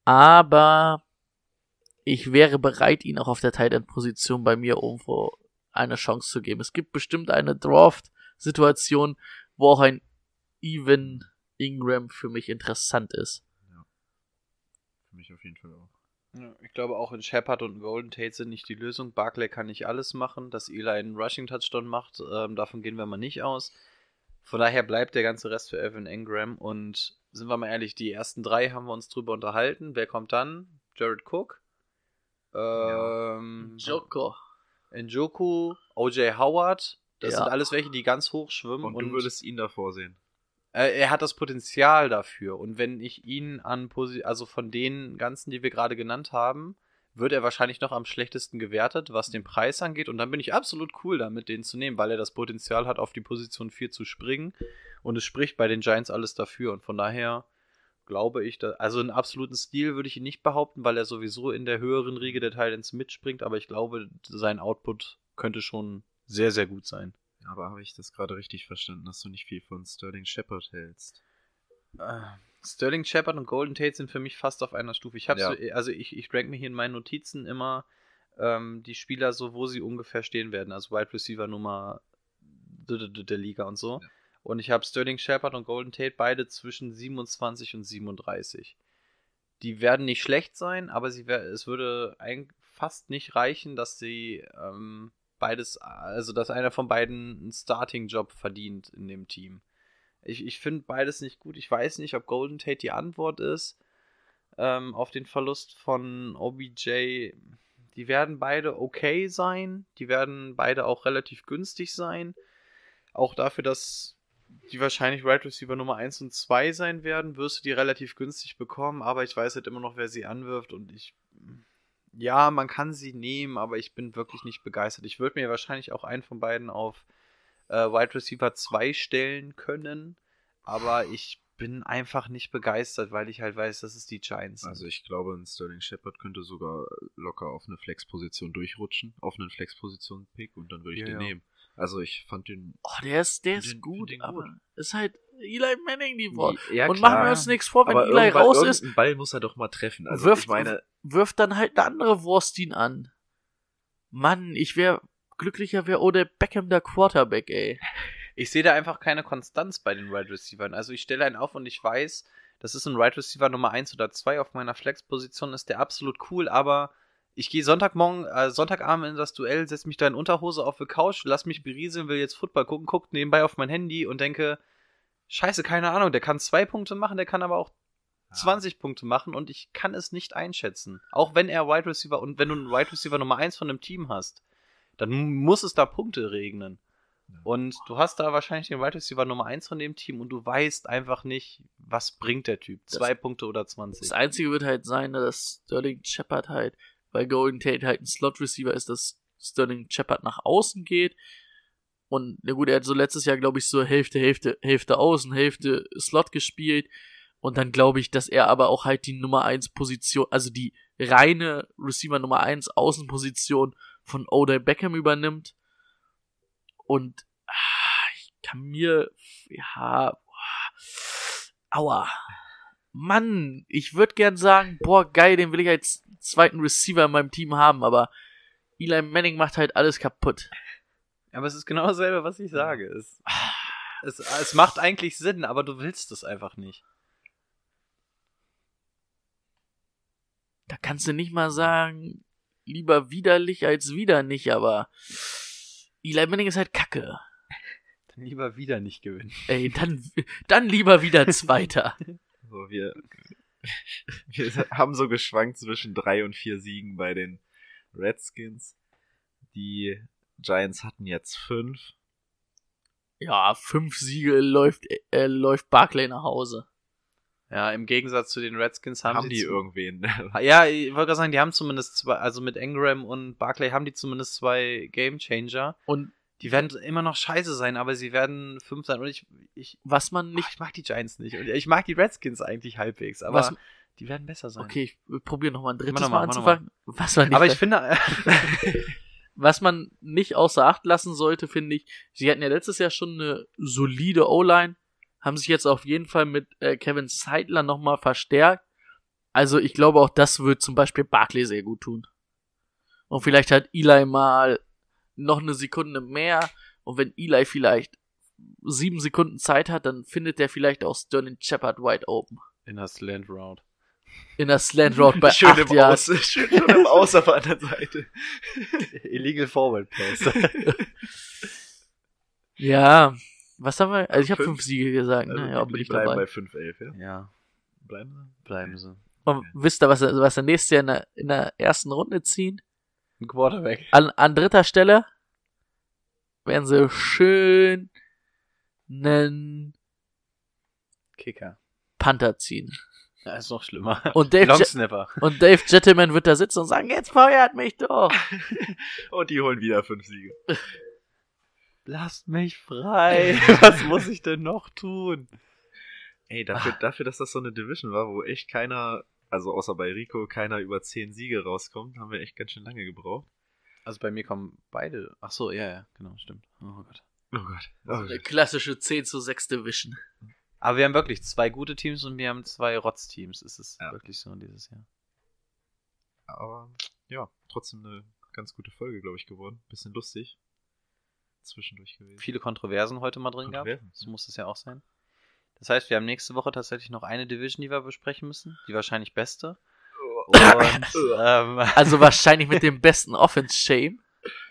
Aber ich wäre bereit, ihn auch auf der Tight End Position bei mir irgendwo eine Chance zu geben. Es gibt bestimmt eine Draft-Situation, wo auch ein Even Ingram für mich interessant ist. Für mich auf jeden Fall auch. Ja, ich glaube auch in Shepard und Golden Tate sind nicht die Lösung. Barclay kann nicht alles machen. Dass Eli einen Rushing Touchdown macht, ähm, davon gehen wir mal nicht aus. Von daher bleibt der ganze Rest für Evan Ingram. Und sind wir mal ehrlich, die ersten drei haben wir uns drüber unterhalten. Wer kommt dann? Jared Cook, ähm, Joko. Njoku, OJ Howard. Das Ja. sind alles welche, die ganz hoch schwimmen. Und, du würdest ihn davor sehen. Äh, er hat das Potenzial dafür. Und wenn ich ihn an Posi also von den ganzen, die wir gerade genannt haben, wird er wahrscheinlich noch am schlechtesten gewertet, was den Preis angeht. Und dann bin ich absolut cool damit, den zu nehmen, weil er das Potenzial hat, auf die Position 4 zu springen. Und es spricht bei den Giants alles dafür. Und von daher glaube ich, dass, also einen absoluten Stil würde ich ihn nicht behaupten, weil er sowieso in der höheren Riege der Titans mitspringt. Aber ich glaube, sein Output könnte schon sehr, sehr gut sein. Aber habe ich das gerade richtig verstanden, dass du nicht viel von Sterling Shepard hältst? Äh, Sterling Shepard und Golden Tate sind für mich fast auf einer Stufe. Ich habe Ja. so, also ich, ich rank mir hier in meinen Notizen immer ähm, die Spieler so, wo sie ungefähr stehen werden. Also Wide Receiver Nummer der, Liga und so. Ja. Und ich habe Sterling Shepard und Golden Tate beide zwischen 27 und 37. Die werden nicht schlecht sein, aber sie wär, es würde eigentlich fast nicht reichen, dass sie ähm, beides, also dass einer von beiden einen Starting-Job verdient in dem Team. Ich, ich finde beides nicht gut. Ich weiß nicht, ob Golden Tate die Antwort ist ähm, auf den Verlust von OBJ. Die werden beide okay sein. Die werden beide auch relativ günstig sein. Auch dafür, dass die wahrscheinlich Right Receiver Nummer 1 und 2 sein werden, wirst du die relativ günstig bekommen. Aber ich weiß halt immer noch, wer sie anwirft. Und ich. Ja, man kann sie nehmen, aber ich bin wirklich nicht begeistert. Ich würde mir wahrscheinlich auch einen von beiden auf äh, Wide Receiver 2 stellen können. Aber ich bin einfach nicht begeistert, weil ich halt weiß, dass es die Giants sind. Also ich glaube, ein Sterling Shepard könnte sogar locker auf eine Flexposition durchrutschen, auf einen Flexposition-Pick und dann würde ich Ja, den ja. nehmen. Also ich fand den... Oh, der ist, der ist Den- gut, den aber gut. ist halt Eli Manning die Woche. Ja, und klar. machen wir uns nichts vor, wenn aber Eli raus ist, Ball muss er doch mal treffen. Also wirft, ich meine, wirft dann halt eine andere Wurst ihn an. Mann, ich wäre glücklicher wäre Odell Beckham der Quarterback, ey. Ich sehe da einfach keine Konstanz bei den Wide Receivers. Also ich stelle einen auf und ich weiß, das ist ein Wide Receiver Nummer 1 oder 2 auf meiner Flex-Position, ist der absolut cool, aber ich gehe Sonntagmorgen, äh, Sonntagabend in das Duell, setze mich da in Unterhose auf die Couch, lass mich berieseln, will jetzt Football gucken, guckt nebenbei auf mein Handy und denke, scheiße, keine Ahnung, der kann zwei Punkte machen, der kann aber auch 20 Punkte machen und ich kann es nicht einschätzen. Auch wenn er Wide Receiver und wenn du einen Wide Receiver Nummer 1 von einem Team hast, dann muss es da Punkte regnen. Und du hast da wahrscheinlich den Wide Receiver Nummer 1 von dem Team und du weißt einfach nicht, was bringt der Typ. Zwei Punkte oder 20. Das Einzige wird halt sein, dass Sterling Shepard halt, weil Golden Tate halt ein Slot-Receiver ist, dass Sterling Shepard nach außen geht. Und, na gut, er hat so letztes Jahr, glaube ich, so Hälfte, Hälfte, Hälfte außen, Hälfte Slot gespielt. Und dann glaube ich, dass er aber auch halt die Nummer 1 Position, also die reine Receiver Nummer 1 Außenposition von Odell Beckham übernimmt. Und ah, ich kann mir, ja, boah, aua. Mann, ich würde gern sagen, boah, geil, den will ich als zweiten Receiver in meinem Team haben, aber Eli Manning macht halt alles kaputt. Aber es ist genau dasselbe, was ich sage. Es, es, es macht eigentlich Sinn, aber du willst es einfach nicht. Da kannst du nicht mal sagen, lieber widerlich als wieder nicht, aber Eli Manning ist halt kacke. Dann lieber wieder nicht gewinnen. Ey, dann, dann lieber wieder Zweiter. so wir, wir haben so geschwankt zwischen drei und vier Siegen bei den Redskins. Die Giants hatten jetzt fünf. Ja, fünf Siege läuft, äh, läuft Barclay nach Hause. Ja, im Gegensatz zu den Redskins haben, Haben, die zu- irgendwen? Ja, ich wollte gerade sagen, die haben zumindest zwei, also mit Ingram und Barclay haben die zumindest zwei Game Changer. Und Die werden immer noch scheiße sein, aber sie werden fünf sein. Und ich, ich, was man nicht, ich mag die Giants nicht. Und ich mag die Redskins eigentlich halbwegs, aber Was- die werden besser sein. Okay, ich probiere nochmal ein drittes Mal mal, noch mal. anzufangen. Was man nicht Aber ich finde, was man nicht außer Acht lassen sollte, finde ich, sie hatten ja letztes Jahr schon eine solide O-Line, haben sich jetzt auf jeden Fall mit äh, Kevin Seidler nochmal verstärkt. Also ich glaube auch das wird zum Beispiel Barkley sehr gut tun. Und vielleicht hat Eli mal noch eine Sekunde mehr. Und wenn Eli vielleicht sieben Sekunden Zeit hat, dann findet der vielleicht auch Sterling Shepard wide open. in der Slant Route. In der Slant Route bei schön, acht im Yards. Aus, schön schon im Aus auf der anderen Seite. Illegal Forward Pass. Ja, was haben wir? Also ich habe Fünf? fünf Siege gesagt, ne? Also, Ja, die bin ich bleiben dabei. bei 5-11, ja? ja, Bleiben sie? bleiben sie. Und wisst ihr, was, er- was er nächstes Jahr in der, in der ersten Runde ziehen? Ein Quarterback. An, an dritter Stelle werden sie schön einen Kicker. Panther ziehen. Ja, ist noch schlimmer. Und Dave, Long Je Snapper. und Dave Gentleman wird da sitzen und sagen, jetzt feuert mich doch. Und die holen wieder 5 Siege. Lasst mich frei. Was muss ich denn noch tun? Ey, dafür, dafür, dass das so eine Division war, wo echt keiner, also außer bei Rico, keiner über 10 Siege rauskommt, haben wir echt ganz schön lange gebraucht. Also bei mir kommen beide. Ach so, ja, ja, genau, stimmt. Oh Gott. Oh Gott. Oh Eine Gott. klassische 10 zu 6 Division. Aber wir haben wirklich zwei gute Teams und wir haben zwei Rotz-Teams. Es ist Ja. wirklich so dieses Jahr. Aber ja, trotzdem eine ganz gute Folge, glaube ich, geworden. Bisschen lustig. Zwischendurch gewesen. Viele Kontroversen heute mal drin gehabt. Kontroversen, So muss es ja auch sein. Das heißt, wir haben nächste Woche tatsächlich noch eine Division, die wir besprechen müssen. Die wahrscheinlich beste. Und, ähm, Also wahrscheinlich mit dem besten Offense-Shame.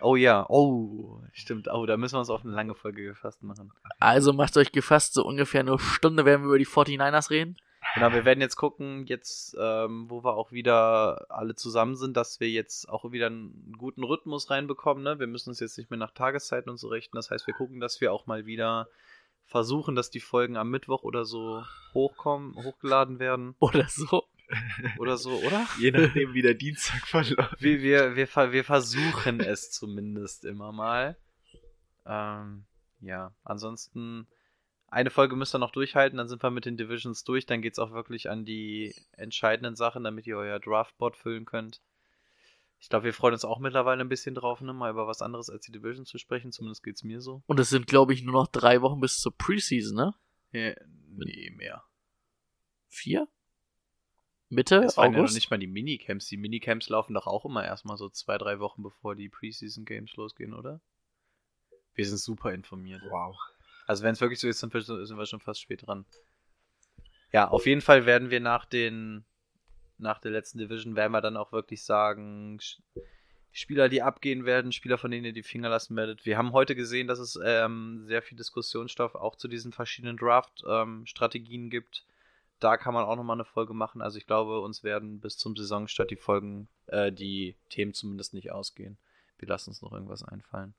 oh ja, oh, stimmt. Oh, da müssen wir uns auf eine lange Folge gefasst machen. Also macht euch gefasst, so ungefähr eine Stunde werden wir über die 49ers reden. Genau, wir werden jetzt gucken, jetzt, ähm, wo wir auch wieder alle zusammen sind, dass wir jetzt auch wieder einen guten Rhythmus reinbekommen. Ne? Wir müssen uns jetzt nicht mehr nach Tageszeiten und so richten. Das heißt, wir gucken, dass wir auch mal wieder versuchen, dass die Folgen am Mittwoch oder so hochkommen, hochgeladen werden Oder so. oder so, oder? Je nachdem, wie der Dienstag verläuft. Wir, wir, wir, wir versuchen es zumindest immer mal. Ähm, ja, ansonsten eine Folge müsst ihr noch durchhalten, dann sind wir mit den Divisions durch, dann geht's auch wirklich an die entscheidenden Sachen, damit ihr euer Draftboard füllen könnt. Ich glaube, wir freuen uns auch mittlerweile ein bisschen drauf, ne, mal über was anderes als die Division zu sprechen, zumindest geht's mir so. Und es sind, glaube ich, nur noch drei Wochen bis zur Preseason, ne? Ja, nee, mehr. Vier? Mitte Es waren ja noch August? nicht mal die Minicamps. Die Minicamps laufen doch auch immer erstmal so zwei, drei Wochen bevor die Preseason Games losgehen, oder? Wir sind super informiert. Wow. Also wenn es wirklich so ist, sind wir, sind wir schon fast spät dran. Ja, auf jeden Fall werden wir nach den nach der letzten Division werden wir dann auch wirklich sagen, Spieler, die abgehen werden, Spieler, von denen ihr die Finger lassen werdet. Wir haben heute gesehen, dass es ähm, sehr viel Diskussionsstoff auch zu diesen verschiedenen Draft-Strategien gibt. Da kann man auch nochmal eine Folge machen. Also ich glaube, uns werden bis zum Saisonstart die Folgen, äh, die Themen zumindest nicht ausgehen. Wir lassen uns noch irgendwas einfallen.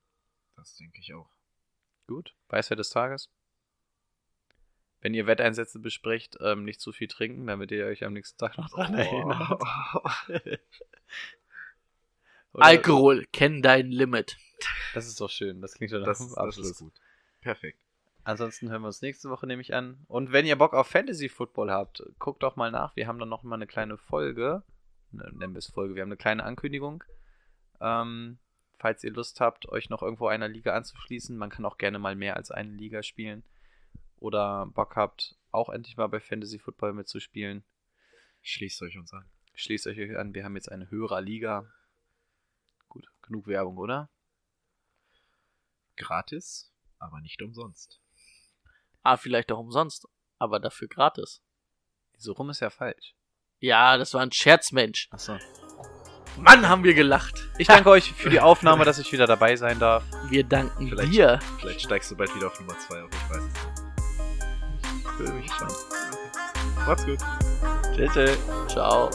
Das denke ich auch. Gut. Weisheit des Tages. Wenn ihr Wetteinsätze besprecht, ähm, nicht zu viel trinken, damit ihr euch am nächsten Tag noch dran erinnert. Oder- Alkohol, kenn dein Limit. Das ist doch schön. Das klingt schon nach Das, das Abschluss. ist gut. Perfekt. Ansonsten hören wir uns nächste Woche nämlich an. Und wenn ihr Bock auf Fantasy Football habt, guckt doch mal nach. Wir haben dann noch mal eine kleine Folge. Ne, Nennen wir es Folge. Wir haben eine kleine Ankündigung. Ähm, falls ihr Lust habt, euch noch irgendwo einer Liga anzuschließen. Man kann auch gerne mal mehr als eine Liga spielen. Oder Bock habt, auch endlich mal bei Fantasy Football mitzuspielen. Schließt euch uns an. Schließt euch an. Wir haben jetzt eine höhere Liga. Gut, genug Werbung, oder? Gratis, aber nicht umsonst. Ah, vielleicht auch umsonst, aber dafür gratis. So rum ist ja falsch. Ja, das war ein Scherz, Mensch. Achso. Mann, haben wir gelacht. Ich danke euch für die Aufnahme, dass ich wieder dabei sein darf. Wir danken Vielleicht- dir. Vielleicht steigst du bald wieder auf Nummer 2 auf, ich weiß es nicht. Ich will mich. Okay. Macht's gut. Tschüss. Ciao.